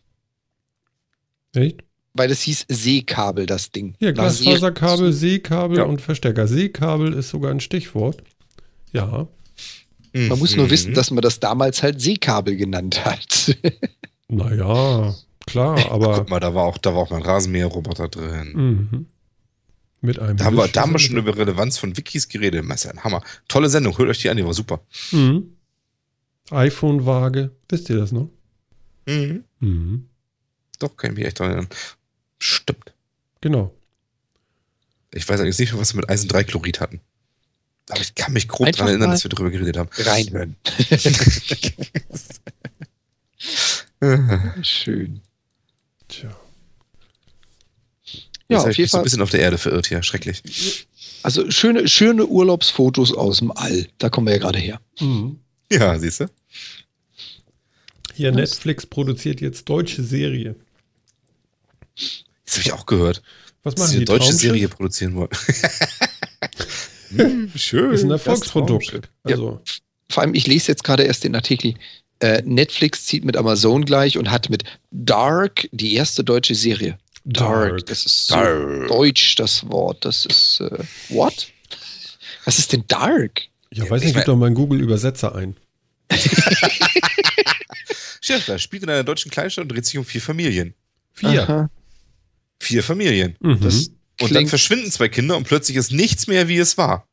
Echt? Weil es hieß Seekabel, das Ding. Ja, Glasfaserkabel, Seekabel Ja. und Verstärker. Seekabel ist sogar ein Stichwort. Ja, Man muss nur Mhm. wissen, dass man das damals halt Seekabel genannt hat. naja, klar, aber Guck mal, da war auch, da war auch mein Rasenmäher-Roboter drin. mhm. mit einem. Da haben, wir, da haben wir Wischwasser schon über Relevanz von Wikis geredet. Das ist ja ein Hammer. Tolle Sendung, hört euch die an, die war super. Mhm. iPhone-Waage, wisst ihr das noch? Mhm. Mhm. Doch, kann ich mich echt dran erinnern. Stimmt. Genau. Ich weiß eigentlich nicht mehr, was wir mit Eisen 3 Chlorid hatten. Aber ich kann mich grob Einfach daran erinnern, dass wir darüber geredet haben. Reinhören. Schön. Tja. Ja, Jetzt hab auf ich jeden mich so ein Fall. bisschen auf der Erde verirrt hier. Schrecklich. Also schöne, schöne Urlaubsfotos aus dem All. Da kommen wir ja gerade her. Mhm. Ja, siehst du? Hier, Was? Netflix produziert jetzt deutsche Serie. Das habe ich auch gehört. Was Dass machen sie die? eine deutsche Traumschiff? Serie produzieren wollen. Hm, Schön. Ist ein Das Erfolgsprodukt. Also, Vor allem, ich lese jetzt gerade erst den Artikel. Äh, Netflix zieht mit Amazon gleich und hat mit Dark die erste deutsche Serie. Dark. Dark. Das ist so Dark. deutsch, das Wort. Das ist, äh, what? Was ist denn Dark? ja, Ja, weiß ich nicht, mein- gib doch mal einen Google-Übersetzer ein. Da spielt in einer deutschen Kleinstadt und dreht sich um vier Familien. Vier. Aha. Vier Familien. Mhm. Das Und dann verschwinden zwei Kinder und plötzlich ist nichts mehr, wie es war.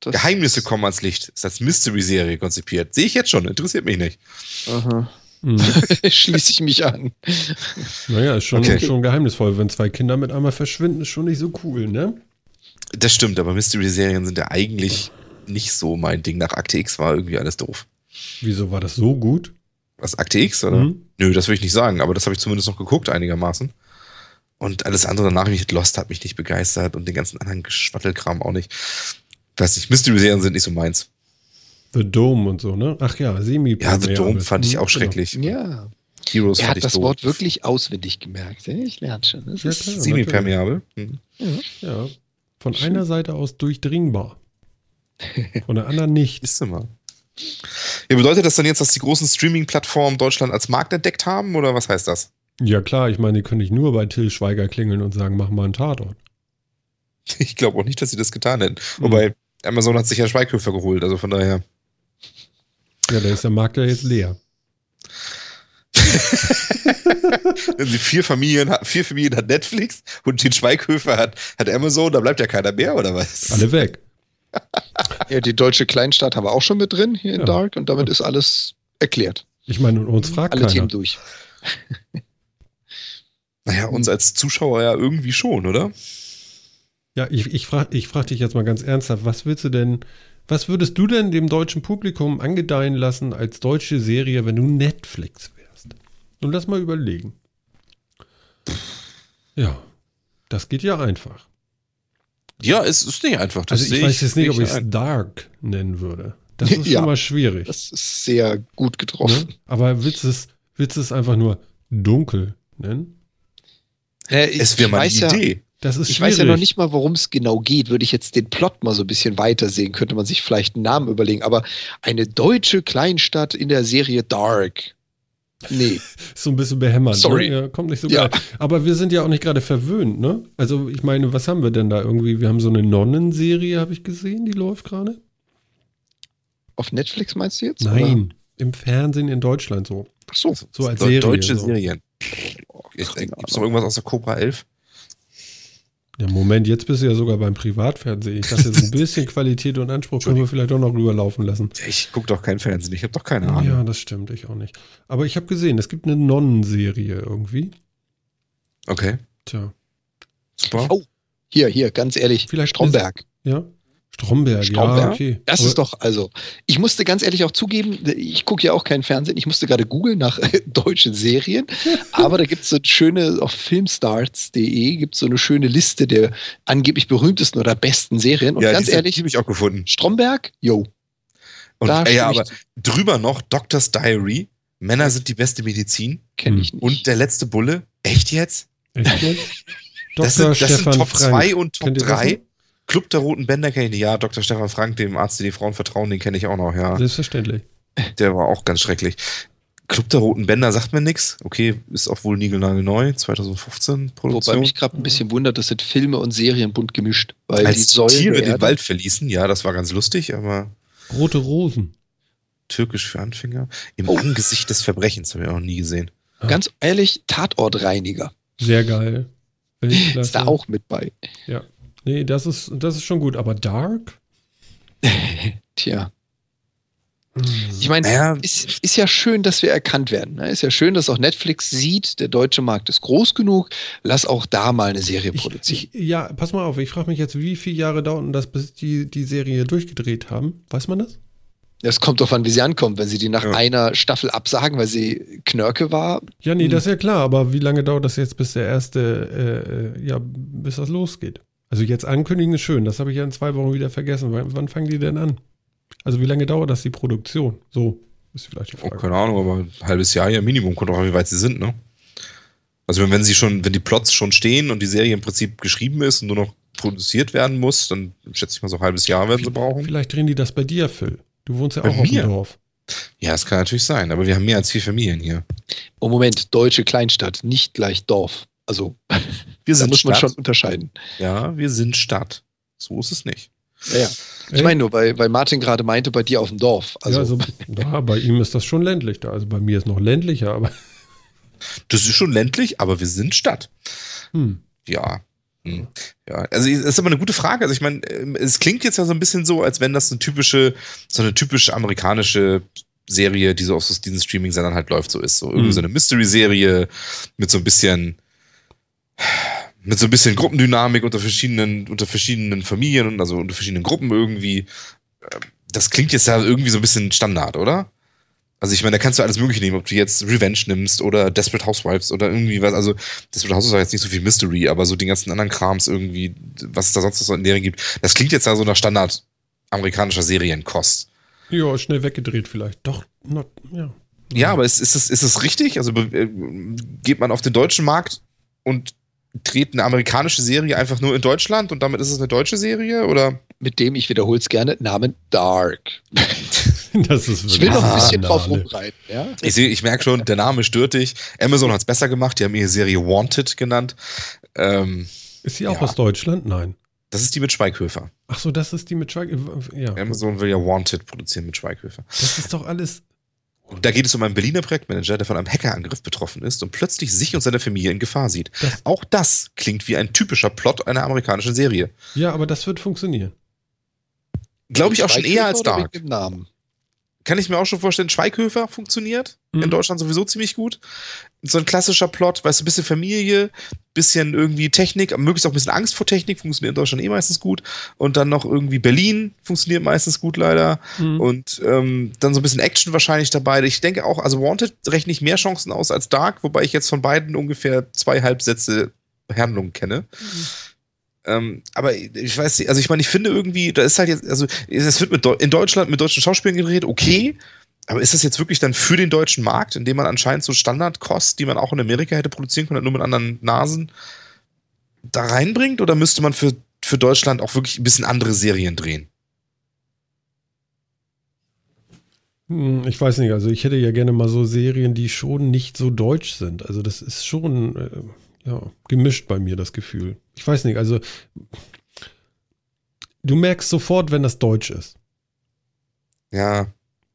das Geheimnisse kommen ans Licht. Ist als Mystery-Serie konzipiert. Sehe ich jetzt schon, interessiert mich nicht. Aha. Mhm. Schließe ich mich an. Naja, ist schon, Okay. schon geheimnisvoll. Wenn zwei Kinder mit einmal verschwinden, ist schon nicht so cool, ne? Das stimmt, aber Mystery-Serien sind ja eigentlich nicht so mein Ding. Nach Akte X war irgendwie alles doof. Wieso war das so gut? Was, Akte X, oder? Mhm. Nö, das will ich nicht sagen, aber das habe ich zumindest noch geguckt, einigermaßen. Und alles andere danach, mich Lost hat mich nicht begeistert und den ganzen anderen Geschwattelkram auch nicht. Weiß nicht, Mystery-Serien sind nicht so meins. The Dome und so, ne? Ach ja, semi Ja, The Dome fand ich auch Genau. schrecklich. Ja. Heroes Er hat das doof. Wort wirklich auswendig gemerkt. Ich lerne schon. Das Ja, ist. Semi-permeabel. Mhm. Ja, von einer Seite aus durchdringbar. Von der anderen nicht. Ist mal. Ja, bedeutet das dann jetzt, dass die großen Streaming-Plattformen Deutschland als Markt entdeckt haben oder was heißt das? Ja klar, ich meine, die können nicht nur bei Till Schweiger klingeln und sagen, mach mal einen Tatort. Ich glaube auch nicht, dass sie das getan hätten. Mhm. Wobei, Amazon hat sich ja Schweighöfer geholt, also von daher. Ja, da ist der Markt ja jetzt leer. Vier Familien hat, vier Familien hat Netflix und den Schweighöfer hat, hat Amazon, da bleibt ja keiner mehr, oder was? Alle weg. Ja, die deutsche Kleinstadt haben wir auch schon mit drin hier in Ja. Dark und damit ist alles erklärt. Ich meine, und uns fragt Alle keiner. Themen durch. Naja, uns als Zuschauer ja irgendwie schon, oder? Ja, ich, ich frage ich frag dich jetzt mal ganz ernsthaft, was willst du denn, was würdest du denn dem deutschen Publikum angedeihen lassen als deutsche Serie, wenn du Netflix wärst? Und lass mal überlegen. Ja, das geht ja einfach. Ja, es ist nicht einfach. Das Also ich weiß jetzt nicht, ob ich es. Dark nennen würde. Das ist Ja, schon mal schwierig. Das ist sehr gut getroffen. Ne? Aber willst du es, willst du es einfach nur dunkel nennen? Äh, ich- Es wäre ich mal weiß eine ja, Idee. Das ist Ich schwierig. weiß ja noch nicht mal, worum es genau geht. Würde ich jetzt den Plot mal so ein bisschen weiter sehen, könnte man sich vielleicht einen Namen überlegen. Aber eine deutsche Kleinstadt in der Serie Dark. Nee. Ist so ein bisschen behämmert. Sorry. Ne? Ja, kommt nicht so Ja. geil. Aber wir sind ja auch nicht gerade verwöhnt, ne? Also ich meine, was haben wir denn da irgendwie? Wir haben so eine Nonnenserie, habe ich gesehen, die läuft gerade. Auf Netflix meinst du jetzt? Nein, im Fernsehen in Deutschland so. Oder? Ach so. So als Serie. Deutsche so. Serien. Gibt es noch irgendwas aus der Cobra 11? Ja, Moment, jetzt bist du ja sogar beim Privatfernsehen. Ich dachte, so ein bisschen Qualität und Anspruch können wir vielleicht auch noch rüberlaufen lassen. Ich gucke doch kein Fernsehen, ich habe doch keine Ahnung. Ja, das stimmt, ich auch nicht. Aber ich habe gesehen, es gibt eine Nonnenserie irgendwie. Okay, Tja, super. Oh. Hier, hier, ganz ehrlich. Vielleicht Stromberg. ja. Stromberg, ja, Stromberg? okay. Das Aber- ist doch, also, ich musste ganz ehrlich auch zugeben, ich gucke ja auch keinen Fernsehen, ich musste gerade googeln nach deutschen Serien, aber da gibt es so eine schöne, auf filmstarts.de gibt es so eine schöne Liste der angeblich berühmtesten oder besten Serien. Und ja, ganz ehrlich, habe ich auch gefunden. Stromberg, yo. Und Da äh, ja, aber drüber noch Doctor's Diary. Männer sind die beste Medizin. Kenne ich nicht. Und der letzte Bulle. Echt jetzt? Echt jetzt? Das sind, das sind Top Frank. 2 und Top Kennt ihr das 3. Club der Roten Bänder kenne ich nicht. Ja, Dr. Stefan Frank, dem Arzt, der die Frauen vertrauen, den kenne ich auch noch, ja. Selbstverständlich. Der war auch ganz schrecklich. Club der Roten Bänder sagt mir nichts. Okay, ist auch wohl niegelnagelneu. 2015 Wobei Produktion. mich gerade ein bisschen wundert, das sind Filme und Serien bunt gemischt. Weil Als die Säulen Tiere den Wald verließen, ja, das war ganz lustig, aber Rote Rosen. türkisch für Anfänger. Im Oh. Angesicht des Verbrechens habe ich auch noch nie gesehen. Ganz ehrlich, Tatortreiniger Sehr geil. Ist da auch mit bei. Nee, das ist, das ist schon gut. Aber Dark? Tja. Hm. Ich meine, Naja, ist, ist ja schön, dass wir erkannt werden. Ne? Ist ja schön, dass auch Netflix sieht, der deutsche Markt ist groß genug, lass auch da mal eine Serie Ich, produzieren. ich, ja, pass mal auf. Ich frage mich jetzt, wie viele Jahre dauert denn das, bis die die Serie durchgedreht haben? Weiß man das? Das kommt doch an, wie sie ankommt. Wenn sie die nach Ja. einer Staffel absagen, weil sie Knörke war, Ja, nee, Hm. das ist ja klar. Aber wie lange dauert das jetzt, bis der erste, äh, äh, ja, bis das losgeht? Also jetzt ankündigen ist schön. Das habe ich ja in zwei Wochen wieder vergessen. Wann, wann fangen die denn an? Also wie lange dauert das, die Produktion? So ist vielleicht die oh, Frage. keine Ahnung, aber ein halbes Jahr ja Minimum. Kommt auch an, wie weit sie sind, ne? Also wenn, wenn sie schon, wenn die Plots schon stehen und die Serie im Prinzip geschrieben ist und nur noch produziert werden muss, dann schätze ich mal so ein halbes Jahr werden sie brauchen. Vielleicht drehen die das bei dir, Phil. Du wohnst ja Bei auch auf dem Dorf. Ja, das kann natürlich sein, aber wir haben mehr als vier Familien hier. oh Moment, deutsche Kleinstadt, nicht gleich Dorf. Also Wir da sind muss man Stadt. schon unterscheiden. Ja, wir sind Stadt. So ist es nicht. Ja, ja. Ich meine nur, weil, weil Martin gerade meinte, bei dir auf dem Dorf. Also, ja, also ja, bei ihm ist das schon ländlich da. Also bei mir ist noch ländlicher, aber Das ist schon ländlich, aber wir sind Stadt. hm. Ja. Hm. Ja, also es ist aber eine gute Frage. Also ich meine, ähm, es klingt jetzt ja so ein bisschen so, als wenn das eine typische, so eine typisch amerikanische Serie, die so auf so diesen Streaming-Sendern halt läuft, so ist. So irgendwie Mhm. so eine Mystery-Serie mit so ein bisschen, mit so ein bisschen Gruppendynamik unter verschiedenen, unter verschiedenen Familien und also unter verschiedenen Gruppen irgendwie. Ähm, Das klingt jetzt ja irgendwie so ein bisschen Standard, oder? Also ich meine, da kannst du alles Mögliche nehmen, ob du jetzt Revenge nimmst oder Desperate Housewives oder irgendwie was. Also Desperate Housewives war jetzt nicht so viel Mystery, aber so den ganzen anderen Krams irgendwie, was es da sonst noch so in der gibt. Das klingt jetzt ja so nach Standard amerikanischer Serienkost. ja, schnell weggedreht vielleicht. Doch, na, ja. Ja, aber ist, ist, es, ist es richtig? Also äh, geht man auf den deutschen Markt und dreht eine amerikanische Serie einfach nur in Deutschland und damit ist es eine deutsche Serie? Oder? mit dem, ich wiederhole es gerne, Namen Dark. Das ist Ich will noch ein bisschen drauf rumreiten. Ja? Ich sehe, ich merke schon, der Name stört dich. Amazon hat es besser gemacht, die haben ihre Serie Wanted genannt. Ähm, Ist sie auch Ja. aus Deutschland? Nein. Das ist die mit Schweighöfer. Ach so, das ist die mit Schweighöfer. Ja. Amazon will ja Wanted produzieren mit Schweighöfer. Das ist doch alles. Und da geht es um einen Berliner Projektmanager, der von einem Hackerangriff betroffen ist und plötzlich sich und seine Familie in Gefahr sieht. Das- Auch das klingt wie ein typischer Plot einer amerikanischen Serie. Ja, aber das wird funktionieren. Glaube ich auch schon eher als Dark. dem Namen. Kann ich mir auch schon vorstellen, Schweighöfer funktioniert. Mhm. In Deutschland sowieso ziemlich gut. So ein klassischer Plot, weißt du, bisschen Familie, bisschen irgendwie Technik, möglichst auch ein bisschen Angst vor Technik, funktioniert in Deutschland eh meistens gut. Und dann noch irgendwie Berlin, funktioniert meistens gut leider. Mhm. Und ähm, dann so ein bisschen Action wahrscheinlich dabei. Ich denke auch, also Wanted rechne ich mehr Chancen aus als Dark, wobei ich jetzt von beiden ungefähr zwei Halbsätze Handlung kenne. Ähm, aber ich weiß nicht, also ich meine, ich finde irgendwie, da ist halt jetzt, also es wird mit in Deutschland mit deutschen Schauspielern gedreht, okay, aber ist das jetzt wirklich dann für den deutschen Markt, in dem man anscheinend so Standardkost, die man auch in Amerika hätte produzieren können, nur mit anderen Nasen, da reinbringt? Oder müsste man für, für Deutschland auch wirklich ein bisschen andere Serien drehen? Hm, Ich weiß nicht, also ich hätte ja gerne mal so Serien, die schon nicht so deutsch sind. Also das ist schon äh, ja, gemischt bei mir, das Gefühl. Ich weiß nicht, also du merkst sofort, wenn das deutsch ist, Ja,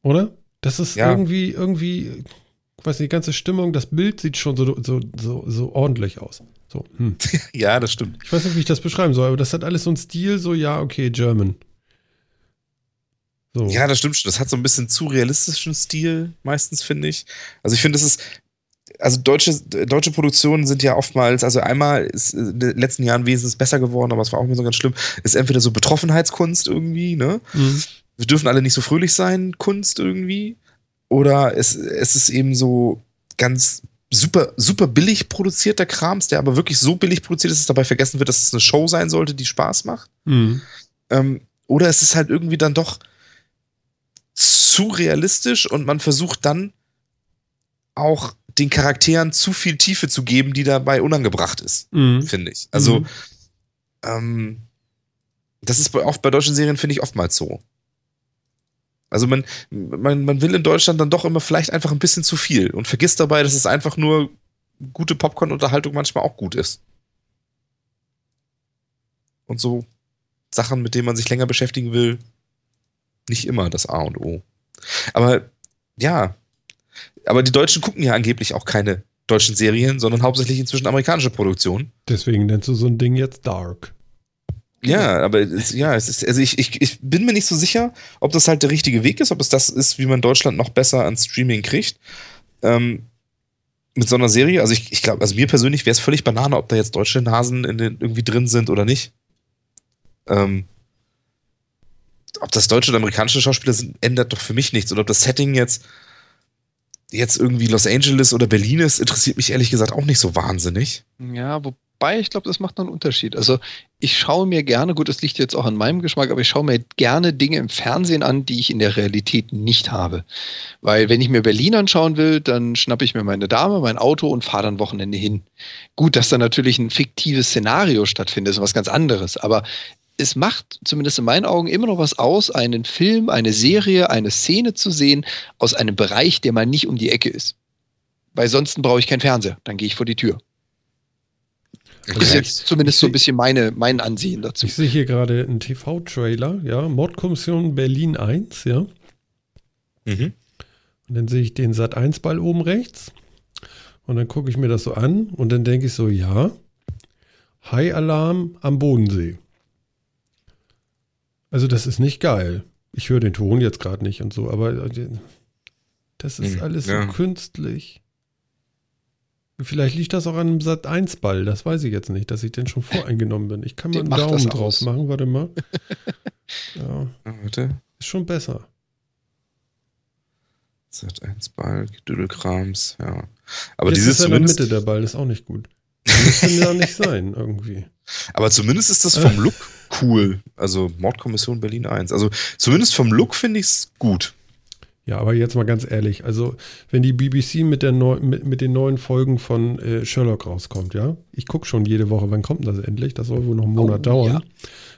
oder? Das ist Ja. irgendwie, irgendwie, ich weiß nicht, die ganze Stimmung, das Bild sieht schon so, so, so, so ordentlich aus. So, hm. ja, das stimmt. Ich weiß nicht, wie ich das beschreiben soll, aber das hat alles so einen Stil, so, ja, okay, German. So. Ja, das stimmt schon. Das hat so ein bisschen zu realistischen Stil, meistens, finde ich. Also ich finde, es ist, also deutsche, deutsche Produktionen sind ja oftmals, also einmal ist in den letzten Jahren wesentlich besser geworden, aber es war auch immer so ganz schlimm, ist entweder so Betroffenheitskunst irgendwie, ne? Mhm. Wir dürfen alle nicht so fröhlich sein, Kunst irgendwie. Oder es, es ist eben so ganz super, super billig produzierter Krams, der aber wirklich so billig produziert ist, dass dabei vergessen wird, dass es eine Show sein sollte, die Spaß macht. Mhm. Ähm, oder es ist halt irgendwie dann doch zu realistisch und man versucht dann auch den Charakteren zu viel Tiefe zu geben, die dabei unangebracht ist, Mhm. finde ich. Also, Mhm. ähm, das ist bei, auch bei deutschen Serien, finde ich, oftmals so. Also man, man, man will in Deutschland dann doch immer vielleicht einfach ein bisschen zu viel und vergisst dabei, dass es einfach nur gute Popcorn-Unterhaltung manchmal auch gut ist. Und so Sachen, mit denen man sich länger beschäftigen will, nicht immer das A und O. Aber ja, aber die Deutschen gucken ja angeblich auch keine deutschen Serien, sondern hauptsächlich inzwischen amerikanische Produktionen. Deswegen nennst du so ein Ding jetzt Dark. Ja, aber es, ja, es ist, also ich, ich, ich bin mir nicht so sicher, ob das halt der richtige Weg ist, ob es das ist, wie man Deutschland noch besser ans Streaming kriegt. Ähm, mit so einer Serie, also ich, ich glaube, also mir persönlich wäre es völlig Banane, ob da jetzt deutsche Nasen in den, irgendwie drin sind oder nicht. Ähm, ob das deutsche oder amerikanische Schauspieler sind, ändert doch für mich nichts. Und ob das Setting jetzt, jetzt irgendwie Los Angeles oder Berlin ist, interessiert mich ehrlich gesagt auch nicht so wahnsinnig. Ja, wobei ich glaube, das macht noch einen Unterschied. Also ich schaue mir gerne, gut, das liegt jetzt auch an meinem Geschmack, aber ich schaue mir gerne Dinge im Fernsehen an, die ich in der Realität nicht habe. Weil wenn ich mir Berlin anschauen will, dann schnappe ich mir meine Dame, mein Auto und fahre dann Wochenende hin. Gut, dass da natürlich ein fiktives Szenario stattfindet, ist was ganz anderes. Aber es macht zumindest in meinen Augen immer noch was aus, einen Film, eine Serie, eine Szene zu sehen aus einem Bereich, der mal nicht um die Ecke ist. Weil sonst brauche ich keinen Fernseher, dann gehe ich vor die Tür. Das ist Okay. jetzt zumindest so ein bisschen meine, mein Ansehen dazu. Ich sehe hier gerade einen TV-Trailer, ja, Mordkommission Berlin 1, ja. Mhm. Und dann sehe ich den Sat 1 Ball oben rechts. Und dann gucke ich mir das so an und dann denke ich so, ja, High Alarm am Bodensee. Also das ist nicht geil. Ich höre den Ton jetzt gerade nicht und so, aber äh, das ist Hm, alles ja. so künstlich. Vielleicht liegt das auch an einem Sat 1 Ball, das weiß ich jetzt nicht, dass ich den schon voreingenommen bin. Ich kann mal einen das Daumen drauf aus. machen, warte mal. Ja, Ah, warte. ist schon besser. Sat 1 Ball, Düdelkrams, ja. Aber Jetzt dieses ist er in der Mitte der Ball, ist auch nicht gut. Müsste ja nicht sein, irgendwie. aber zumindest ist das vom Look cool. Also Mordkommission Berlin 1. Also zumindest vom Look finde ich es gut. Ja, aber jetzt mal ganz ehrlich, also wenn die BBC mit, der neu, mit, mit den neuen Folgen von äh, Sherlock rauskommt, ja, ich gucke schon jede Woche, wann kommt das endlich? Das soll wohl noch einen Monat Oh, dauern.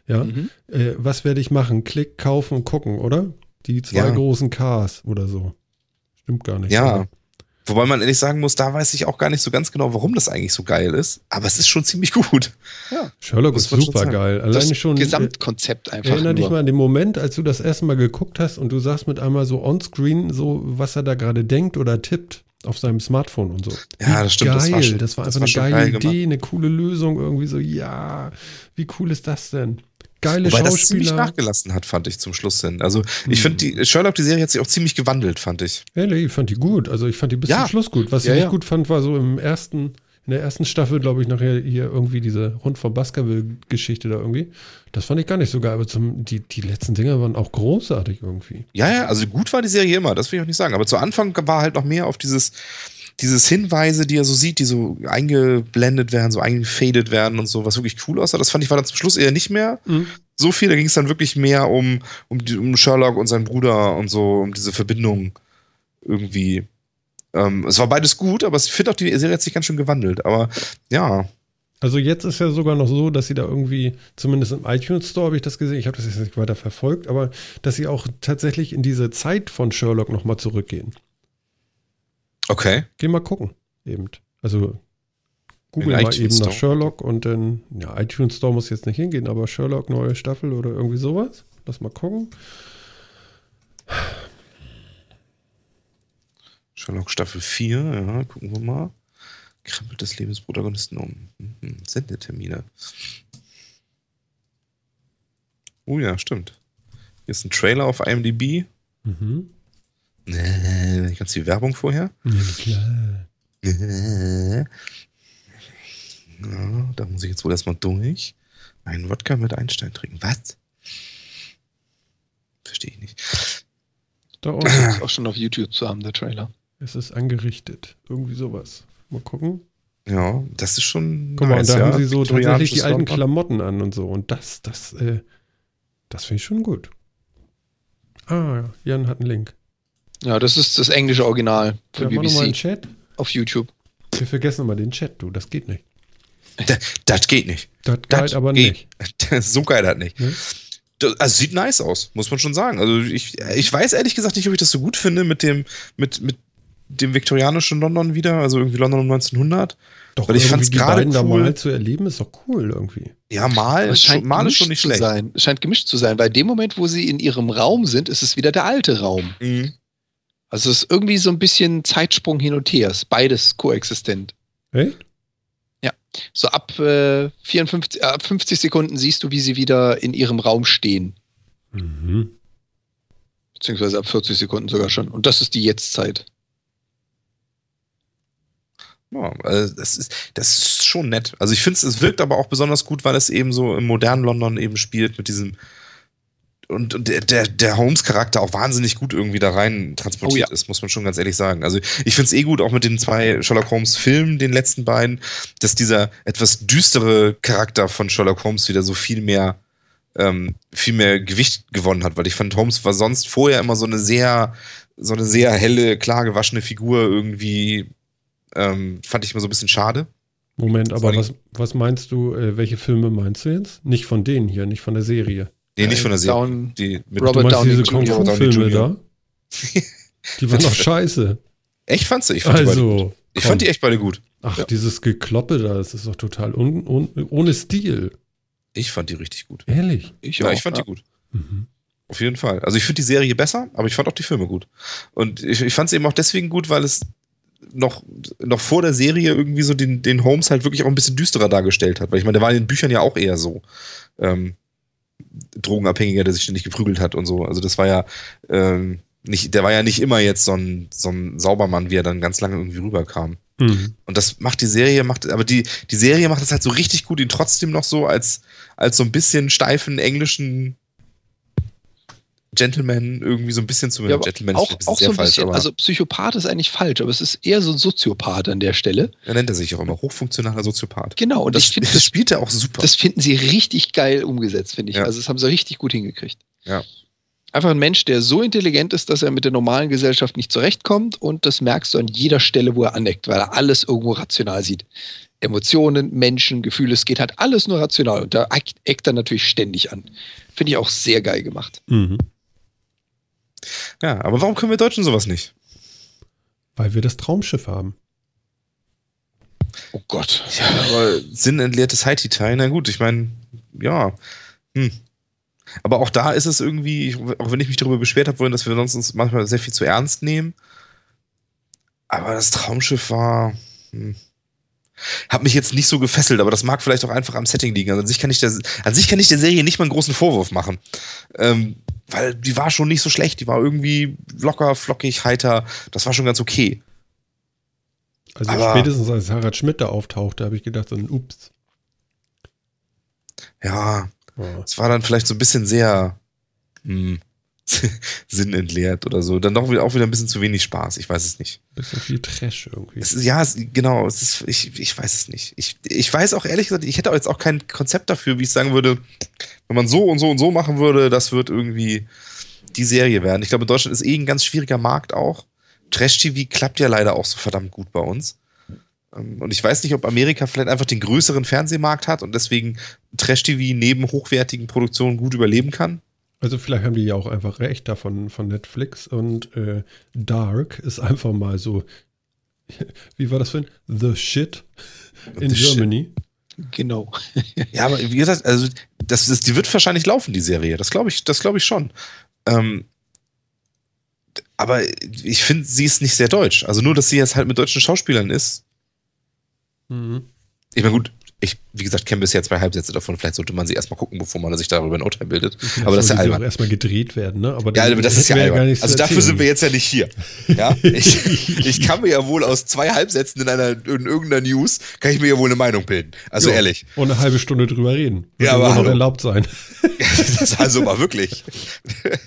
Ja, Mhm. äh, was werde ich machen? Klick, kaufen und gucken, oder? Die zwei Ja. großen Ks oder so. Stimmt gar nicht. Ja. oder? Wobei man ehrlich sagen muss, da weiß ich auch gar nicht so ganz genau, warum das eigentlich so geil ist. Aber es ist schon ziemlich gut. Ja. Sherlock ist super geil. Alleine das schon. Gesamtkonzept einfach. Erinner dich mal an den Moment, als du das erste Mal geguckt hast und du sagst mit einmal so onscreen, so was er da gerade denkt oder tippt auf seinem Smartphone und so. Ja, das stimmt. Geil, das war, schon, das war einfach das war eine geile geil Idee, eine coole Lösung. Irgendwie so, ja, wie cool ist das denn? Geile Wobei Schauspieler. das ziemlich nachgelassen hat, fand ich zum Schluss hin. Also ich hm. finde, die Sherlock, die Serie hat sich auch ziemlich gewandelt, fand ich. Ehrlich, ich fand die gut. Also ich fand die bis ja. zum Schluss gut. Was ja, ich nicht ja. gut fand, war so im ersten, in der ersten Staffel, glaube ich, nachher hier irgendwie diese Hund von Baskerville-Geschichte da irgendwie. Das fand ich gar nicht so geil, aber zum, die, die letzten Dinger waren auch großartig irgendwie. Ja, ja, also gut war die Serie immer, das will ich auch nicht sagen. Aber zu Anfang war halt noch mehr auf dieses dieses Hinweise, die er so sieht, die so eingeblendet werden, so eingefadet werden und so, was wirklich cool aussah, das fand ich war dann zum Schluss eher nicht mehr mhm. so viel. Da ging es dann wirklich mehr um, um, die, um Sherlock und seinen Bruder und so, um diese Verbindung irgendwie. Ähm, es war beides gut, aber ich finde auch, die Serie hat sich ganz schön gewandelt. Aber ja. Also jetzt ist ja sogar noch so, dass sie da irgendwie, zumindest im iTunes Store habe ich das gesehen, ich habe das jetzt nicht weiter verfolgt, aber dass sie auch tatsächlich in diese Zeit von Sherlock nochmal zurückgehen. Okay. Geh mal gucken, eben. Also google mal eben nach Sherlock und dann, ja, iTunes Store muss jetzt nicht hingehen, aber Sherlock neue Staffel oder irgendwie sowas. Lass mal gucken. Sherlock Staffel 4, ja, gucken wir mal. Krempelt des Lebens Protagonisten um. Mhm. Sendetermine. Oh ja, stimmt. Hier ist ein Trailer auf IMDb. Mhm. Äh, ganz viel Werbung vorher. Ja, klar. Äh, ja, da muss ich jetzt wohl erstmal durch. Einen Wodka mit Einstein trinken. Was? Verstehe ich nicht. Da unten ist auch schon auf YouTube zu haben, der Trailer. Es ist angerichtet. Irgendwie sowas. Mal gucken. Ja, das ist schon. Guck mal, nice, da ja. haben sie so tatsächlich die alten Klamotten an und so. Und das, das, äh, das finde ich schon gut. Ah, Jan hat einen Link. Ja, das ist das englische Original von ja, BBC. Mal einen Chat. Auf YouTube. Wir vergessen immer den Chat, du. Das geht nicht. Das, das geht nicht. Das, geht aber geht. nicht. so geil das nicht. Hm? Das, also sieht nice aus, muss man schon sagen. Also ich, ich weiß ehrlich gesagt nicht, ob ich das so gut finde mit dem, mit, mit dem viktorianischen London wieder, also irgendwie London um 1900. Doch, weil ich fand es gerade cool. da mal zu erleben, ist doch cool irgendwie. Ja, mal, es scheint mal ist schon nicht schlecht. Sein. Es scheint gemischt zu sein, weil dem Moment, wo sie in ihrem Raum sind, ist es wieder der alte Raum. Mhm. Also es ist irgendwie so ein bisschen Zeitsprung hin und her. Ist beides koexistent. Echt? Ja. So ab, äh, 54, äh, ab 50 Sekunden siehst du, wie sie wieder in ihrem Raum stehen. Mhm. Beziehungsweise ab 40 Sekunden sogar schon. Und das ist die Jetztzeit. Ja, also das, ist, das ist schon nett. Also ich finde es, es wirkt aber auch besonders gut, weil es eben so im modernen London eben spielt mit diesem und, und der, der Holmes-Charakter auch wahnsinnig gut irgendwie da rein transportiert oh, ja. ist, muss man schon ganz ehrlich sagen. Also ich finde es eh gut, auch mit den zwei Sherlock Holmes-Filmen, den letzten beiden, dass dieser etwas düstere Charakter von Sherlock Holmes wieder so viel mehr, ähm, viel mehr Gewicht gewonnen hat, weil ich fand, Holmes war sonst vorher immer so eine sehr, so eine sehr helle, klar gewaschene Figur irgendwie, ähm, fand ich immer so ein bisschen schade. Moment, aber was, was meinst du, äh, welche Filme meinst du jetzt? Nicht von denen hier, nicht von der Serie. Nee, nicht von der Serie. Down, die mit Robert du Downey diese Kung Fu Filme da? Die waren doch scheiße. Echt fandst du? Ich fand, also, die, beide. Ich fand die echt beide gut. Ach, ja. dieses Gekloppe da, das ist doch total un, un, ohne Stil. Ich fand die richtig gut. Ehrlich? Ich, ja, auch, ich fand ja. die gut. Mhm. Auf jeden Fall. Also ich finde die Serie besser, aber ich fand auch die Filme gut. Und ich, ich fand es eben auch deswegen gut, weil es noch, noch vor der Serie irgendwie so den, den Holmes halt wirklich auch ein bisschen düsterer dargestellt hat. Weil ich meine, der war in den Büchern ja auch eher so. Ähm, Drogenabhängiger, der sich ständig geprügelt hat und so. Also das war ja ähm, nicht, der war ja nicht immer jetzt so ein, so ein Saubermann, wie er dann ganz lange irgendwie rüberkam. Mhm. Und das macht die Serie, macht, aber die, die Serie macht es halt so richtig gut, ihn trotzdem noch so als, als so ein bisschen steifen englischen Gentleman irgendwie so ein bisschen zu ja, Gentleman auch, auch so ein falsch, bisschen, also Psychopath ist eigentlich falsch, aber es ist eher so ein Soziopath an der Stelle. Er nennt er sich auch immer hochfunktionaler Soziopath. Genau, und das, ich finde, das, das spielt er auch super. Das finden sie richtig geil umgesetzt, finde ich. Ja. Also das haben sie richtig gut hingekriegt. Ja. Einfach ein Mensch, der so intelligent ist, dass er mit der normalen Gesellschaft nicht zurechtkommt und das merkst du an jeder Stelle, wo er aneckt, weil er alles irgendwo rational sieht. Emotionen, Menschen, Gefühle, es geht halt alles nur rational und da eckt er natürlich ständig an. Finde ich auch sehr geil gemacht. Mhm. Ja, aber warum können wir Deutschen sowas nicht? Weil wir das Traumschiff haben. Oh Gott. Ja, aber sinnentleertes Haiti-Tai, na gut, ich meine, ja. Hm. Aber auch da ist es irgendwie, auch wenn ich mich darüber beschwert habe, dass wir sonst uns manchmal sehr viel zu ernst nehmen. Aber das Traumschiff war. Hm, hat mich jetzt nicht so gefesselt, aber das mag vielleicht auch einfach am Setting liegen. Also an sich kann ich der, an sich kann ich der Serie nicht mal einen großen Vorwurf machen. Ähm, weil die war schon nicht so schlecht, die war irgendwie locker, flockig, heiter. Das war schon ganz okay. Also Aber- spätestens als Harald Schmidt da auftauchte, habe ich gedacht, so ein Ups. Ja, Ja. es war dann vielleicht so ein bisschen sehr hm, sinnentleert oder so. Dann doch wieder, auch wieder ein bisschen zu wenig Spaß. Ich weiß es nicht. Bisschen viel Trash irgendwie. Es ist, ja, es, genau. Es ist, ich, ich weiß es nicht. Ich, ich weiß auch ehrlich gesagt, ich hätte auch jetzt auch kein Konzept dafür, wie ich sagen würde, wenn man so und so und so machen würde, das wird irgendwie die Serie werden. Ich glaube, Deutschland ist eh ein ganz schwieriger Markt auch. Trash-TV klappt ja leider auch so verdammt gut bei uns. Ähm, Und ich weiß nicht, ob Amerika vielleicht einfach den größeren Fernsehmarkt hat und deswegen Trash-TV neben hochwertigen Produktionen gut überleben kann. Also vielleicht haben die ja auch einfach recht davon von Netflix und äh, Dark ist einfach mal so, wie war das für ein The Shit in The Shit. Germany. Genau. Ja, aber wie gesagt, also das, das, die wird wahrscheinlich laufen, die Serie. Das glaube ich, das glaube ich schon. Ähm, aber ich finde, sie ist nicht sehr deutsch. Also nur, dass sie jetzt halt mit deutschen Schauspielern ist. Mhm. Ich meine, gut, ich, wie gesagt, kenne bisher zwei Halbsätze davon. Vielleicht sollte man sie erstmal gucken, bevor man sich darüber ein Urteil bildet. Vielleicht aber das ist ja albern. erstmal gedreht werden, ne? Aber Ja, aber das ist ja albern. Also zu dafür erzählen. sind wir jetzt ja nicht hier. Ja, ich, ich kann mir ja wohl aus zwei Halbsätzen in einer in irgendeiner News kann ich mir ja wohl eine Meinung bilden. Also Ja, ehrlich. Und eine halbe Stunde drüber reden. Wird Ja, aber noch hallo. erlaubt sein. das ist also mal wirklich.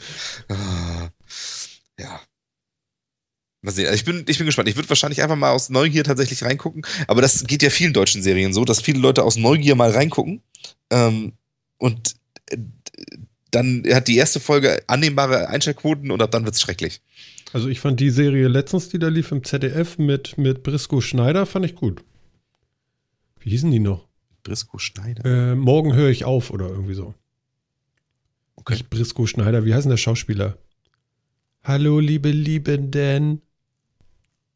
Ja. Mal sehen. Also ich bin, ich bin gespannt. Ich würde wahrscheinlich einfach mal aus Neugier tatsächlich reingucken. Aber das geht ja vielen deutschen Serien so, dass viele Leute aus Neugier mal reingucken. Ähm, und äh, dann hat die erste Folge annehmbare Einschaltquoten und ab dann wird's schrecklich. Also ich fand die Serie letztens, die da lief im ZDF mit, mit Briscoe Schneider, fand ich gut. Wie hießen die noch? Briscoe Schneider. Äh, morgen höre ich auf oder irgendwie so. Okay. Nicht Briscoe Schneider, wie heißt denn der Schauspieler? Hallo, liebe Liebenden.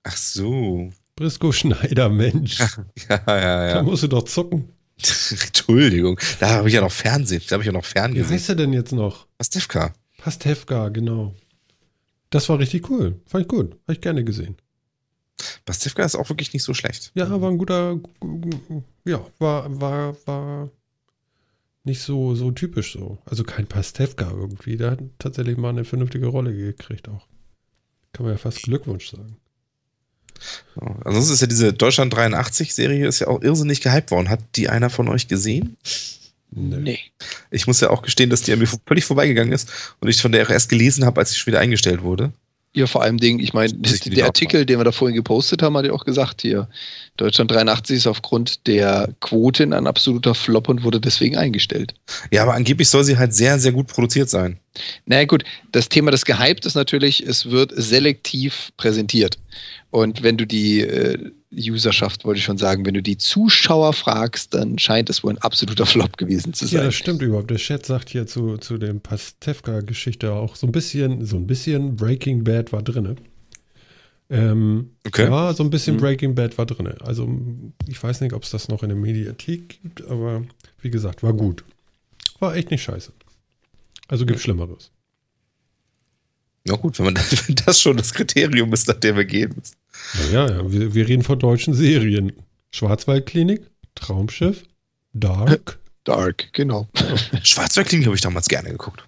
Ach so. Briscoe Schneider, Mensch. Ja, ja, Da ja. musst du doch zucken. Entschuldigung. Da habe ich ja noch Fernsehen. Da habe ich ja noch Wie Fernsehen. heißt er denn jetzt noch? Pastewka. Pastewka, genau. Das war richtig cool. Fand ich gut. Habe ich gerne gesehen. Pastewka ist auch wirklich nicht so schlecht. Ja, war ein guter, ja, war, war, war nicht so, so typisch so. Also kein Pastewka irgendwie. Der hat tatsächlich mal eine vernünftige Rolle gekriegt auch. Kann man ja fast Glückwunsch sagen. Ja. Ansonsten ist ja diese Deutschland 83 Serie ist ja auch irrsinnig gehypt worden. Hat die einer von euch gesehen? Nee. Nee. Ich muss ja auch gestehen, dass die an mir völlig vorbeigegangen ist und ich von der auch erst gelesen habe, als sie schon wieder eingestellt wurde. Ja, vor allem ich meine, ich der Artikel, den wir da vorhin gepostet haben, hat ja auch gesagt hier, Deutschland 83 ist aufgrund der Quoten ein absoluter Flop und wurde deswegen eingestellt. Ja, aber angeblich soll sie halt sehr, sehr gut produziert sein. Naja gut, das Thema des Gehyped ist natürlich, es wird selektiv präsentiert. Und wenn du die äh, Userschaft, wollte ich schon sagen, wenn du die Zuschauer fragst, dann scheint es wohl ein absoluter Flop gewesen zu Ja, sein. das stimmt überhaupt. Der Chat sagt hier zu, zu dem Pastewka-Geschichte auch so ein bisschen, so ein bisschen Breaking Bad war drinne. Ähm, Okay. Ja, so ein bisschen Mhm. Breaking Bad war drinne. Also ich weiß nicht, ob es das noch in der Mediathek gibt, aber wie gesagt, war gut. War echt nicht scheiße. Also gibt Schlimmeres. Ja gut, wenn, man, wenn das schon das Kriterium ist, nach dem wir gehen müssen. Naja, ja, wir, wir reden von deutschen Serien. Schwarzwaldklinik, Traumschiff, Dark. Dark, genau. Schwarzwaldklinik habe ich damals gerne geguckt.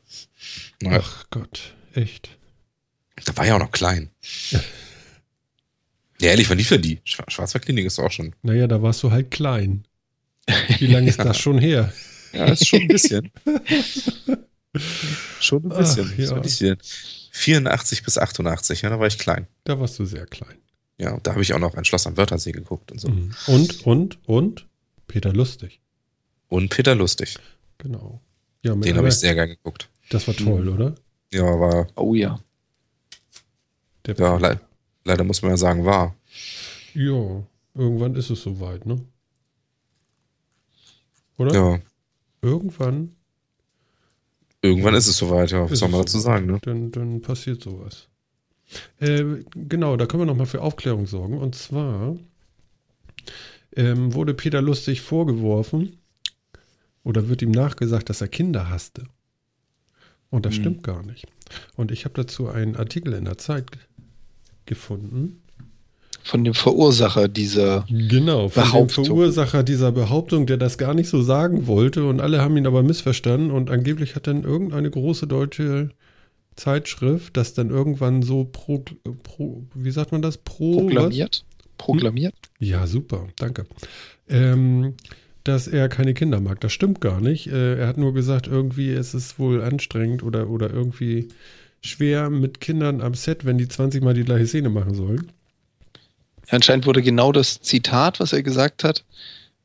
Naja, Ach Gott, echt. da war ja auch noch klein. Ja, ehrlich, wann lief denn die? Schwa- Schwarzwaldklinik ist auch schon. Naja, da warst du halt klein. Wie lange ist das schon her? Ja, ist schon ein bisschen. Schon ein bisschen. Ach, ja. denn? 84 bis 88, ja, da war ich klein. Da warst du sehr klein. Ja, und da habe ich auch noch ein Schloss am Wörthersee geguckt und so. Mhm. Und, und, und Peter Lustig. Und Peter Lustig. Genau. Ja, Den habe ich sehr gern geguckt. Das war toll, oder? Ja, war, Oh ja. Der ja, le leider muss man ja sagen, war. Ja, irgendwann ist es soweit, ne? Oder? Ja, Irgendwann irgendwann ist es soweit, ja. Was soll man dazu sagen, ne? dann, dann passiert sowas. Äh, genau, da können wir nochmal für Aufklärung sorgen. Und zwar ähm, wurde Peter Lustig vorgeworfen oder wird ihm nachgesagt, dass er Kinder hasste. Und das Hm. stimmt gar nicht. Und ich habe dazu einen Artikel in der Zeit ge- gefunden. Von dem Verursacher dieser. Genau, von dem Behauptung. Verursacher dieser Behauptung, der das gar nicht so sagen wollte. Und alle haben ihn aber missverstanden. Und angeblich hat dann irgendeine große deutsche Zeitschrift das dann irgendwann so pro, pro wie sagt man das? Pro, was? Proklamiert. Proklamiert. Ja, super, danke. Ähm, dass er keine Kinder mag. Das stimmt gar nicht. Äh, er hat nur gesagt, irgendwie ist es wohl anstrengend oder, oder irgendwie schwer mit Kindern am Set, wenn die 20 Mal die gleiche Szene machen sollen. Anscheinend wurde genau das Zitat, was er gesagt hat,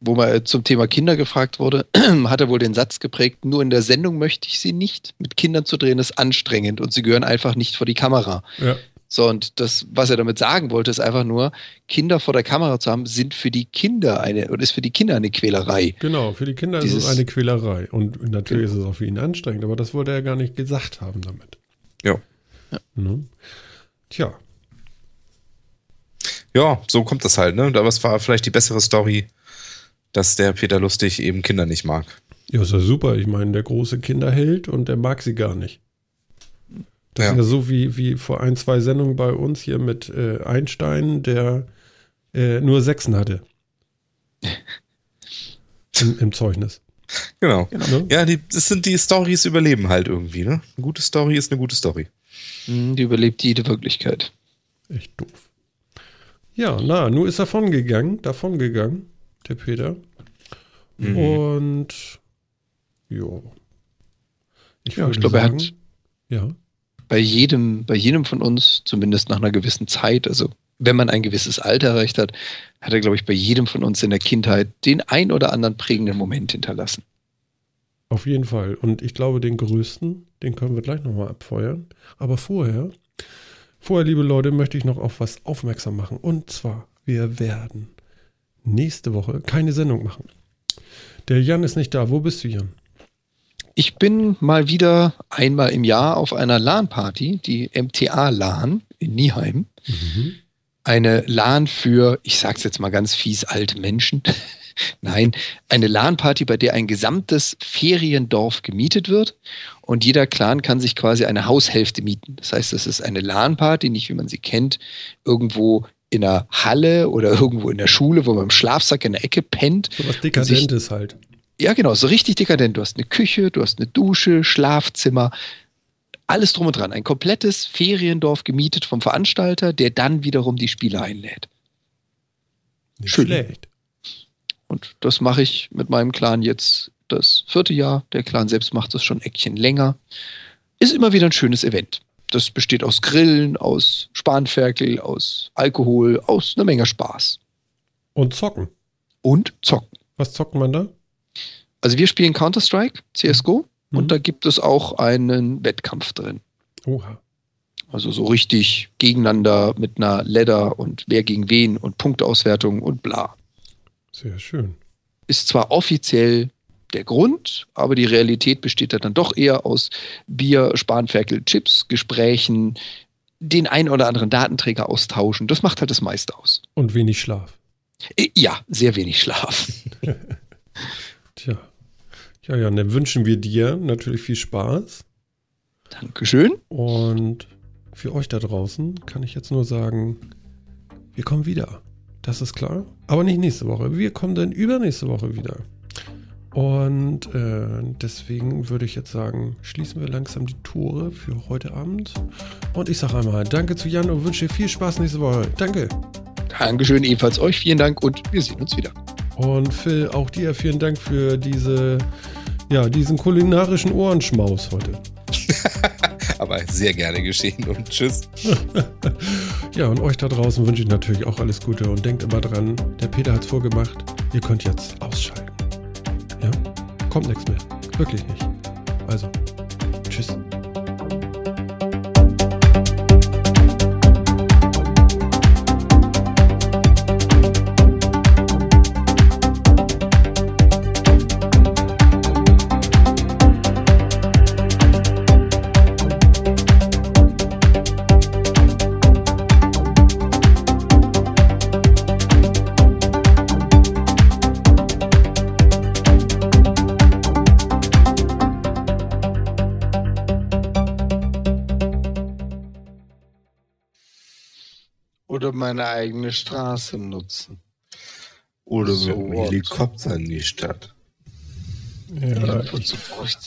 wo man zum Thema Kinder gefragt wurde, hat er wohl den Satz geprägt, nur in der Sendung möchte ich sie nicht. Mit Kindern zu drehen ist anstrengend und sie gehören einfach nicht vor die Kamera. Ja, So, und das, was er damit sagen wollte, ist einfach nur, Kinder vor der Kamera zu haben, sind für die Kinder eine, oder ist für die Kinder eine Quälerei. genau. Für die Kinder ist es Dieses- eine Quälerei. Und natürlich ist es auch für ihn anstrengend, aber das wollte er gar nicht gesagt haben damit. Ja. Ne? Tja, Ja, so kommt das halt, ne? Aber es war vielleicht die bessere Story, dass der Peter Lustig eben Kinder nicht mag. ja, ist ja super. Ich meine, der große Kinderheld und der mag sie gar nicht. Das Ja. ist ja so wie, wie vor ein, zwei Sendungen bei uns hier mit äh, Einstein, der äh, nur Sechsen hatte. Im, Im Zeugnis. Genau. Ne? Ja, die, das sind die Stories überleben halt irgendwie, ne? Eine gute Story ist eine gute Story. Hm, Die überlebt jede Wirklichkeit. Echt doof. Ja, na, nur ist davon gegangen, davon gegangen, der Peter. Mhm. Und jo. Ich, Ja, ich glaube, er sagen, hat- ja. bei jedem, bei jedem von uns, zumindest nach einer gewissen Zeit, also wenn man ein gewisses Alter erreicht hat, hat er, glaube ich, bei jedem von uns in der Kindheit den ein oder anderen prägenden Moment hinterlassen. Auf jeden Fall. Und ich glaube, den größten, den können wir gleich nochmal abfeuern. Aber vorher, vorher, liebe Leute, möchte ich noch auf was aufmerksam machen. Und zwar, wir werden nächste Woche keine Sendung machen. Der Jan ist nicht da. Wo bist du, Jan? Ich bin mal wieder einmal im Jahr auf einer LAN-Party, die MTA-LAN in Nieheim. Eine LAN für, ich sag's jetzt mal ganz fies, alte Menschen. Nein, eine LAN-Party, bei der ein gesamtes Feriendorf gemietet wird und jeder Clan kann sich quasi eine Haushälfte mieten. Das heißt, es ist eine LAN-Party, nicht wie man sie kennt, irgendwo in einer Halle oder irgendwo in der Schule, wo man im Schlafsack in der Ecke pennt, So was Dekadentes halt. ja, genau, so richtig dekadent. Du hast eine Küche, du hast eine Dusche, Schlafzimmer, alles drum und dran. Ein komplettes Feriendorf gemietet vom Veranstalter, der dann wiederum die Spieler einlädt. Nicht Schön. schlecht. Und das mache ich mit meinem Clan jetzt das vierte Jahr. Der Clan selbst macht das schon ein Eckchen länger. Ist immer wieder ein schönes Event. Das besteht aus Grillen, aus Spanferkel, aus Alkohol, aus einer Menge Spaß. Und zocken. Und zocken. Was zockt man da? Also wir spielen Counter-Strike, CSGO, Mhm. und da gibt es auch einen Wettkampf drin. Oha. Also so richtig gegeneinander mit einer Ladder und wer gegen wen und Punkteauswertung und bla. Sehr schön. Ist zwar offiziell der Grund, aber die Realität besteht da dann doch eher aus Bier, Spanferkel, Chips, Gesprächen, den ein oder anderen Datenträger austauschen. Das macht halt das meiste aus. Und wenig Schlaf. Äh, Ja, sehr wenig Schlaf. Tja. Ja, ja, dann wünschen wir dir natürlich viel Spaß. Dankeschön. Und für euch da draußen kann ich jetzt nur sagen, wir kommen wieder. Das ist klar. Aber nicht nächste Woche. Wir kommen dann übernächste Woche wieder. Und äh, deswegen würde ich jetzt sagen, schließen wir langsam die Tore für heute Abend. Und ich sage einmal Danke zu Jan und wünsche dir viel Spaß nächste Woche. Danke. Dankeschön ebenfalls euch. Vielen Dank und wir sehen uns wieder. Und Phil, auch dir vielen Dank für diese, ja, diesen kulinarischen Ohrenschmaus heute. Aber sehr gerne geschehen und tschüss. Ja, und euch da draußen wünsche ich natürlich auch alles Gute und denkt immer dran, der Peter hat's vorgemacht, ihr könnt jetzt ausschalten. Ja? Kommt nichts mehr. Wirklich nicht. Also, tschüss. Meine eigene Straße nutzen. Oder So mit dem? Helikopter in die Stadt. Ja,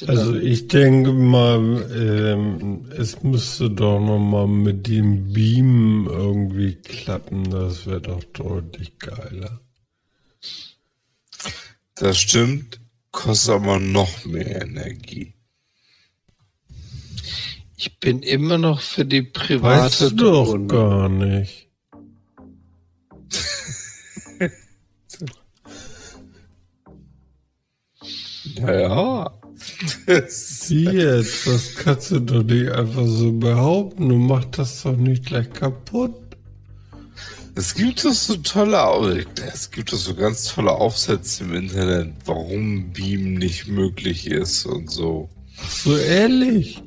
also ich denke mal, ähm, es müsste doch noch mal mit dem Beam irgendwie klappen. Das wäre doch deutlich geiler. Das stimmt, kostet aber noch mehr Energie. ich bin immer noch für die private Weißt du doch gar nicht. Naja. Das, Wie jetzt? Das kannst du doch nicht einfach so behaupten. Du machst das doch nicht gleich kaputt. es gibt doch so tolle, es gibt doch so ganz tolle Aufsätze im Internet, warum Beam nicht möglich ist und so. So ehrlich.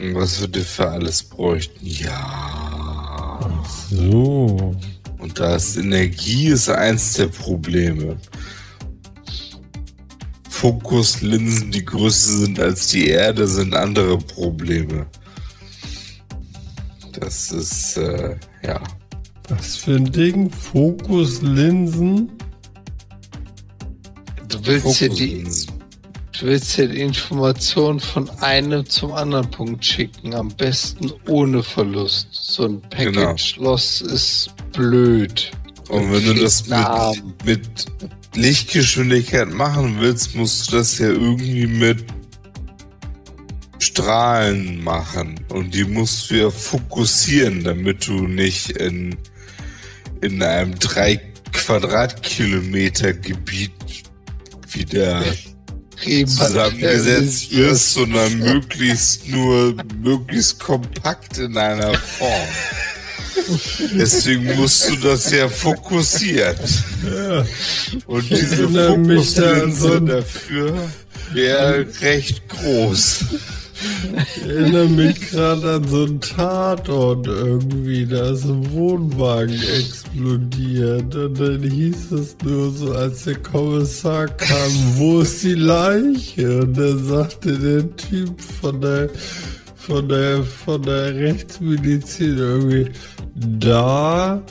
Und was wir dafür alles bräuchten. Ja. So. Und das Energie ist eins der Probleme. Fokuslinsen, die größer sind als die Erde, sind andere Probleme. Das ist, äh, ja. Was für ein Ding? Fokuslinsen? Du willst hier die, du willst hier die Information von einem zum anderen Punkt schicken. Am besten ohne Verlust. So ein Genau. Package-Loss ist blöd. Und wenn du das mit, mit Lichtgeschwindigkeit machen willst, musst du das ja irgendwie mit Strahlen machen. Und die musst du ja fokussieren, damit du nicht in, in einem drei Quadratkilometer Gebiet wieder zusammengesetzt wirst, sondern möglichst nur möglichst kompakt in einer Form. Deswegen musst du das ja fokussieren. Ja. Und diese erinnere mich da an so Fokuslinse dafür wäre recht groß. Ich erinnere mich gerade an so einen Tatort irgendwie, da ist ein Wohnwagen explodiert und dann hieß es nur so, als der Kommissar kam, wo ist die Leiche? Und dann sagte der Typ von der von der von der Rechtsmedizin irgendwie da,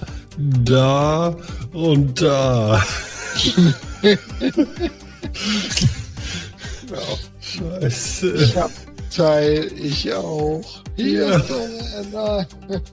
da und da. Scheiße. Ich hab Teil, ich auch. Hier Ja. ist einer.